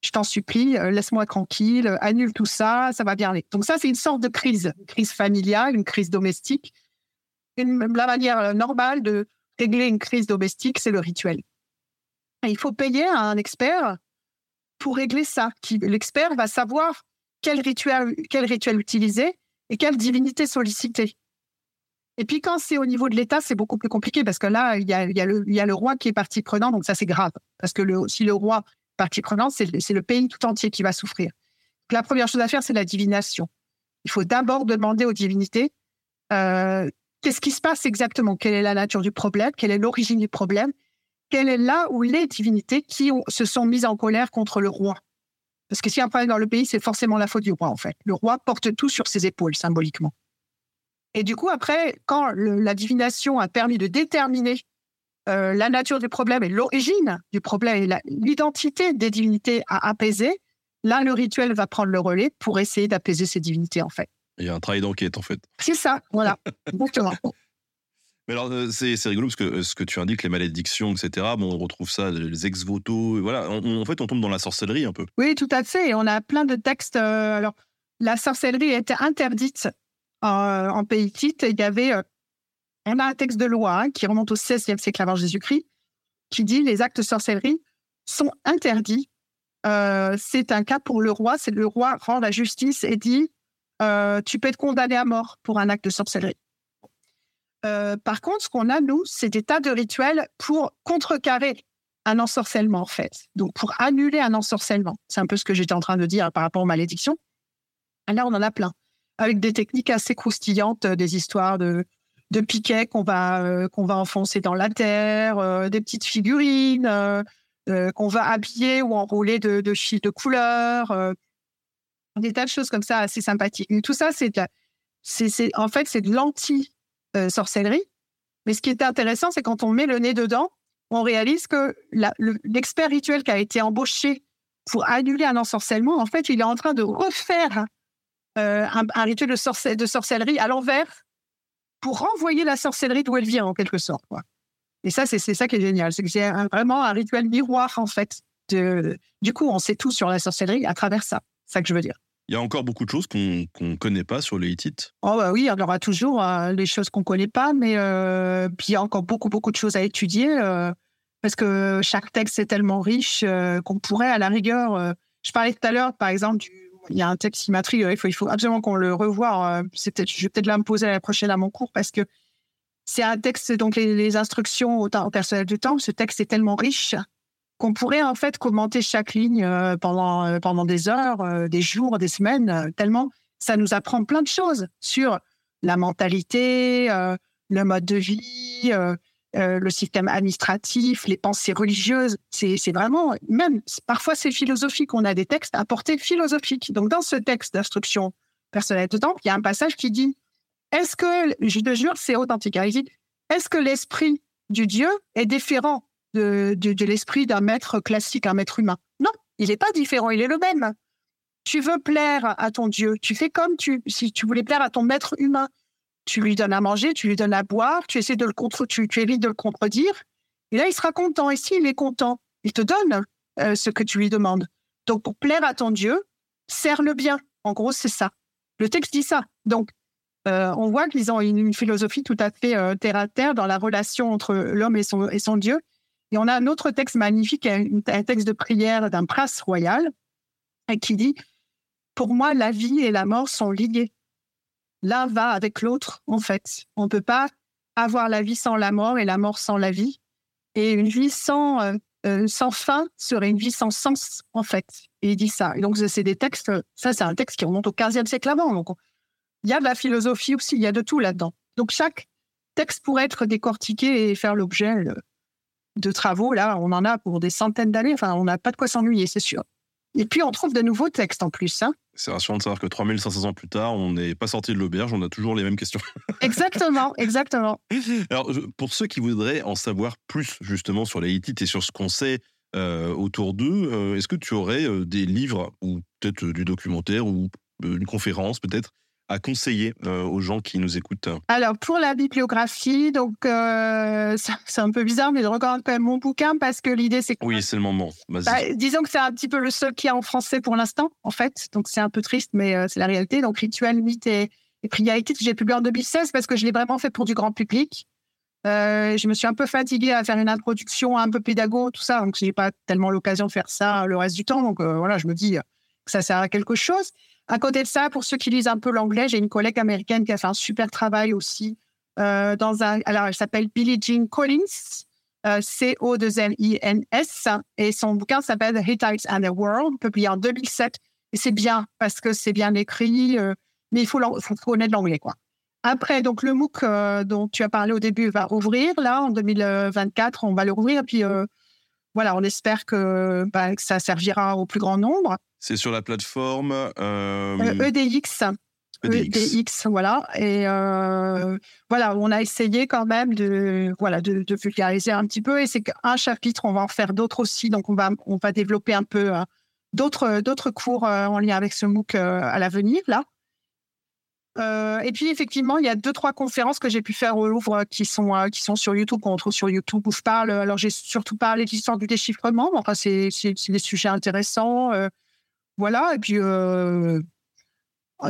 Speaker 5: je t'en supplie, euh, laisse-moi tranquille, euh, annule tout ça, ça va bien aller. Donc, ça, c'est une sorte de crise, une crise familiale, une crise domestique. La manière euh, normale de régler une crise domestique, c'est le rituel. Il faut payer un expert pour régler ça. L'expert va savoir quel rituel, quel rituel utiliser et quelle divinité solliciter. Et puis quand c'est au niveau de l'État, c'est beaucoup plus compliqué parce que là, il y a, le, roi qui est partie prenante, donc ça c'est grave. Parce que si le roi partie prenante, c'est le- pays tout entier qui va souffrir. La première chose à faire, c'est la divination. Il faut d'abord demander aux divinités euh, qu'est-ce qui se passe exactement, quelle est la nature du problème, quelle est l'origine du problème, quelle est là où les divinités qui se sont mises en colère contre le roi? Parce que s'il y a un problème dans le pays, c'est forcément la faute du roi, en fait. Le roi porte tout sur ses épaules, symboliquement. Et du coup, après, quand la divination a permis de déterminer euh, la nature du problème et l'origine du problème et l'identité des divinités à apaiser, là, le rituel va prendre le relais pour essayer d'apaiser ces divinités, en fait.
Speaker 4: Il y a un travail d'enquête, en fait.
Speaker 5: C'est ça, voilà. Exactement.
Speaker 4: Mais alors, euh, c'est c'est rigolo parce que euh, ce que tu indiques, les malédictions, etc., bon, on retrouve ça, les ex-voto, voilà. On- on- en fait, on tombe dans la sorcellerie un peu.
Speaker 5: Oui, tout à fait. Et on a plein de textes. euh, alors, la sorcellerie était interdite euh, en pays hittite. Il y avait, euh, on a un texte de loi qui remonte au XVIe siècle avant Jésus-Christ, qui dit les actes de sorcellerie sont interdits. Euh, c'est un cas pour le roi. C'est le roi rend la justice et dit euh, tu peux être condamné à mort pour un acte de sorcellerie. Euh, par contre, ce qu'on a, nous, c'est des tas de rituels pour contrecarrer un ensorcellement, en fait. Donc, pour annuler un ensorcellement. C'est un peu ce que j'étais en train de dire par rapport aux malédictions. Et là, on en a plein. Avec des techniques assez croustillantes, des histoires de, de piquets qu'on va, euh, qu'on va enfoncer dans la terre, euh, des petites figurines euh, qu'on va habiller ou enrouler de, de fils de couleur, des tas de choses comme ça assez sympathiques. Tout ça, c'est, c'est, en fait, c'est de l'anti-sorcellerie. Mais ce qui est intéressant, c'est quand on met le nez dedans, on réalise que l'expert rituel qui a été embauché pour annuler un ensorcellement, en fait, il est en train de refaire un, rituel de sorcellerie à l'envers pour renvoyer la sorcellerie d'où elle vient, en quelque sorte. quoi. Et ça, c'est ça qui est génial. C'est que c'est vraiment un rituel miroir, en fait. De, du coup, on sait tout sur la sorcellerie à travers ça. C'est ça que je veux dire.
Speaker 4: Il y a encore beaucoup de choses qu'on qu'on connaît pas sur les Hittites.
Speaker 5: Oh bah oui, il y aura toujours euh, les choses qu'on connaît pas, mais euh, puis il y a encore beaucoup beaucoup de choses à étudier euh, parce que chaque texte est tellement riche euh, qu'on pourrait à la rigueur. je parlais tout à l'heure, par exemple, du, il y a un texte qui m'intrigue. Il faut, il faut absolument qu'on le revoie. euh, c'est peut-être, je vais peut-être l'imposer à la prochaine à mon cours parce que c'est un texte donc les, instructions au, au personnel du temps. Ce texte est tellement riche qu'on pourrait en fait commenter chaque ligne euh, pendant euh, pendant des heures, des jours, des semaines, tellement ça nous apprend plein de choses sur la mentalité, le mode de vie, euh, le système administratif, les pensées religieuses. C'est vraiment, même parfois c'est philosophique. On a des textes à portée philosophique. Donc dans ce texte d'instruction personnelle de temps, il y a un passage qui dit Est-ce que, je te jure, c'est authentique, hein, Est-ce que l'esprit du Dieu est différent de, de, de l'esprit d'un maître classique, un maître humain? Non, il n'est pas différent, il est le même. tu veux plaire à ton Dieu. Tu fais comme tu, si tu voulais plaire à ton maître humain. Tu lui donnes à manger, tu lui donnes à boire, tu essaies de le évites de le contredire. Et là, il sera content. Et s'il est content, il te donne euh, ce que tu lui demandes. Donc, pour plaire à ton Dieu, sers-le bien. En gros, c'est ça. Le texte dit ça. Donc, euh, on voit qu'ils ont une, philosophie tout à fait euh, terre à terre dans la relation entre l'homme et son, Dieu. Et on a un autre texte magnifique, un texte de prière d'un prince royal, qui dit Pour moi, la vie et la mort sont liées. L'un va avec l'autre, en fait. On ne peut pas avoir la vie sans la mort et la mort sans la vie. Et une vie sans, euh, euh, sans fin serait une vie sans sens, en fait. Et il dit ça. Et donc, c'est des textes, ça, c'est un texte qui remonte au 15e siècle avant. Donc, il y a de la philosophie aussi, il y a de tout là-dedans. Donc, chaque texte pourrait être décortiqué et faire l'objet euh, de travaux. Là, on en a pour des centaines d'années. Enfin, on n'a pas de quoi s'ennuyer, c'est sûr. Et puis, on trouve de nouveaux textes en plus. Hein.
Speaker 4: C'est rassurant de savoir que 3500 ans plus tard, on n'est pas sorti de l'auberge, on a toujours les mêmes questions.
Speaker 5: exactement, exactement.
Speaker 4: Alors, pour ceux qui voudraient en savoir plus justement sur les Hittites et sur ce qu'on sait euh, autour d'eux, euh, est-ce que tu aurais euh, des livres ou peut-être du documentaire ou une conférence peut-être à conseiller euh, aux gens qui nous écoutent
Speaker 5: Alors, pour la bibliographie, donc euh, c'est un peu bizarre, mais je regarde quand même mon bouquin parce que l'idée, c'est que.
Speaker 4: Oui, c'est le moment. Bah,
Speaker 5: disons que c'est un petit peu le seul qui est en français pour l'instant, en fait. Donc, c'est un peu triste, mais euh, c'est la réalité. Donc, Rituel, Mythe et, et Priorité, que j'ai publié en 2016 parce que je l'ai vraiment fait pour du grand public. je me suis un peu fatiguée à faire une introduction un peu pédago, tout ça. Donc, je n'ai pas tellement l'occasion de faire ça le reste du temps. Donc, voilà, je me dis que ça sert à quelque chose. À côté de ça, pour ceux qui lisent un peu l'anglais, j'ai une collègue américaine qui a fait un super travail aussi. Euh, dans un, alors, elle s'appelle Billie Jean Collins, euh, C-O-2-L-I-N-S, et son bouquin s'appelle The Hittites and the World, publié en 2007. Et c'est bien parce que c'est bien écrit, euh, mais il faut, connaître l'anglais, quoi. Après, donc le MOOC euh, dont tu as parlé au début va rouvrir. Là, en 2024, on va le rouvrir. Puis, voilà, on espère bah, que, ça servira au plus grand nombre.
Speaker 4: C'est sur la plateforme
Speaker 5: EDX. Euh, e EDX. E voilà. Et euh, voilà, on a essayé quand même de, voilà, de, vulgariser un petit peu. Et c'est qu'un chapitre, on va en faire d'autres aussi. Donc, on va, on va développer un peu euh, d'autres, d'autres cours en lien avec ce MOOC à l'avenir, là. et puis effectivement, il y a deux trois conférences que j'ai pu faire au Louvre qui sont qui sont sur YouTube qu'on retrouve sur YouTube où je parle. Alors j'ai surtout parlé de l'histoire du déchiffrement. Enfin c'est c'est des sujets intéressants. Voilà, et puis euh,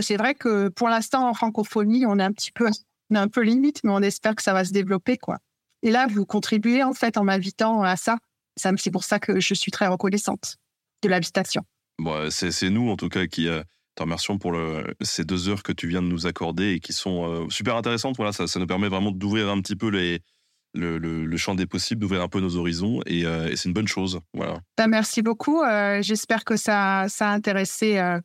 Speaker 5: c'est vrai que pour l'instant, en francophonie, on est un petit peu, on est un peu limite, mais on espère que ça va se développer, quoi. Et là, vous contribuez en fait en m'invitant à ça. C'est pour ça que je suis très reconnaissante de l'invitation.
Speaker 4: Bon, c'est nous, en tout cas, qui euh, te remercions pour ces deux heures que tu viens de nous accorder et qui sont euh, super intéressantes. Voilà, ça, ça nous permet vraiment d'ouvrir un petit peu les, le, champ des possibles, d'ouvrir un peu nos horizons et, euh, c'est une bonne chose. Voilà.
Speaker 5: Ben, merci beaucoup. Euh, j'espère que ça, ça a intéressé euh,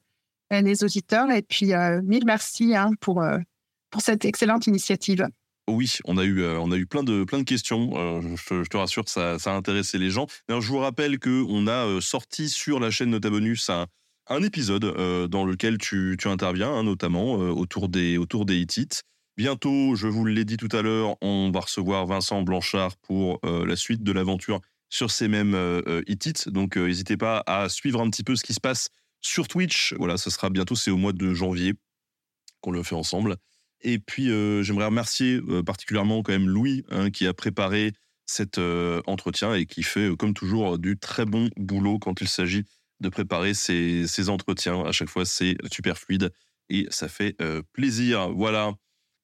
Speaker 5: les auditeurs et puis mille merci hein, pour, pour cette excellente initiative.
Speaker 4: Oui, on a eu, on a eu plein, de, plein de questions. Je, te rassure, ça, ça a intéressé les gens. Alors, je vous rappelle qu'on a sorti sur la chaîne Notabonus un, un épisode dans lequel tu, tu interviens, hein, notamment autour des, autour des Hittites. Bientôt, je vous l'ai dit tout à l'heure, on va recevoir Vincent Blanchard pour euh, la suite de l'aventure sur ces mêmes euh, euh. Donc, n'hésitez pas à suivre un petit peu ce qui se passe sur Twitch. Voilà, ce sera bientôt, c'est au mois de janvier qu'on le fait ensemble. Et puis, j'aimerais remercier particulièrement quand même Louis, hein, qui a préparé cet entretien et qui fait, comme toujours, du très bon boulot quand il s'agit de préparer ces, entretiens. À chaque fois, c'est super fluide et ça fait plaisir. Voilà.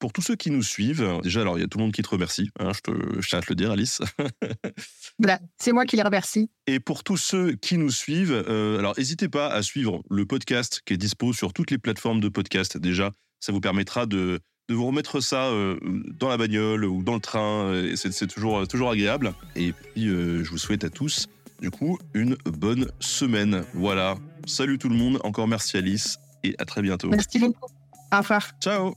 Speaker 4: Pour tous ceux qui nous suivent, déjà, alors il y a tout le monde qui te remercie, hein, je, te, je tiens à te le dire, Alice.
Speaker 5: voilà, c'est moi qui les remercie.
Speaker 4: Et pour tous ceux qui nous suivent, euh, alors n'hésitez pas à suivre le podcast qui est dispo sur toutes les plateformes de podcast. Déjà, ça vous permettra de, de vous remettre ça euh, dans la bagnole ou dans le train. C'est toujours, toujours agréable. Et puis, euh, je vous souhaite à tous, du coup, une bonne semaine. Voilà. Salut tout le monde. Encore merci Alice et à très bientôt.
Speaker 5: Merci beaucoup. Au revoir.
Speaker 4: Ciao.